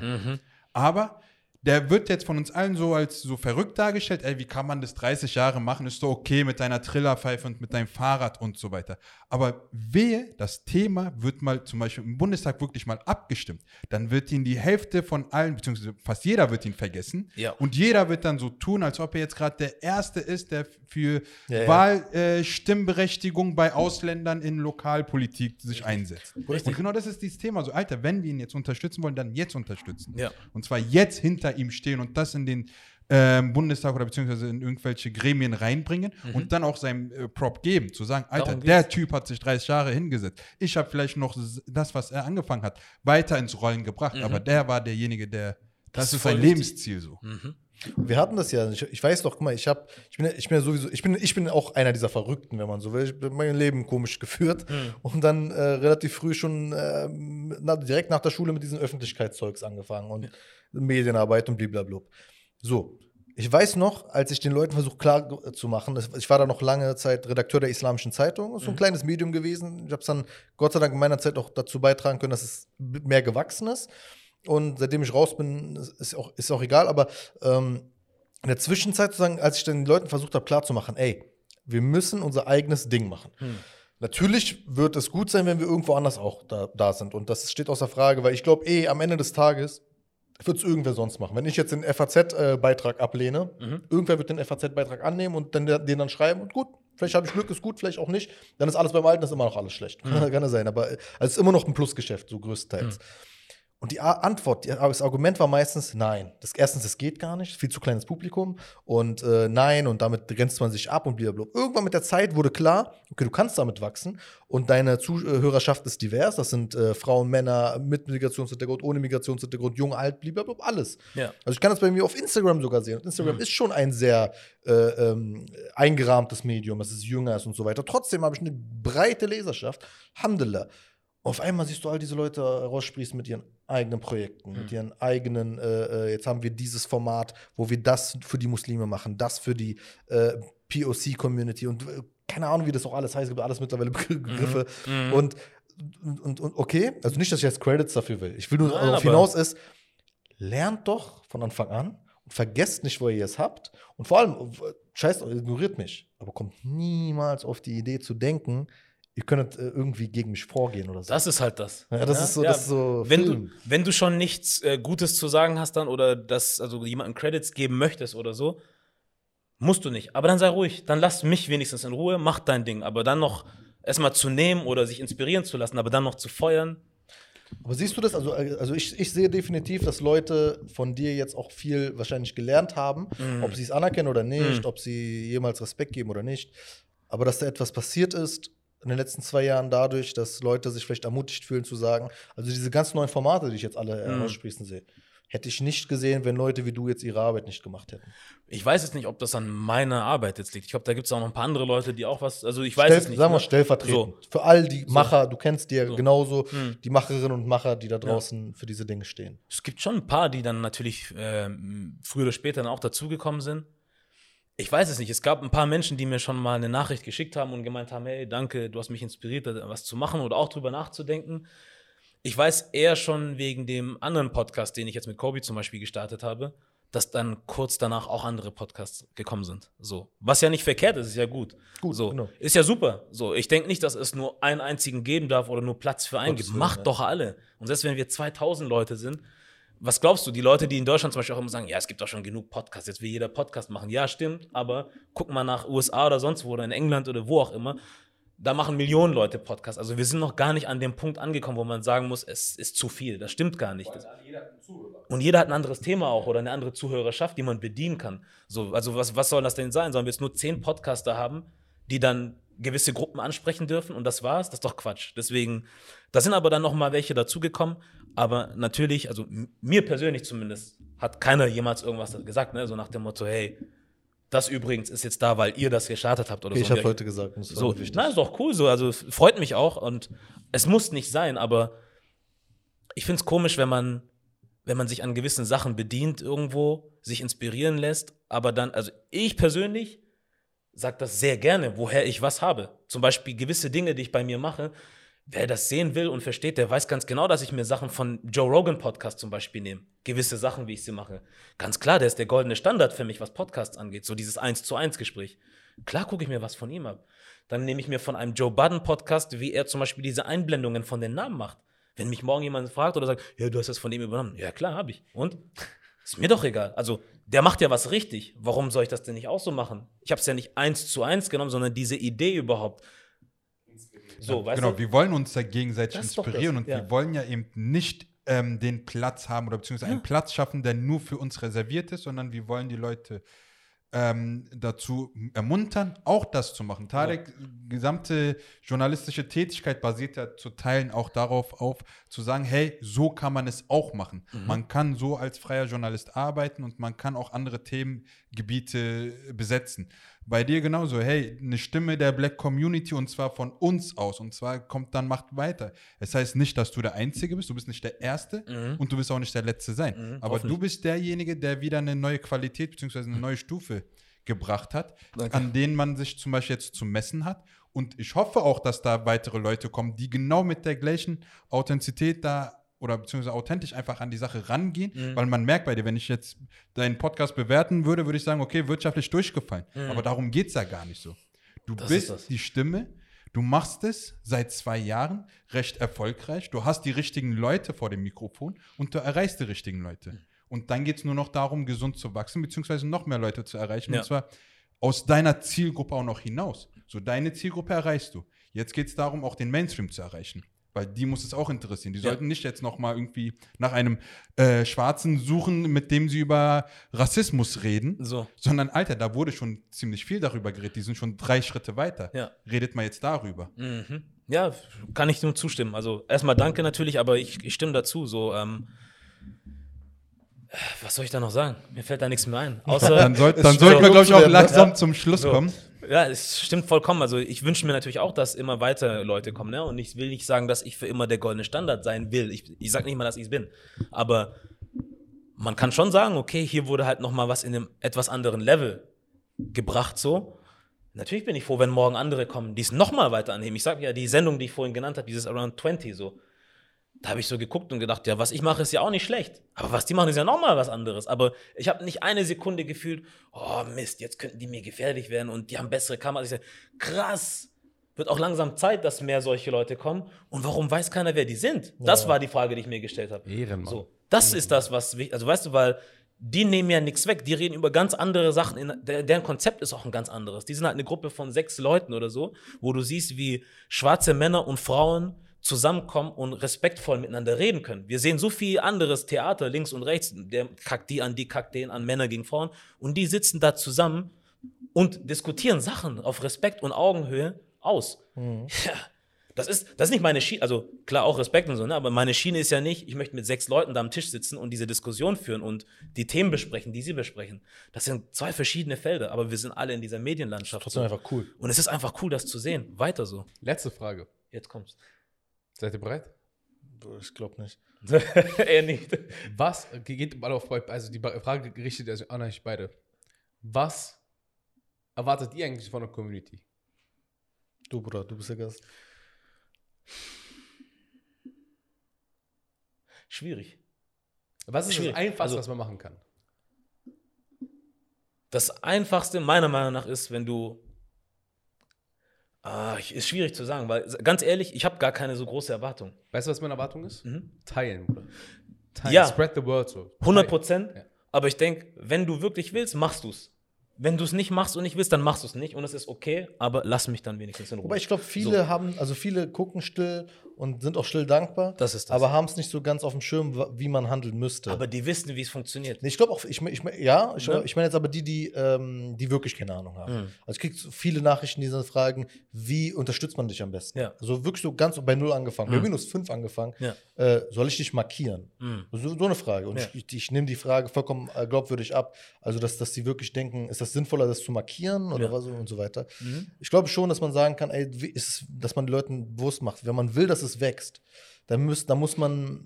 Aber der wird jetzt von uns allen so als so verrückt dargestellt. Ey, wie kann man das 30 Jahre machen? Ist doch okay mit deiner Trillerpfeife und mit deinem Fahrrad und so weiter. Aber wehe, das Thema wird mal zum Beispiel im Bundestag wirklich mal abgestimmt. Dann wird ihn die Hälfte von allen, beziehungsweise fast jeder wird ihn vergessen. Ja. Und jeder wird dann so tun, als ob er jetzt gerade der Erste ist, der für Ja, ja. Wahlstimmberechtigung bei Ausländern in Lokalpolitik sich einsetzt. Und genau das ist dieses Thema. So, Alter, wenn wir ihn jetzt unterstützen wollen, dann jetzt unterstützen. Ja. Und zwar jetzt hinter ihm stehen und das in den ähm, Bundestag oder beziehungsweise in irgendwelche Gremien reinbringen und dann auch seinem äh, Prop geben, zu sagen, Alter, Mhm. Der. Typ hat sich 30 Jahre hingesetzt. Ich habe vielleicht noch das, was er angefangen hat, weiter ins Rollen gebracht, aber der war derjenige, der, das, ist ist sein. Lebensziel so. Wir hatten das ja. Ich, ich weiß doch, guck mal, ich habe, ich bin, ja- ich bin ja sowieso, ich bin, ich bin auch einer dieser Verrückten, wenn man so will. Ich bin mein Leben komisch geführt und dann äh, relativ früh schon äh, na, direkt nach der Schule mit diesen Öffentlichkeitszeugs angefangen und Medienarbeit und blablabla. So. Ich weiß noch, als ich den Leuten versucht klar zu machen, ich war da noch lange Zeit Redakteur der Islamischen Zeitung, ist so ein kleines Medium gewesen. Ich habe es dann Gott sei Dank in meiner Zeit auch dazu beitragen können, dass es mehr gewachsen ist. Und seitdem ich raus bin, ist- auch, ist auch egal, aber ähm, in der Zwischenzeit, sozusagen, als ich den Leuten versucht habe, klarzumachen, ey, wir müssen unser eigenes Ding machen. Natürlich wird es gut sein, wenn wir irgendwo anders auch da, da sind. Und das steht außer Frage, weil ich glaube, eh, am Ende des Tages wird es irgendwer sonst machen. Wenn ich jetzt den FAZ-Beitrag ablehne, irgendwer wird den FAZ-Beitrag annehmen und dann, den dann schreiben und gut, vielleicht habe ich Glück, ist gut, vielleicht auch nicht. Dann ist alles beim Alten, ist immer noch alles schlecht. Kann ja sein, aber äh, also es ist immer noch ein Plusgeschäft, so größtenteils. Und die Antwort, das Argument war meistens nein. Das, erstens, es geht gar nicht, viel zu kleines Publikum und äh, nein und damit grenzt man sich ab und blablabla. Irgendwann mit der Zeit wurde klar, okay, du kannst damit wachsen und deine Zuhörerschaft ist divers. Das sind äh, Frauen, Männer mit Migrationshintergrund, ohne Migrationshintergrund, jung, alt, blablabla, alles. Ja. Also ich kann das bei mir auf Instagram sogar sehen. Und Instagram ist schon ein sehr äh, ähm, eingerahmtes Medium, es ist jünger ist und so weiter. Trotzdem habe ich eine breite Leserschaft. Alhamdulillah. Auf einmal siehst du all diese Leute raussprießen mit ihren eigenen Projekten, mit ihren eigenen, äh, äh, jetzt haben wir dieses Format, wo wir das für die Muslime machen, das für die äh, POC-Community und äh, keine Ahnung, wie das auch alles heißt, es gibt alles mittlerweile Begriffe. Und, und, und okay, also nicht, dass ich jetzt Credits dafür will. Ich will nur Nein, darauf hinaus ist, lernt doch von Anfang an und vergesst nicht, wo ihr es habt. Und vor allem, scheißt, ignoriert mich, aber kommt niemals auf die Idee zu denken, ihr könntet äh, irgendwie gegen mich vorgehen oder so. Das ist halt das. ja, das ist so, das ist so wenn, Film. du, wenn du schon nichts äh, Gutes zu sagen hast dann oder das, also jemandem Credits geben möchtest oder so, musst du nicht. Aber dann sei ruhig. Dann lass mich wenigstens in Ruhe, mach dein Ding. Aber dann noch erstmal zu nehmen oder sich inspirieren zu lassen, aber dann noch zu feuern. Aber siehst du das? Also, äh, also ich, ich sehe definitiv, dass Leute von dir jetzt auch viel wahrscheinlich gelernt haben, Mhm. ob sie es anerkennen oder nicht, Mm. ob sie jemals Respekt geben oder nicht. Aber dass da etwas passiert ist in den letzten zwei Jahren dadurch, dass Leute sich vielleicht ermutigt fühlen zu sagen, also diese ganz neuen Formate, die ich jetzt alle Mm. heraussprießen sehe, hätte ich nicht gesehen, wenn Leute wie du jetzt ihre Arbeit nicht gemacht hätten. Ich weiß jetzt nicht, ob das an meiner Arbeit jetzt liegt. Ich glaube, da gibt es auch noch ein paar andere Leute, die auch was. Also ich weiß Stell, es nicht. Sagen wir ne? stellvertretend. Für all die Macher, du kennst die ja So. genauso, Hm. die Macherinnen und Macher, die da draußen für diese Dinge stehen. Es gibt schon ein paar, die dann natürlich ähm, früher oder später dann auch dazugekommen sind. Ich weiß es nicht. Es gab ein paar Menschen, die mir schon mal eine Nachricht geschickt haben und gemeint haben: Hey, danke, du hast mich inspiriert, was zu machen oder auch drüber nachzudenken. Ich weiß eher schon wegen dem anderen Podcast, den ich jetzt mit Kobi zum Beispiel gestartet habe, dass dann kurz danach auch andere Podcasts gekommen sind. So. Was ja nicht verkehrt ist, ist ja gut. Gut, so. genau. Ist ja super. So. Ich denke nicht, dass es nur einen einzigen geben darf oder nur Platz für einen Gottes gibt. Macht ja. doch alle. Und selbst wenn wir 2000 Leute sind, was glaubst du, die Leute, die in Deutschland zum Beispiel auch immer sagen, ja, es gibt doch schon genug Podcasts, jetzt will jeder Podcast machen. Ja, stimmt, aber guck mal nach USA oder sonst wo oder in England oder wo auch immer, da machen Millionen Leute Podcasts. Also wir sind noch gar nicht an dem Punkt angekommen, wo man sagen muss, es ist zu viel. Das stimmt gar nicht. Das, und jeder hat ein anderes Thema auch oder eine andere Zuhörerschaft, die man bedienen kann. So, also was, was soll das denn sein? Sollen wir jetzt nur zehn Podcaster haben, die dann gewisse Gruppen ansprechen dürfen und das war's? Das ist doch Quatsch. Deswegen, da sind aber dann noch mal welche dazugekommen. Aber natürlich, also mir persönlich zumindest, hat keiner jemals irgendwas gesagt, ne? So nach dem Motto, hey, das übrigens ist jetzt da, weil ihr das gestartet habt oder Ich so. habe heute gesagt, das ist So, na, ist doch cool so. Also freut mich auch und es muss nicht sein, aber ich finde es komisch, wenn man, wenn man sich an gewissen Sachen bedient irgendwo, sich inspirieren lässt, aber dann, also ich persönlich sage das sehr gerne, woher ich was habe. Zum Beispiel gewisse Dinge, die ich bei mir mache. Wer das sehen will und versteht, der weiß ganz genau, dass ich mir Sachen von Joe Rogan Podcast zum Beispiel nehme. Gewisse Sachen, wie ich sie mache. Ganz klar, der ist der goldene Standard für mich, was Podcasts angeht. So dieses 1 zu 1 Gespräch. Klar gucke ich mir was von ihm ab. Dann nehme ich mir von einem Joe Budden Podcast, wie er zum Beispiel diese Einblendungen von den Namen macht. Wenn mich morgen jemand fragt oder sagt, ja, du hast das von ihm übernommen. Ja, klar, habe ich. Und? Ist mir doch egal. Also, der macht ja was richtig. Warum soll ich das denn nicht auch so machen? Ich habe es ja nicht eins zu eins genommen, sondern diese Idee überhaupt. So, weißt genau, du? wir wollen uns da gegenseitig inspirieren das, und ja. wir wollen ja eben nicht ähm, den Platz haben oder beziehungsweise einen Platz schaffen, der nur für uns reserviert ist, sondern wir wollen die Leute ähm, dazu ermuntern, auch das zu machen. Tarek, gesamte journalistische Tätigkeit basiert ja zu Teilen auch darauf auf, zu sagen, hey, so kann man es auch machen. Man kann so als freier Journalist arbeiten und man kann auch andere Themengebiete besetzen. Bei dir genauso, hey, eine Stimme der Black Community und zwar von uns aus und zwar kommt dann Macht weiter. Es heißt nicht, dass du der Einzige bist, du bist nicht der Erste und du wirst auch nicht der Letzte sein. Mhm, Aber du bist derjenige, der wieder eine neue Qualität bzw. eine neue Stufe gebracht hat, Danke. an denen man sich zum Beispiel jetzt zu messen hat. Und ich hoffe auch, dass da weitere Leute kommen, die genau mit der gleichen Authentizität da oder beziehungsweise authentisch einfach an die Sache rangehen, Mhm. weil man merkt bei dir, wenn ich jetzt deinen Podcast bewerten würde, würde ich sagen, okay, wirtschaftlich durchgefallen. Aber darum geht es ja gar nicht so. Du Mhm. Das ist bist die Stimme, du machst es seit zwei Jahren recht erfolgreich, du hast die richtigen Leute vor dem Mikrofon und du erreichst die richtigen Leute. Und dann geht es nur noch darum, gesund zu wachsen, beziehungsweise noch mehr Leute zu erreichen. Ja. Und zwar aus deiner Zielgruppe auch noch hinaus. So, deine Zielgruppe erreichst du. Jetzt geht es darum, auch den Mainstream zu erreichen. Weil die muss es auch interessieren. Die Ja. sollten nicht jetzt noch mal irgendwie nach einem äh, Schwarzen suchen, mit dem sie über Rassismus reden. So. Sondern, Alter, da wurde schon ziemlich viel darüber geredet. Die sind schon drei Schritte weiter. Ja. Redet mal jetzt darüber. Mhm. Ja, kann ich nur zustimmen. Also erstmal danke natürlich, aber ich, ich stimme dazu. So, ähm, was soll ich da noch sagen? Mir fällt da nichts mehr ein. Außer, Dann, sollten wir, glaube ich, auch ne? langsam Ja. zum Schluss So. kommen. Ja, es stimmt vollkommen. Also ich wünsche mir natürlich auch, dass immer weiter Leute kommen. Ne? Und ich will nicht sagen, dass ich für immer der goldene Standard sein will. Ich, ich sage nicht mal, dass ich es bin. Aber man kann schon sagen, okay, hier wurde halt noch mal was in einem etwas anderen Level gebracht so. Natürlich bin ich froh, wenn morgen andere kommen, die es noch mal weiter anheben. Ich sage ja, die Sendung, die ich vorhin genannt habe, dieses Around 20 so. Da habe ich so geguckt und gedacht, ja, was ich mache, ist ja auch nicht schlecht. Aber was die machen, ist ja nochmal was anderes. Aber ich habe nicht eine Sekunde gefühlt, oh Mist, jetzt könnten die mir gefährlich werden und die haben bessere Kameras. Ich sag, krass, wird auch langsam Zeit, dass mehr solche Leute kommen. Und warum weiß keiner, wer die sind? Das Ja. war die Frage, die ich mir gestellt habe. Ehrenmann. So, das ist das, was wichtig Also, weißt du, weil die nehmen ja nichts weg. Die reden über ganz andere Sachen. In, der, deren Konzept ist auch ein ganz anderes. Die sind halt eine Gruppe von sechs Leuten oder so, wo du siehst, wie schwarze Männer und Frauen zusammenkommen und respektvoll miteinander reden können. Wir sehen so viel anderes Theater links und rechts. Der kackt die an, die kackt den an, Männer gegen Frauen. Und die sitzen da zusammen und diskutieren Sachen auf Respekt und Augenhöhe aus. Ja, das ist, das ist nicht meine Schiene, also klar auch Respekt und so, ne? aber meine Schiene ist ja nicht, ich möchte mit sechs Leuten da am Tisch sitzen und diese Diskussion führen und die Themen besprechen, die sie besprechen. Das sind zwei verschiedene Felder, aber wir sind alle in dieser Medienlandschaft. Trotzdem einfach cool. Und es ist einfach cool, das zu sehen. Weiter so. Letzte Frage. Jetzt kommt's. Seid ihr bereit? Ich glaube nicht. er nicht. Was geht mal auf also die Frage richtet sich an euch beide. Was erwartet ihr eigentlich von der Community? Du, Bruder, du bist der Gast. Schwierig. Was ist Schwierig. das Einfachste, Also- was man machen kann? Das Einfachste meiner Meinung nach ist, wenn du. Ah, ich- ist schwierig zu sagen, weil ganz ehrlich, ich habe gar keine so große Erwartung. Weißt du, was meine Erwartung ist? Teilen, Bruder. Teilen. Mhm. Ja. Spread the word so. 100 Prozent. Ja. Aber ich denke, wenn du wirklich willst, machst du es. Wenn du es nicht machst und nicht willst, dann machst du es nicht. Und es ist okay, aber lass mich dann wenigstens in Ruhe. Wobei ich glaube, viele haben, also viele gucken still und sind auch still dankbar. Das ist das. Aber haben es nicht so ganz auf dem Schirm, wie man handeln müsste. aber die wissen, wie es funktioniert. Nee, ich glaube auch, ich, ich, ja, ich, Ne? ich meine jetzt aber die, die, ähm, die wirklich keine Ahnung haben. Mhm. Also ich kriege viele Nachrichten, die dann fragen, wie unterstützt man dich am besten? Ja. Also wirklich so ganz bei Null angefangen, bei Mhm. minus fünf angefangen. Ja. Äh, soll ich dich markieren? Mhm. So, so eine Frage. Und Ja. ich, ich, nehme die Frage vollkommen äh, glaubwürdig ab. Also, dass, dass die wirklich denken, ist das sinnvoller, das zu markieren oder Ja. was und so weiter. Mhm. Ich glaube schon, dass man sagen kann, ey, ist dass man den Leuten bewusst macht. Wenn man will, dass es wächst, dann, muss, dann muss man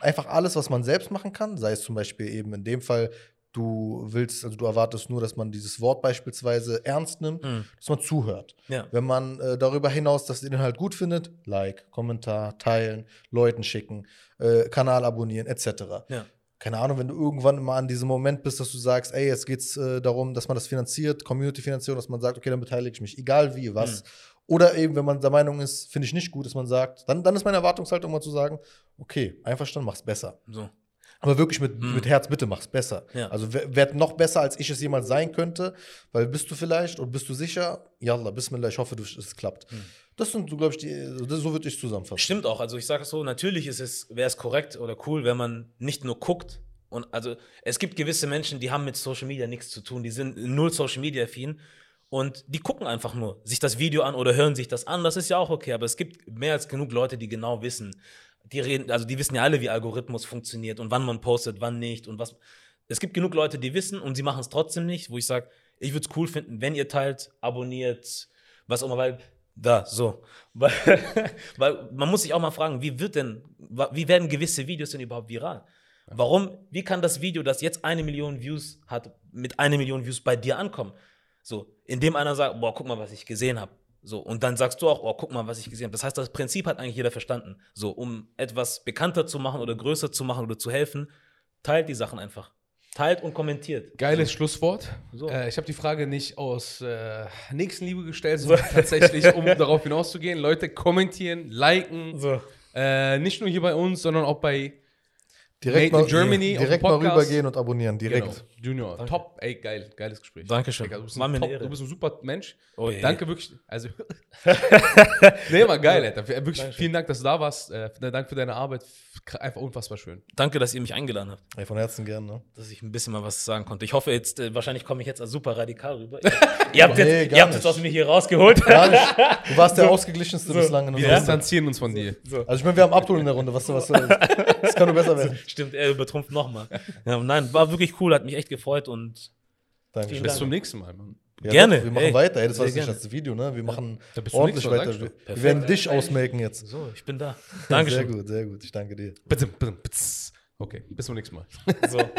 einfach alles, was man selbst machen kann, sei es zum Beispiel eben in dem Fall, du willst, also du erwartest nur, dass man dieses Wort beispielsweise ernst nimmt, Mhm. dass man zuhört. Ja. Wenn man äh, darüber hinaus das Inhalt gut findet, Like, Kommentar, teilen, Leuten schicken, äh, Kanal abonnieren, etc. Ja. Keine Ahnung, wenn du irgendwann mal an diesem Moment bist, dass du sagst, ey, jetzt geht es äh, darum, dass man das finanziert, Community-Finanzierung, dass man sagt, okay, dann beteilige ich mich, egal wie, was. Mhm. Oder eben, wenn man der Meinung ist, finde ich nicht gut, dass man sagt, dann, dann ist meine Erwartungshaltung mal zu sagen, okay, einverstanden, mach's besser. So. Aber wirklich mit, Mhm. mit Herz, bitte mach's besser. Ja. Also wer- werd noch besser, als ich es jemals sein könnte, weil bist du vielleicht und bist du sicher? Yallah, Bismillah, ich hoffe, du, es klappt. Das sind, so, glaube ich, die, das, so würde ich zusammenfassen. Stimmt auch. Also ich sage es so, natürlich ist es, wäre es korrekt oder cool, wenn man nicht nur guckt. Und also es gibt gewisse Menschen, die haben mit Social Media nichts zu tun, die sind null Social Media affin und die gucken einfach nur sich das Video an oder hören sich das an. Das ist ja auch okay, aber es gibt mehr als genug Leute, die genau wissen. Die reden, also die wissen ja alle, wie Algorithmus funktioniert und wann man postet, wann nicht und was. Es gibt genug Leute, die wissen und sie machen es trotzdem nicht, wo ich sage, ich würde es cool finden, wenn ihr teilt, abonniert, was auch immer, weil da, so. Weil, weil man muss sich auch mal fragen, wie wird denn, wie werden gewisse Videos denn überhaupt viral? Warum, wie kann das Video, das jetzt eine Million Views hat, mit einer Million Views bei dir ankommen? So, indem einer sagt, boah, guck mal, was ich gesehen habe. So, und dann sagst du auch, oh, guck mal, was ich gesehen habe. Das heißt, das Prinzip hat eigentlich jeder verstanden. So, um etwas bekannter zu machen oder größer zu machen oder zu helfen, teilt die Sachen einfach. Teilt und kommentiert. Geiles Schlusswort. So. Äh, ich habe die Frage nicht aus äh, Nächstenliebe gestellt, sondern tatsächlich, um darauf hinauszugehen. Leute kommentieren, liken. So. Äh, nicht nur hier bei uns, sondern auch bei Direkt, Made mal, in Germany direkt mal rübergehen und abonnieren, direkt. Genau, Junior. Top, ey, geil, geiles Gespräch. Dankeschön. Digga, du, bist ein top, du bist ein super Mensch. Oh je. Danke wirklich. Also, nee, war geil, Alter. Wirklich Dankeschön. vielen Dank, dass du da warst. Äh, Dank für deine Arbeit. Einfach unfassbar schön. Danke, dass ihr mich eingeladen habt. Ey, von Herzen gern, ne? dass ich ein bisschen mal was sagen konnte. Ich hoffe jetzt, äh, wahrscheinlich komme ich jetzt als super radikal rüber. ihr habt, Nee, jetzt, ihr habt jetzt aus mir hier rausgeholt. Gar nicht. Du warst der ausgeglichenste bislang in Wir distanzieren uns von dir. Also ich meine, wir haben Abdul in der Runde. Was, was, das kann nur besser werden. Stimmt, er übertrumpft nochmal. Ja, nein, war wirklich cool, hat mich echt gefreut und Dankeschön. Bis zum nächsten Mal, Mann. Ja, Gerne. Doch, wir machen Ey, weiter. Ey, das war sehr nicht das Video, ne? Wir machen Ja, ordentlich nächsten weiter. Wir, Perfekt. werden dich ausmelken jetzt. so, ich bin da. Sehr Dankeschön. gut, sehr gut. Ich danke dir. Bitte, bitte, bitte. Okay, bis zum nächsten Mal. So.